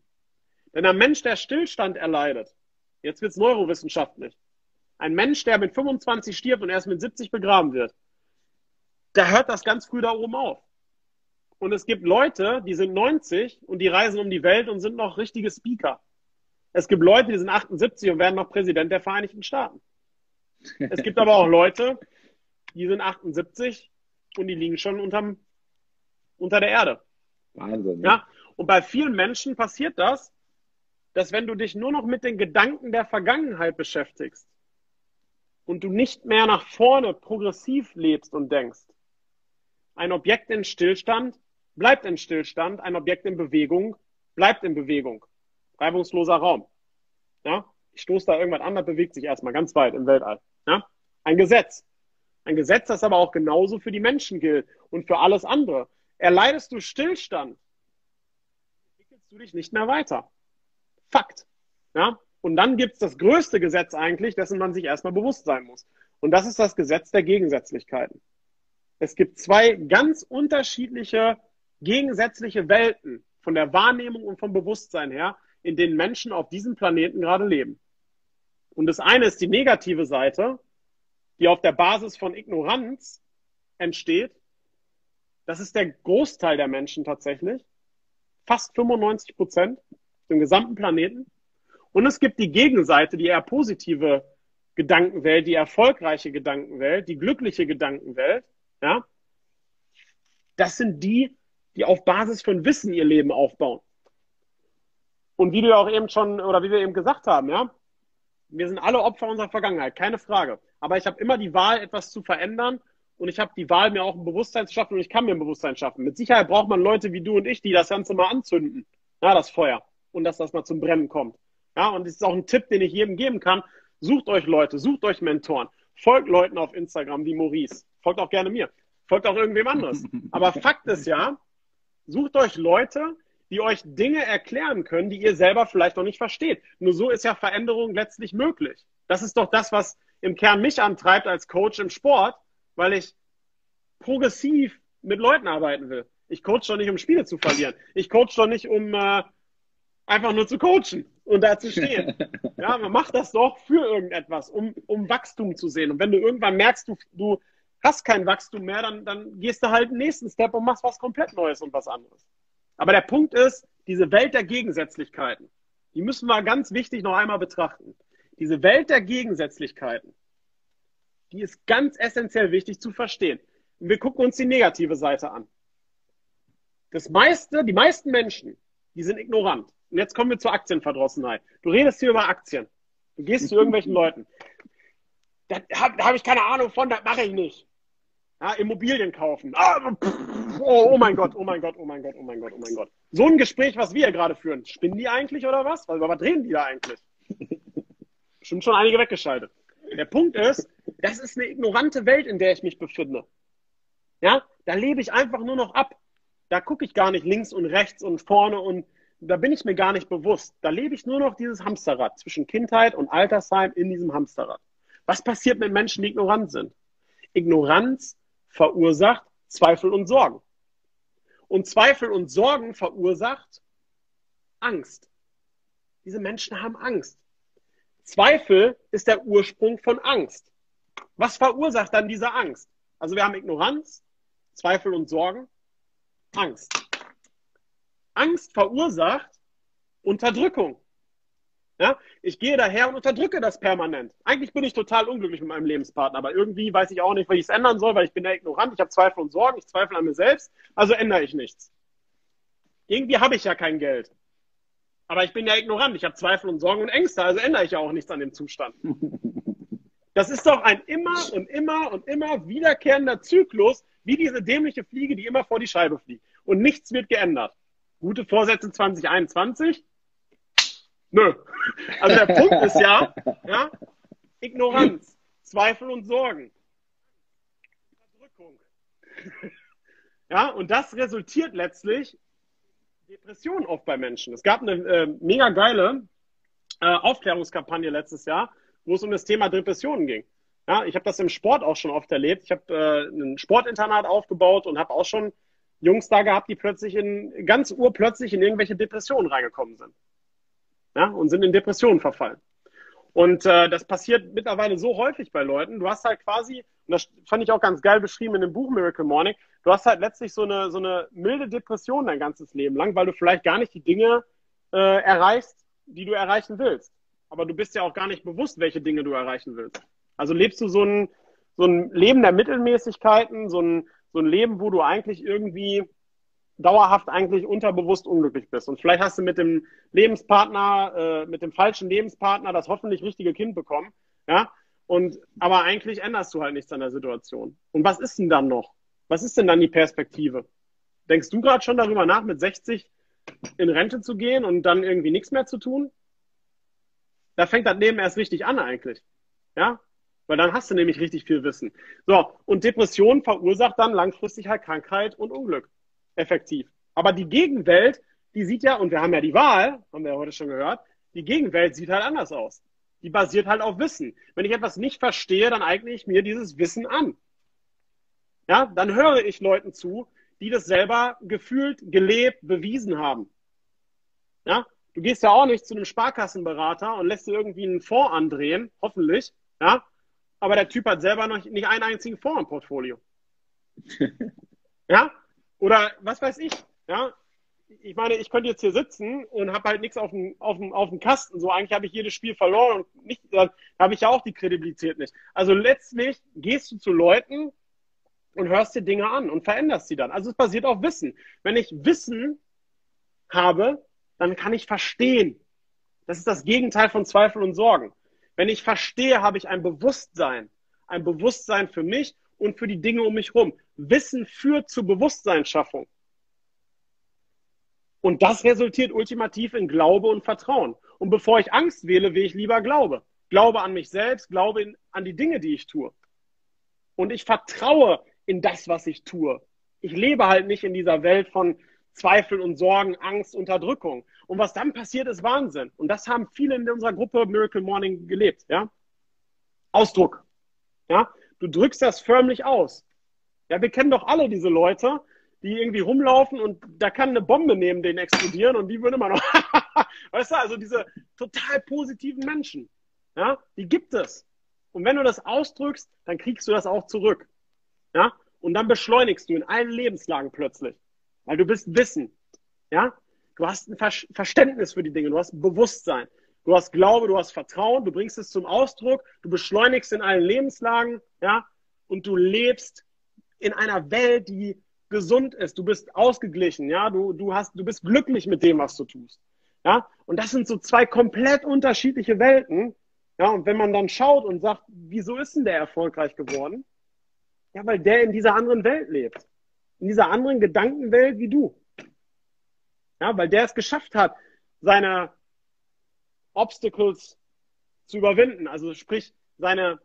Denn ein Mensch, der Stillstand erleidet, jetzt wird es neurowissenschaftlich, ein Mensch, der mit 25 stirbt und erst mit 70 begraben wird, da hört das ganz früh da oben auf. Und es gibt Leute, die sind 90 und die reisen um die Welt und sind noch richtige Speaker. Es gibt Leute, die sind 78 und werden noch Präsident der Vereinigten Staaten. Es gibt aber auch Leute, die sind 78 und die liegen schon unterm, unter der Erde. Wahnsinn. Ne? Ja? Und bei vielen Menschen passiert das, dass wenn du dich nur noch mit den Gedanken der Vergangenheit beschäftigst und du nicht mehr nach vorne progressiv lebst und denkst, ein Objekt in Stillstand bleibt in Stillstand, ein Objekt in Bewegung bleibt in Bewegung. Reibungsloser Raum. Ja? Ich stoße da irgendwas an, das bewegt sich erstmal ganz weit im Weltall. Ja? Ein Gesetz. Ein Gesetz, das aber auch genauso für die Menschen gilt und für alles andere. Erleidest du Stillstand, entwickelst du dich nicht mehr weiter. Fakt. Ja? Und dann gibt es das größte Gesetz eigentlich, dessen man sich erstmal bewusst sein muss. Und das ist das Gesetz der Gegensätzlichkeiten. Es gibt zwei ganz unterschiedliche, gegensätzliche Welten von der Wahrnehmung und vom Bewusstsein her, in denen Menschen auf diesem Planeten gerade leben. Und das eine ist die negative Seite, die auf der Basis von Ignoranz entsteht. Das ist der Großteil der Menschen tatsächlich. Fast 95 Prozent im gesamten Planeten. Und es gibt die Gegenseite, die eher positive Gedankenwelt, die erfolgreiche Gedankenwelt, die glückliche Gedankenwelt. Ja? Das sind die, die auf Basis von Wissen ihr Leben aufbauen. Und wie du auch eben schon, oder wie wir eben gesagt haben, ja, wir sind alle Opfer unserer Vergangenheit, keine Frage. Aber ich habe immer die Wahl, etwas zu verändern und ich habe die Wahl, mir auch ein Bewusstsein zu schaffen und ich kann mir ein Bewusstsein schaffen. Mit Sicherheit braucht man Leute wie du und ich, die das Ganze mal anzünden, ja, das Feuer und dass das mal zum Brennen kommt. Ja, und das ist auch ein Tipp, den ich jedem geben kann. Sucht euch Leute, sucht euch Mentoren, folgt Leuten auf Instagram wie Maurice, folgt auch gerne mir, folgt auch irgendwem anderes. Aber Fakt ist ja, sucht euch Leute, die euch Dinge erklären können, die ihr selber vielleicht noch nicht versteht. Nur so ist ja Veränderung letztlich möglich. Das ist doch das, was im Kern mich antreibt als Coach im Sport, weil ich progressiv mit Leuten arbeiten will. Ich coach doch nicht, um Spiele zu verlieren. Ich coach doch nicht, um äh, einfach nur zu coachen und da zu stehen. Ja, man macht das doch für irgendetwas, um, um Wachstum zu sehen. Und wenn du irgendwann merkst, du, du hast kein Wachstum mehr, dann, dann gehst du halt den nächsten Step und machst was komplett Neues und was anderes. Aber der Punkt ist, diese Welt der Gegensätzlichkeiten, die müssen wir ganz wichtig noch einmal betrachten. Diese Welt der Gegensätzlichkeiten, die ist ganz essentiell wichtig zu verstehen. Und wir gucken uns die negative Seite an. Das meiste, die meisten Menschen, die sind ignorant. Und jetzt kommen wir zur Aktienverdrossenheit. Du redest hier über Aktien. Du gehst zu irgendwelchen Leuten. Da habe hab ich keine Ahnung von, das mache ich nicht. Ja, Immobilien kaufen. Ah, oh, oh, mein Gott, oh mein Gott, oh mein Gott, oh mein Gott, oh mein Gott. So ein Gespräch, was wir hier gerade führen, spinnen die eigentlich oder was? Was, was drehen die da eigentlich? Bestimmt schon einige weggeschaltet. Der Punkt ist, das ist eine ignorante Welt, in der ich mich befinde. Ja, da lebe ich einfach nur noch ab. Da gucke ich gar nicht links und rechts und vorne und da bin ich mir gar nicht bewusst. Da lebe ich nur noch dieses Hamsterrad zwischen Kindheit und Altersheim in diesem Hamsterrad. Was passiert mit Menschen, die ignorant sind? Ignoranz verursacht Zweifel und Sorgen. Und Zweifel und Sorgen verursacht Angst. Diese Menschen haben Angst. Zweifel ist der Ursprung von Angst. Was verursacht dann diese Angst? Also wir haben Ignoranz, Zweifel und Sorgen, Angst. Angst verursacht Unterdrückung. Ja, ich gehe daher und unterdrücke das permanent. Eigentlich bin ich total unglücklich mit meinem Lebenspartner, aber irgendwie weiß ich auch nicht, wie ich es ändern soll, weil ich bin ja ignorant, ich habe Zweifel und Sorgen, ich zweifle an mir selbst, also ändere ich nichts. Irgendwie habe ich ja kein Geld. Aber ich bin ja ignorant, ich habe Zweifel und Sorgen und Ängste, also ändere ich ja auch nichts an dem Zustand. Das ist doch ein immer und immer und immer wiederkehrender Zyklus, wie diese dämliche Fliege, die immer vor die Scheibe fliegt. Und nichts wird geändert. Gute Vorsätze 2021? Nö. Also der Punkt ist ja, ja, Ignoranz, Zweifel und Sorgen. Unterdrückung. Ja, und das resultiert letztlich Depressionen oft bei Menschen. Es gab eine äh, mega geile äh, Aufklärungskampagne letztes Jahr, wo es um das Thema Depressionen ging. Ja, ich habe das im Sport auch schon oft erlebt. Ich habe äh, ein Sportinternat aufgebaut und habe auch schon Jungs da gehabt, die plötzlich in ganz urplötzlich in irgendwelche Depressionen reingekommen sind. Ja, und sind in Depressionen verfallen. Und äh, das passiert mittlerweile so häufig bei Leuten. Du hast halt quasi, und das fand ich auch ganz geil beschrieben in dem Buch Miracle Morning, du hast halt letztlich so eine, so eine milde Depression dein ganzes Leben lang, weil du vielleicht gar nicht die Dinge äh, erreichst, die du erreichen willst aber du bist ja auch gar nicht bewusst, welche Dinge du erreichen willst. Also lebst du so ein, so ein Leben der Mittelmäßigkeiten, so ein, so ein Leben, wo du eigentlich irgendwie dauerhaft eigentlich unterbewusst unglücklich bist. Und vielleicht hast du mit dem Lebenspartner, äh, mit dem falschen Lebenspartner das hoffentlich richtige Kind bekommen, ja. Und aber eigentlich änderst du halt nichts an der Situation. Und was ist denn dann noch? Was ist denn dann die Perspektive? Denkst du gerade schon darüber nach, mit 60 in Rente zu gehen und dann irgendwie nichts mehr zu tun? Da fängt das Leben erst richtig an eigentlich. Ja? Weil dann hast du nämlich richtig viel Wissen. So, und Depression verursacht dann langfristig halt Krankheit und Unglück. Effektiv. Aber die Gegenwelt, die sieht ja, und wir haben ja die Wahl, haben wir ja heute schon gehört, die Gegenwelt sieht halt anders aus. Die basiert halt auf Wissen. Wenn ich etwas nicht verstehe, dann eigne ich mir dieses Wissen an. Ja, dann höre ich Leuten zu, die das selber gefühlt, gelebt, bewiesen haben. Ja, Du gehst ja auch nicht zu einem Sparkassenberater und lässt dir irgendwie einen Fonds andrehen, hoffentlich, ja. Aber der Typ hat selber noch nicht einen einzigen Fonds im Portfolio. ja? Oder was weiß ich, ja. Ich meine, ich könnte jetzt hier sitzen und habe halt nichts auf dem, auf, dem, auf dem Kasten. So, eigentlich habe ich jedes Spiel verloren und nicht, dann habe ich ja auch die Kredibilität nicht. Also letztlich gehst du zu Leuten und hörst dir Dinge an und veränderst sie dann. Also es basiert auf Wissen. Wenn ich Wissen habe, dann kann ich verstehen. Das ist das Gegenteil von Zweifel und Sorgen. Wenn ich verstehe, habe ich ein Bewusstsein. Ein Bewusstsein für mich und für die Dinge um mich herum. Wissen führt zur Bewusstseinsschaffung. Und das resultiert ultimativ in Glaube und Vertrauen. Und bevor ich Angst wähle, will ich lieber Glaube. Glaube an mich selbst, Glaube in, an die Dinge, die ich tue. Und ich vertraue in das, was ich tue. Ich lebe halt nicht in dieser Welt von, Zweifel und Sorgen, Angst, Unterdrückung. Und was dann passiert, ist Wahnsinn. Und das haben viele in unserer Gruppe Miracle Morning gelebt, ja. Ausdruck. Ja. Du drückst das förmlich aus. Ja, wir kennen doch alle diese Leute, die irgendwie rumlaufen und da kann eine Bombe neben denen explodieren und die würden immer noch, weißt du, also diese total positiven Menschen, ja, die gibt es. Und wenn du das ausdrückst, dann kriegst du das auch zurück. Ja, und dann beschleunigst du in allen Lebenslagen plötzlich. Weil du bist Wissen. Ja? Du hast ein Ver Verständnis für die Dinge, du hast Bewusstsein. Du hast Glaube, du hast Vertrauen, du bringst es zum Ausdruck, du beschleunigst in allen Lebenslagen, ja, und du lebst in einer Welt, die gesund ist. Du bist ausgeglichen, ja, du, du hast, du bist glücklich mit dem, was du tust. Ja, und das sind so zwei komplett unterschiedliche Welten. Ja, und wenn man dann schaut und sagt, wieso ist denn der erfolgreich geworden? Ja, weil der in dieser anderen Welt lebt in dieser anderen Gedankenwelt wie du. Ja, weil der es geschafft hat, seine Obstacles zu überwinden, also sprich seine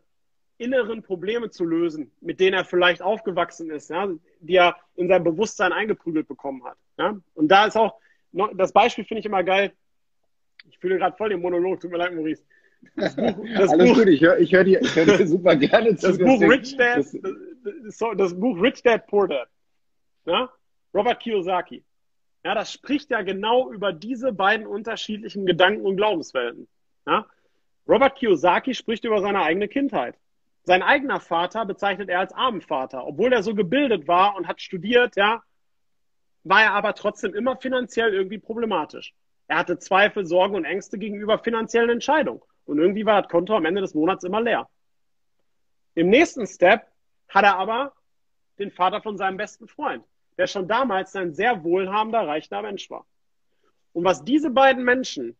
inneren Probleme zu lösen, mit denen er vielleicht aufgewachsen ist, ja, die er in sein Bewusstsein eingeprügelt bekommen hat. Ja. Und da ist auch, das Beispiel finde ich immer geil. Ich fühle gerade voll den Monolog, tut mir leid, Maurice. Das Buch, das Alles Buch, gut, ich höre ich hör dir, hör dir super gerne zu. Das, Buch Rich Dad, das, das, das Buch Rich Dad Poor Dad ja? Robert Kiyosaki. Ja, das spricht ja genau über diese beiden unterschiedlichen Gedanken- und Glaubenswelten. Ja? Robert Kiyosaki spricht über seine eigene Kindheit. Sein eigener Vater bezeichnet er als armen Vater. Obwohl er so gebildet war und hat studiert, ja, war er aber trotzdem immer finanziell irgendwie problematisch. Er hatte Zweifel, Sorgen und Ängste gegenüber finanziellen Entscheidungen. Und irgendwie war das Konto am Ende des Monats immer leer. Im nächsten Step hat er aber den Vater von seinem besten Freund, der schon damals ein sehr wohlhabender, reicher Mensch war. Und was diese beiden Menschen,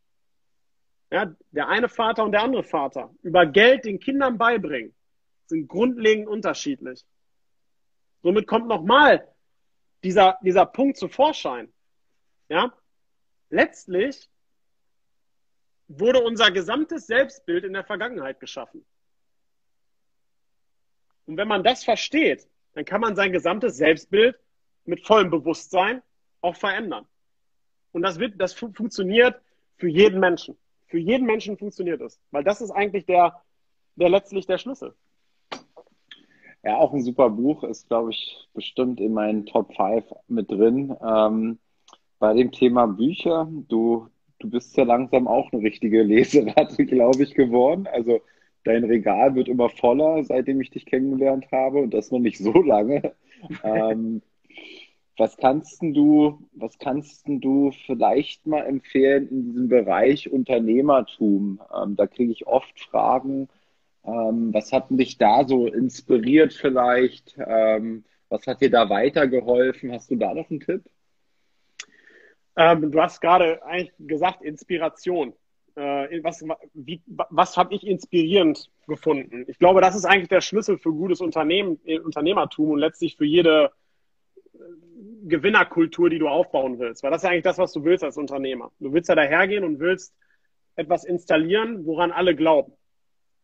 ja, der eine Vater und der andere Vater, über Geld den Kindern beibringen, sind grundlegend unterschiedlich. Somit kommt nochmal dieser, dieser Punkt zu Vorschein. Ja? Letztlich wurde unser gesamtes Selbstbild in der Vergangenheit geschaffen. Und wenn man das versteht, dann kann man sein gesamtes Selbstbild mit vollem Bewusstsein auch verändern. Und das wird, das fu funktioniert für jeden Menschen. Für jeden Menschen funktioniert es. Weil das ist eigentlich der, der letztlich der Schlüssel. Ja, auch ein super Buch, ist, glaube ich, bestimmt in meinen Top 5 mit drin. Ähm, bei dem Thema Bücher, du, du bist ja langsam auch eine richtige Leseratte, glaube ich, geworden. Also dein Regal wird immer voller, seitdem ich dich kennengelernt habe und das noch nicht so lange. ähm, was kannst du, was kannst du vielleicht mal empfehlen in diesem Bereich Unternehmertum? Ähm, da kriege ich oft Fragen, ähm, was hat dich da so inspiriert vielleicht? Ähm, was hat dir da weitergeholfen? Hast du da noch einen Tipp? Ähm, du hast gerade eigentlich gesagt, Inspiration. Äh, was was habe ich inspirierend gefunden? Ich glaube, das ist eigentlich der Schlüssel für gutes Unternehmen, äh, Unternehmertum und letztlich für jede äh, Gewinnerkultur, die du aufbauen willst. Weil das ist eigentlich das, was du willst als Unternehmer. Du willst ja dahergehen und willst etwas installieren, woran alle glauben.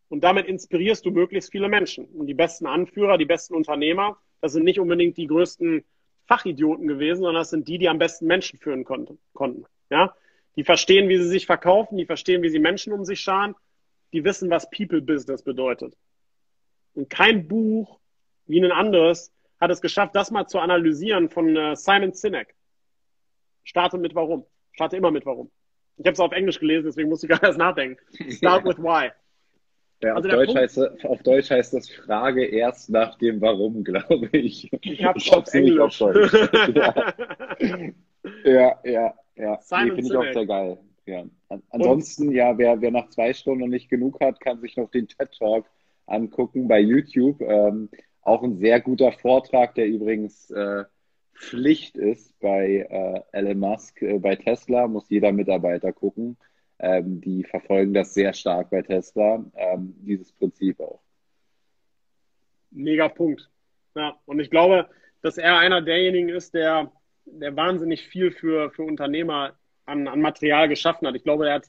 Und damit inspirierst du möglichst viele Menschen. Und die besten Anführer, die besten Unternehmer, das sind nicht unbedingt die größten Fachidioten gewesen, sondern das sind die, die am besten Menschen führen konnten. Ja? Die verstehen, wie sie sich verkaufen, die verstehen, wie sie Menschen um sich scharen, die wissen, was People Business bedeutet. Und kein Buch wie ein anderes hat es geschafft, das mal zu analysieren von äh, Simon Sinek. Starte mit Warum. Starte immer mit Warum. Ich habe es auf Englisch gelesen, deswegen muss ich gar erst nachdenken. Start with Why. Ja, also auf, Deutsch heißt, auf, Deutsch heißt, das Frage erst nach dem Warum, glaube ich. Ich habe es auf Englisch. Auf ja, ja, ja. Nee, Finde ich auch sehr geil. Ja. Ansonsten, Und? ja, wer, wer nach zwei Stunden noch nicht genug hat, kann sich noch den TED Talk angucken bei YouTube. Ähm, auch ein sehr guter Vortrag, der übrigens äh, Pflicht ist bei äh, Elon Musk, äh, bei Tesla, muss jeder Mitarbeiter gucken. Ähm, die verfolgen das sehr stark bei Tesla, ähm, dieses Prinzip auch. Mega Punkt. Ja, und ich glaube, dass er einer derjenigen ist, der, der wahnsinnig viel für, für Unternehmer an, an Material geschaffen hat. Ich glaube, er hat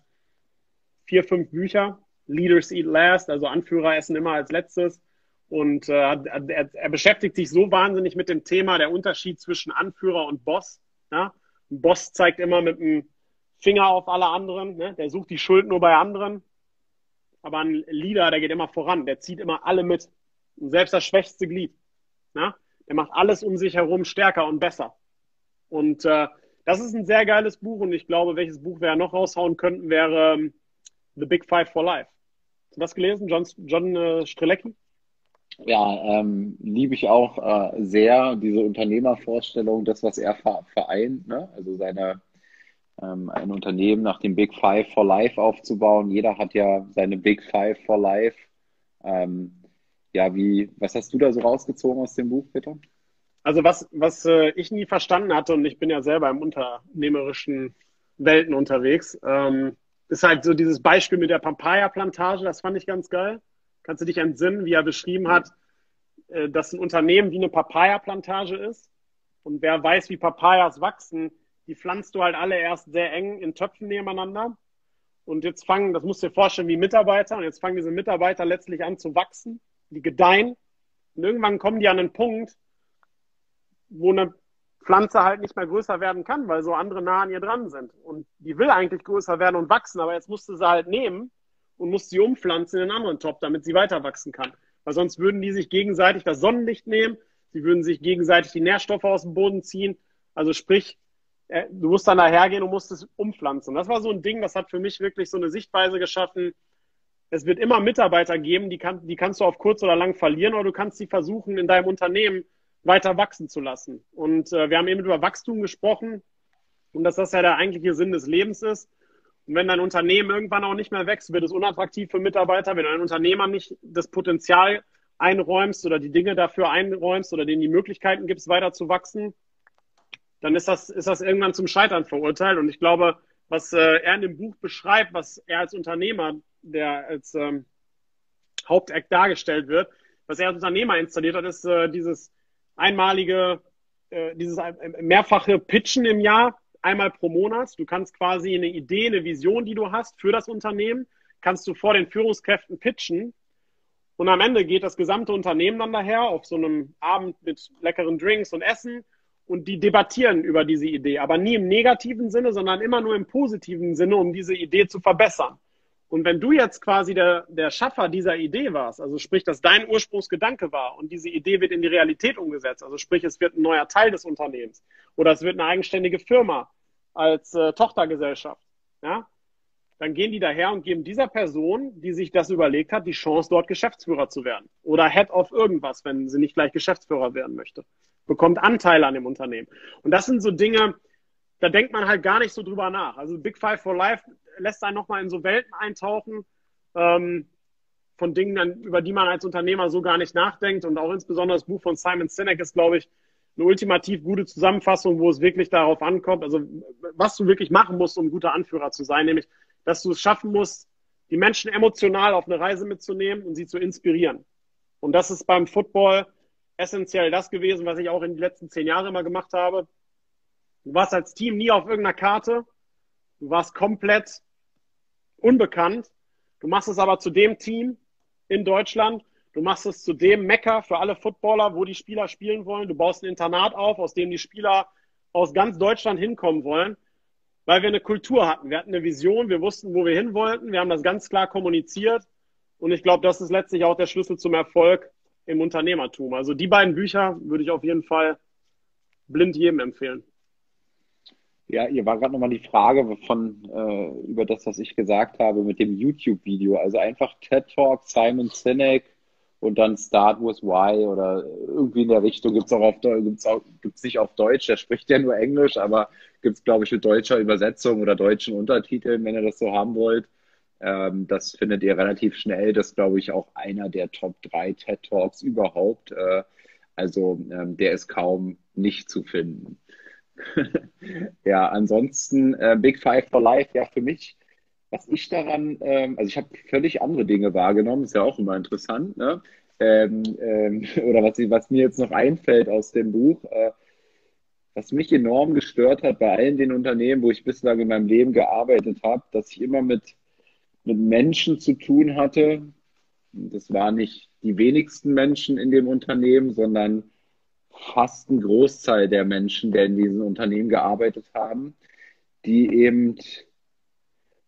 vier, fünf Bücher. Leaders Eat Last, also Anführer essen immer als letztes. Und äh, er, er, beschäftigt sich so wahnsinnig mit dem Thema der Unterschied zwischen Anführer und Boss. Ja? Ein Boss zeigt immer mit einem Finger auf alle anderen, ne? der sucht die Schuld nur bei anderen. Aber ein Leader, der geht immer voran, der zieht immer alle mit. Und selbst das schwächste Glied. Ne? Der macht alles um sich herum stärker und besser. Und äh, das ist ein sehr geiles Buch und ich glaube, welches Buch wir noch raushauen könnten, wäre ähm, The Big Five for Life. Hast du das gelesen, John, John äh, Strelecki? Ja, ähm, liebe ich auch äh, sehr, diese Unternehmervorstellung, das, was er vereint, ne? also seine ähm, ein Unternehmen nach dem Big Five for Life aufzubauen. Jeder hat ja seine Big Five for Life. Ähm, ja, wie, was hast du da so rausgezogen aus dem Buch, Peter? Also was, was äh, ich nie verstanden hatte, und ich bin ja selber im unternehmerischen Welten unterwegs, ähm, ist halt so dieses Beispiel mit der Papaya-Plantage, das fand ich ganz geil. Kannst du dich entsinnen, wie er beschrieben hat, äh, dass ein Unternehmen wie eine Papaya-Plantage ist? Und wer weiß, wie Papayas wachsen, die pflanzt du halt alle erst sehr eng in Töpfen nebeneinander. Und jetzt fangen, das musst du dir vorstellen, wie Mitarbeiter, und jetzt fangen diese Mitarbeiter letztlich an zu wachsen, die gedeihen. Und irgendwann kommen die an einen Punkt, wo eine Pflanze halt nicht mehr größer werden kann, weil so andere nah an ihr dran sind. Und die will eigentlich größer werden und wachsen, aber jetzt musst du sie halt nehmen und musst sie umpflanzen in einen anderen Topf, damit sie weiter wachsen kann. Weil sonst würden die sich gegenseitig das Sonnenlicht nehmen, sie würden sich gegenseitig die Nährstoffe aus dem Boden ziehen. Also sprich, äh, du musst dann dahergehen und musst es umpflanzen. Das war so ein Ding, das hat für mich wirklich so eine Sichtweise geschaffen. es wird immer Mitarbeiter geben, die, kann, die kannst du auf kurz oder lang verlieren oder du kannst sie versuchen, in deinem Unternehmen weiter wachsen zu lassen. Und äh, wir haben eben über Wachstum gesprochen und dass das ja der eigentliche Sinn des Lebens ist. Und wenn dein Unternehmen irgendwann auch nicht mehr wächst, wird es unattraktiv für Mitarbeiter. Wenn einem Unternehmer nicht das Potenzial einräumst oder die Dinge dafür einräumst oder denen die Möglichkeiten gibst, weiter zu wachsen, dann ist das, ist das irgendwann zum Scheitern verurteilt. Und ich glaube, was äh, er in dem Buch beschreibt, was er als Unternehmer, der als ähm, Haupteck dargestellt wird, was er als Unternehmer installiert hat, ist äh, dieses einmalige, äh, dieses mehrfache Pitchen im Jahr, einmal pro Monat. Du kannst quasi eine Idee, eine Vision, die du hast für das Unternehmen, kannst du vor den Führungskräften pitchen. Und am Ende geht das gesamte Unternehmen dann daher auf so einem Abend mit leckeren Drinks und Essen und die debattieren über diese Idee, aber nie im negativen Sinne, sondern immer nur im positiven Sinne, um diese Idee zu verbessern. Und wenn du jetzt quasi der, der Schaffer dieser Idee warst, also sprich, dass dein Ursprungsgedanke war und diese Idee wird in die Realität umgesetzt, also sprich, es wird ein neuer Teil des Unternehmens oder es wird eine eigenständige Firma als äh, Tochtergesellschaft, ja, dann gehen die daher und geben dieser Person, die sich das überlegt hat, die Chance, dort Geschäftsführer zu werden oder Head of irgendwas, wenn sie nicht gleich Geschäftsführer werden möchte bekommt Anteile an dem Unternehmen. Und das sind so Dinge, da denkt man halt gar nicht so drüber nach. Also Big Five for Life lässt einen nochmal in so Welten eintauchen ähm, von Dingen, über die man als Unternehmer so gar nicht nachdenkt. Und auch insbesondere das Buch von Simon Sinek ist, glaube ich, eine ultimativ gute Zusammenfassung, wo es wirklich darauf ankommt, also was du wirklich machen musst, um ein guter Anführer zu sein, nämlich, dass du es schaffen musst, die Menschen emotional auf eine Reise mitzunehmen und sie zu inspirieren. Und das ist beim Football essentiell das gewesen, was ich auch in den letzten zehn Jahren immer gemacht habe. Du warst als Team nie auf irgendeiner Karte. Du warst komplett unbekannt. Du machst es aber zu dem Team in Deutschland. Du machst es zu dem Mecker für alle Footballer, wo die Spieler spielen wollen. Du baust ein Internat auf, aus dem die Spieler aus ganz Deutschland hinkommen wollen, weil wir eine Kultur hatten. Wir hatten eine Vision, wir wussten, wo wir hin wollten. Wir haben das ganz klar kommuniziert. Und ich glaube, das ist letztlich auch der Schlüssel zum Erfolg im Unternehmertum. Also die beiden Bücher würde ich auf jeden Fall blind jedem empfehlen. Ja, hier war gerade nochmal die Frage von äh, über das, was ich gesagt habe mit dem YouTube-Video. Also einfach TED Talk, Simon Sinek und dann Start with Why oder irgendwie in der Richtung gibt es auch auf gibt's auch gibt's nicht auf Deutsch. Der spricht ja nur Englisch, aber gibt es glaube ich mit deutscher Übersetzung oder deutschen Untertiteln, wenn ihr das so haben wollt. Ähm, das findet ihr relativ schnell. Das glaube ich auch einer der Top 3 TED Talks überhaupt. Äh, also ähm, der ist kaum nicht zu finden. ja, ansonsten äh, Big Five for Life, ja, für mich, was ich daran, ähm, also ich habe völlig andere Dinge wahrgenommen, ist ja auch immer interessant, ne? Ähm, ähm, oder was, was, mir jetzt noch einfällt aus dem Buch, äh, was mich enorm gestört hat bei allen den Unternehmen, wo ich bislang in meinem Leben gearbeitet habe, dass ich immer mit mit Menschen zu tun hatte. Das waren nicht die wenigsten Menschen in dem Unternehmen, sondern fast ein Großteil der Menschen, die in diesem Unternehmen gearbeitet haben, die eben,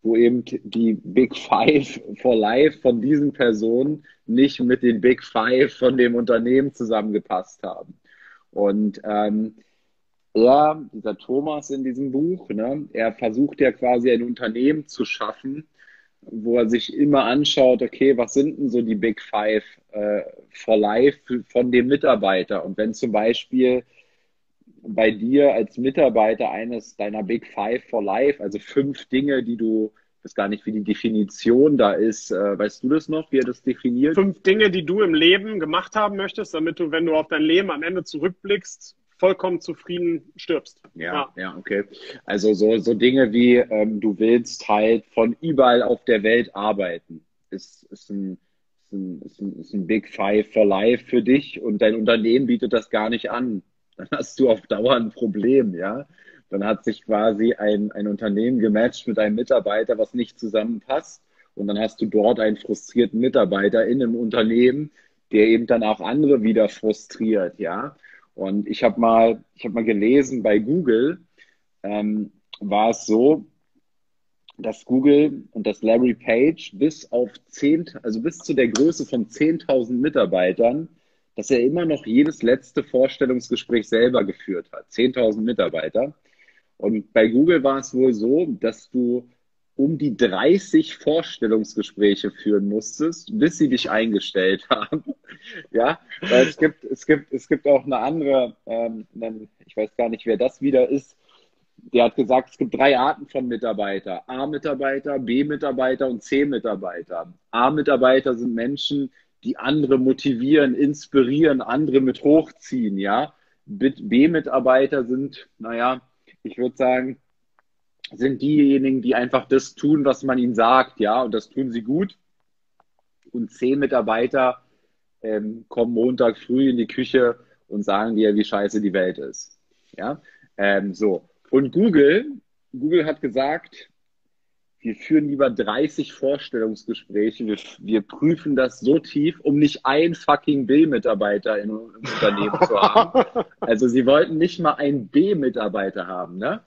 wo eben die Big Five for Life von diesen Personen nicht mit den Big Five von dem Unternehmen zusammengepasst haben. Und ähm, er, dieser Thomas in diesem Buch, ne, er versucht ja quasi ein Unternehmen zu schaffen, wo er sich immer anschaut, okay, was sind denn so die Big Five äh, for Life von dem Mitarbeiter? Und wenn zum Beispiel bei dir als Mitarbeiter eines deiner Big Five for Life, also fünf Dinge, die du, ich weiß gar nicht, wie die Definition da ist, äh, weißt du das noch, wie er das definiert? Fünf Dinge, die du im Leben gemacht haben möchtest, damit du, wenn du auf dein Leben am Ende zurückblickst, vollkommen zufrieden stirbst. Ja, ja, ja, okay. Also so, so Dinge wie ähm, du willst halt von überall auf der Welt arbeiten, ist, ist, ein, ist, ein, ist, ein, ist ein Big Five for Life für dich und dein Unternehmen bietet das gar nicht an. Dann hast du auf Dauer ein Problem, ja. Dann hat sich quasi ein, ein Unternehmen gematcht mit einem Mitarbeiter, was nicht zusammenpasst. Und dann hast du dort einen frustrierten Mitarbeiter in einem Unternehmen, der eben dann auch andere wieder frustriert, ja. Und ich habe mal, ich habe mal gelesen bei Google, ähm, war es so, dass Google und das Larry Page bis auf 10, also bis zu der Größe von 10.000 Mitarbeitern, dass er immer noch jedes letzte Vorstellungsgespräch selber geführt hat. 10.000 Mitarbeiter. Und bei Google war es wohl so, dass du um die 30 Vorstellungsgespräche führen musstest, bis sie dich eingestellt haben. ja, weil es gibt, es gibt, es gibt auch eine andere, ähm, ich weiß gar nicht, wer das wieder ist, der hat gesagt, es gibt drei Arten von Mitarbeiter. A-Mitarbeiter, B-Mitarbeiter und C-Mitarbeiter. A-Mitarbeiter sind Menschen, die andere motivieren, inspirieren, andere mit hochziehen, ja. B-Mitarbeiter sind, naja, ich würde sagen, sind diejenigen, die einfach das tun, was man ihnen sagt, ja, und das tun sie gut. Und zehn Mitarbeiter ähm, kommen Montag früh in die Küche und sagen dir, wie scheiße die Welt ist. Ja, ähm, so. Und Google, Google hat gesagt, wir führen lieber 30 Vorstellungsgespräche, wir, wir prüfen das so tief, um nicht ein fucking B-Mitarbeiter im Unternehmen zu haben. Also sie wollten nicht mal einen B-Mitarbeiter haben, ne?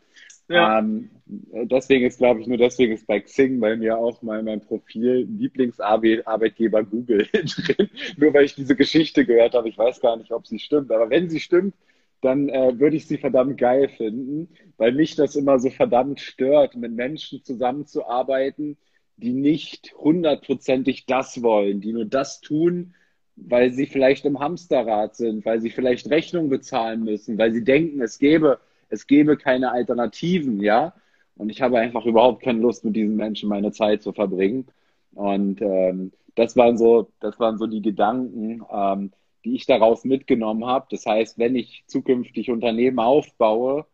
Ja. Ähm, deswegen ist, glaube ich, nur deswegen ist bei Xing bei mir auch mal mein Profil Lieblingsarbeitgeber Google drin. nur weil ich diese Geschichte gehört habe. Ich weiß gar nicht, ob sie stimmt. Aber wenn sie stimmt, dann äh, würde ich sie verdammt geil finden, weil mich das immer so verdammt stört, mit Menschen zusammenzuarbeiten, die nicht hundertprozentig das wollen, die nur das tun, weil sie vielleicht im Hamsterrad sind, weil sie vielleicht Rechnung bezahlen müssen, weil sie denken, es gäbe es gäbe keine Alternativen, ja. Und ich habe einfach überhaupt keine Lust, mit diesen Menschen meine Zeit zu verbringen. Und ähm, das waren so, das waren so die Gedanken, ähm, die ich daraus mitgenommen habe. Das heißt, wenn ich zukünftig Unternehmen aufbaue,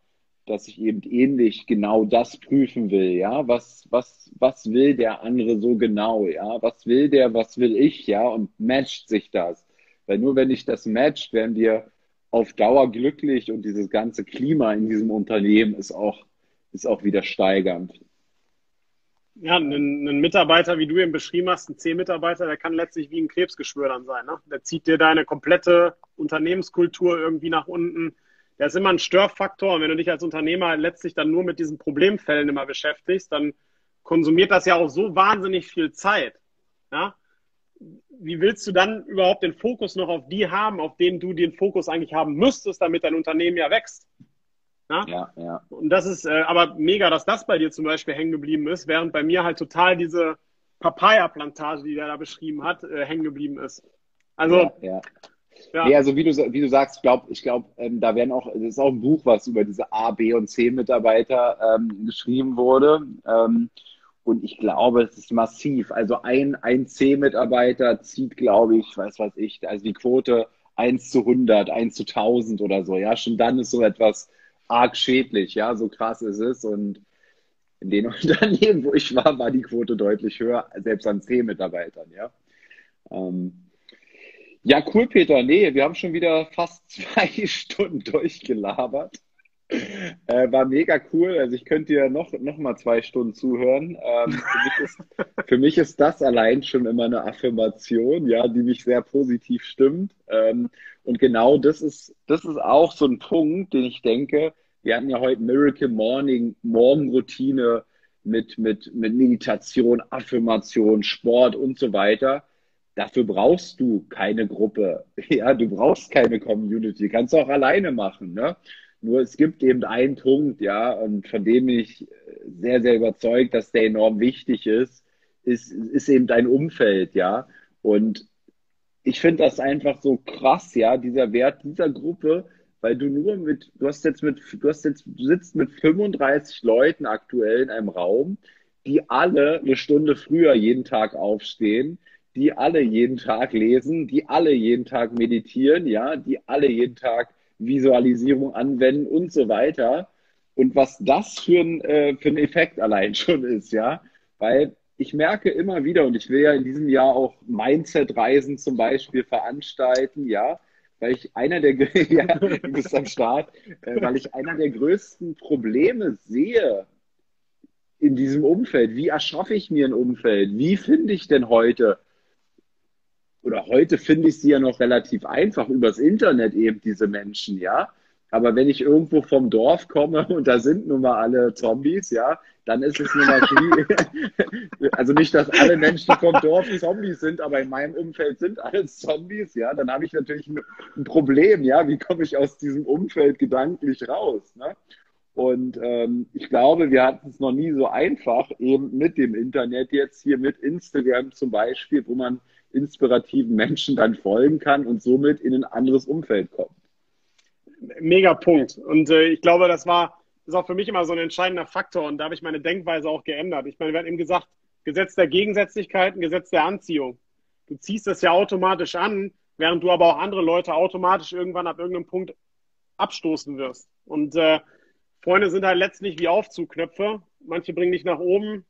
dass ich eben ähnlich genau das prüfen will, ja, was, was, was will der andere so genau, ja, was will der, was will ich, ja, und matcht sich das. Weil nur wenn ich das matcht, werden wir auf Dauer glücklich und dieses ganze Klima in diesem Unternehmen ist auch, ist auch wieder steigernd. Ja, ein, ein Mitarbeiter, wie du ihn beschrieben hast, ein C-Mitarbeiter, der kann letztlich wie ein Krebsgeschwür sein. Ne? Der zieht dir deine komplette Unternehmenskultur irgendwie nach unten. Der ist immer ein Störfaktor. Und wenn du dich als Unternehmer letztlich dann nur mit diesen Problemfällen immer beschäftigst, dann konsumiert das ja auch so wahnsinnig viel Zeit. Ja? Wie willst du dann überhaupt den Fokus noch auf die haben, auf denen du den Fokus eigentlich haben müsstest, damit dein Unternehmen ja wächst? Na? Ja, ja. Und das ist äh, aber mega, dass das bei dir zum Beispiel hängen geblieben ist, während bei mir halt total diese Papaya-Plantage, die der da beschrieben hat, äh, hängen geblieben ist. Also, ja, ja. Ja. Nee, also wie du, wie du sagst, glaub, ich glaube, ähm, da werden auch, das ist auch ein Buch, was über diese A, B und C Mitarbeiter ähm, geschrieben wurde. Ähm, und ich glaube, es ist massiv. Also ein, ein C-Mitarbeiter zieht, glaube ich, weiß was ich, also die Quote 1 zu 100, 1 zu 1000 oder so. Ja, schon dann ist so etwas arg schädlich. Ja, so krass ist es. Und in den Unternehmen, wo ich war, war die Quote deutlich höher, selbst an C-Mitarbeitern. Ja. Ähm, ja, cool, Peter. Nee, wir haben schon wieder fast zwei Stunden durchgelabert. Äh, war mega cool. Also ich könnte dir noch, noch mal zwei Stunden zuhören. Ähm, für, mich ist, für, mich ist, das allein schon immer eine Affirmation, ja, die mich sehr positiv stimmt. Ähm, und genau das ist, das ist auch so ein Punkt, den ich denke, wir hatten ja heute Miracle Morning, Morgenroutine mit, mit, mit Meditation, Affirmation, Sport und so weiter. Dafür brauchst du keine Gruppe. Ja, du brauchst keine Community. Kannst du auch alleine machen. Ne? Nur es gibt eben einen Punkt, ja, und von dem bin ich sehr, sehr überzeugt, dass der enorm wichtig ist, ist, ist eben dein Umfeld, ja. Und ich finde das einfach so krass, ja, dieser Wert dieser Gruppe, weil du nur mit, du hast jetzt mit, du hast jetzt, du sitzt mit 35 Leuten aktuell in einem Raum, die alle eine Stunde früher jeden Tag aufstehen, die alle jeden Tag lesen, die alle jeden Tag meditieren, ja, die alle jeden Tag Visualisierung anwenden und so weiter. Und was das für ein, äh, für ein Effekt allein schon ist, ja. Weil ich merke immer wieder, und ich will ja in diesem Jahr auch Mindset-Reisen zum Beispiel veranstalten, ja, weil ich einer der, ja, du bist am Start, äh, weil ich einer der größten Probleme sehe in diesem Umfeld. Wie erschaffe ich mir ein Umfeld? Wie finde ich denn heute oder heute finde ich sie ja noch relativ einfach übers Internet eben diese Menschen, ja. Aber wenn ich irgendwo vom Dorf komme und da sind nun mal alle Zombies, ja, dann ist es nun mal viel. also nicht, dass alle Menschen vom Dorf Zombies sind, aber in meinem Umfeld sind alles Zombies, ja, dann habe ich natürlich ein, Problem, ja. Wie komme ich aus diesem Umfeld gedanklich raus? Ne? Und ähm, ich glaube, wir hatten es noch nie so einfach, eben mit dem Internet jetzt hier mit Instagram zum Beispiel, wo man inspirativen Menschen dann folgen kann und somit in ein anderes Umfeld kommt. Mega Punkt. Und äh, ich glaube, das war ist auch für mich immer so ein entscheidender Faktor und da habe ich meine Denkweise auch geändert. Ich meine, wir hatten eben gesagt, Gesetz der Gegensätzlichkeiten, Gesetz der Anziehung. Du ziehst das ja automatisch an, während du aber auch andere Leute automatisch irgendwann ab irgendeinem Punkt abstoßen wirst. Und äh, Freunde sind halt letztlich wie Aufzugknöpfe. Manche bringen dich nach oben,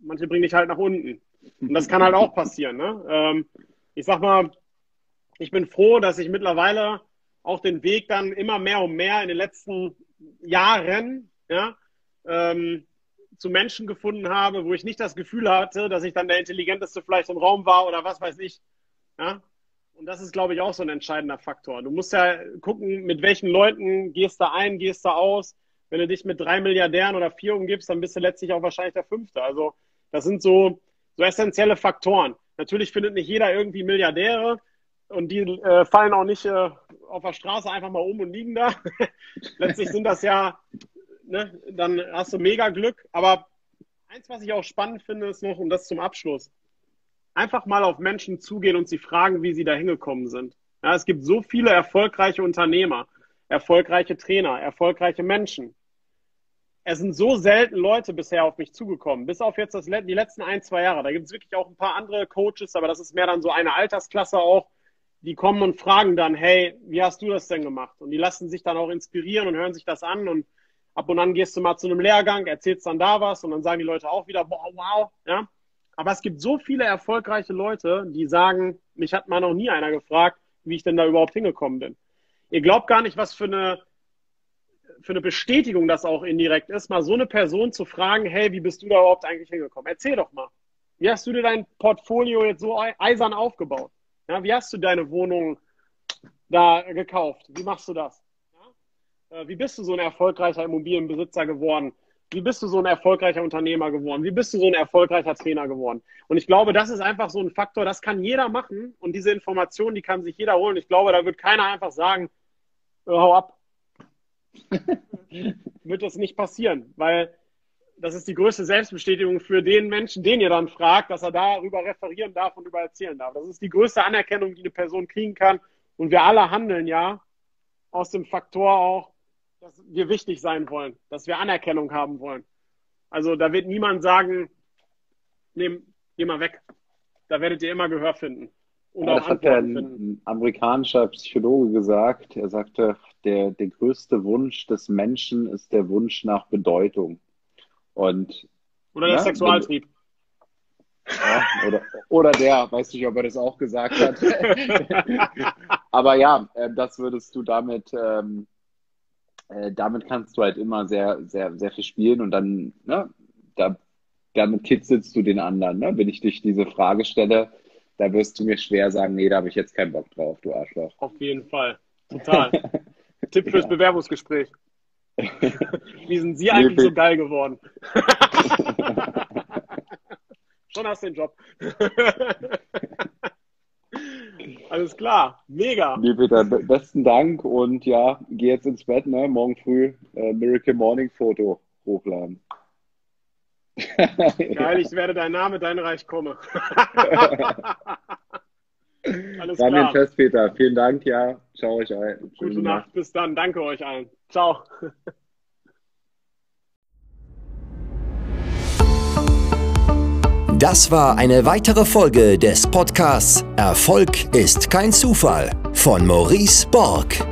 manche bringen dich halt nach unten. Und das kann halt auch passieren. Ne? Ähm, ich sag mal, ich bin froh, dass ich mittlerweile auch den Weg dann immer mehr und mehr in den letzten Jahren ja, ähm, zu Menschen gefunden habe, wo ich nicht das Gefühl hatte, dass ich dann der Intelligenteste vielleicht im Raum war oder was weiß ich. Ja? Und das ist, glaube ich, auch so ein entscheidender Faktor. Du musst ja gucken, mit welchen Leuten gehst du ein, gehst du aus. Wenn du dich mit drei Milliardären oder vier umgibst, dann bist du letztlich auch wahrscheinlich der Fünfte. Also das sind so, so essentielle Faktoren. Natürlich findet nicht jeder irgendwie Milliardäre und die äh, fallen auch nicht äh, auf der Straße einfach mal um und liegen da. letztlich sind das ja, ne, dann hast du mega Glück. Aber eins, was ich auch spannend finde, ist noch, und das zum Abschluss, einfach mal auf Menschen zugehen und sie fragen, wie sie da hingekommen sind. Ja, es gibt so viele erfolgreiche Unternehmer, erfolgreiche Trainer, erfolgreiche Menschen. Es sind so selten Leute bisher auf mich zugekommen, bis auf jetzt das, die letzten ein, zwei Jahre. Da gibt es wirklich auch ein paar andere Coaches, aber das ist mehr dann so eine Altersklasse auch. Die kommen und fragen dann, hey, wie hast du das denn gemacht? Und die lassen sich dann auch inspirieren und hören sich das an und ab und an gehst du mal zu einem Lehrgang, erzählst dann da was und dann sagen die Leute auch wieder, boah, wow, ja. Aber es gibt so viele erfolgreiche Leute, die sagen, mich hat mal noch nie einer gefragt, wie ich denn da überhaupt hingekommen bin. Ihr glaubt gar nicht, was für eine, für eine Bestätigung das auch indirekt ist, mal so eine Person zu fragen, hey, wie bist du da überhaupt eigentlich hingekommen? Erzähl doch mal. Wie hast du dir dein Portfolio jetzt so eisern aufgebaut? Ja, wie hast du deine Wohnung da gekauft? Wie machst du das? Ja? Äh, wie bist du so ein erfolgreicher Immobilienbesitzer geworden? Wie bist du so ein erfolgreicher Unternehmer geworden? Wie bist du so ein erfolgreicher Trainer geworden? Und ich glaube, das ist einfach so ein Faktor, das kann jeder machen und diese Information, die kann sich jeder holen. Ich glaube, da wird keiner einfach sagen, hau ab. wird das nicht passieren, weil das ist die größte Selbstbestätigung für den Menschen, den ihr dann fragt, dass er darüber referieren darf und über erzählen darf. Das ist die größte Anerkennung, die eine Person kriegen kann. Und wir alle handeln ja aus dem Faktor auch, dass wir wichtig sein wollen, dass wir Anerkennung haben wollen. Also da wird niemand sagen, nehm, geh mal weg. Da werdet ihr immer Gehör finden. Und ja, das hat ein finden. amerikanischer Psychologe gesagt. Er sagte, der, der größte Wunsch des Menschen ist der Wunsch nach Bedeutung. Und, oder der ne, Sexualtrieb. Ja, oder, oder der, weiß nicht, ob er das auch gesagt hat. Aber ja, äh, das würdest du damit ähm, äh, damit kannst du halt immer sehr, sehr, sehr viel spielen und dann, ne, da, damit kitzelst du den anderen. Ne? Wenn ich dich diese Frage stelle, da wirst du mir schwer sagen, nee, da habe ich jetzt keinen Bock drauf, du Arschloch. Auf jeden Fall. Total. Tipp fürs ja. Bewerbungsgespräch. Wie sind Sie eigentlich nee, so geil geworden? Schon hast du den Job. Alles klar, mega. Nee, Peter, besten Dank und ja, geh jetzt ins Bett, ne? Morgen früh äh, Miracle Morning Foto hochladen. Geil, ich werde dein Name, dein Reich komme. Alles War klar. mir fest, Peter. Vielen Dank, ja. Ciao euch allen. Gute Nacht. Nacht, bis dann. Danke euch allen. Ciao. Das war eine weitere Folge des Podcasts Erfolg ist kein Zufall von Maurice Borg.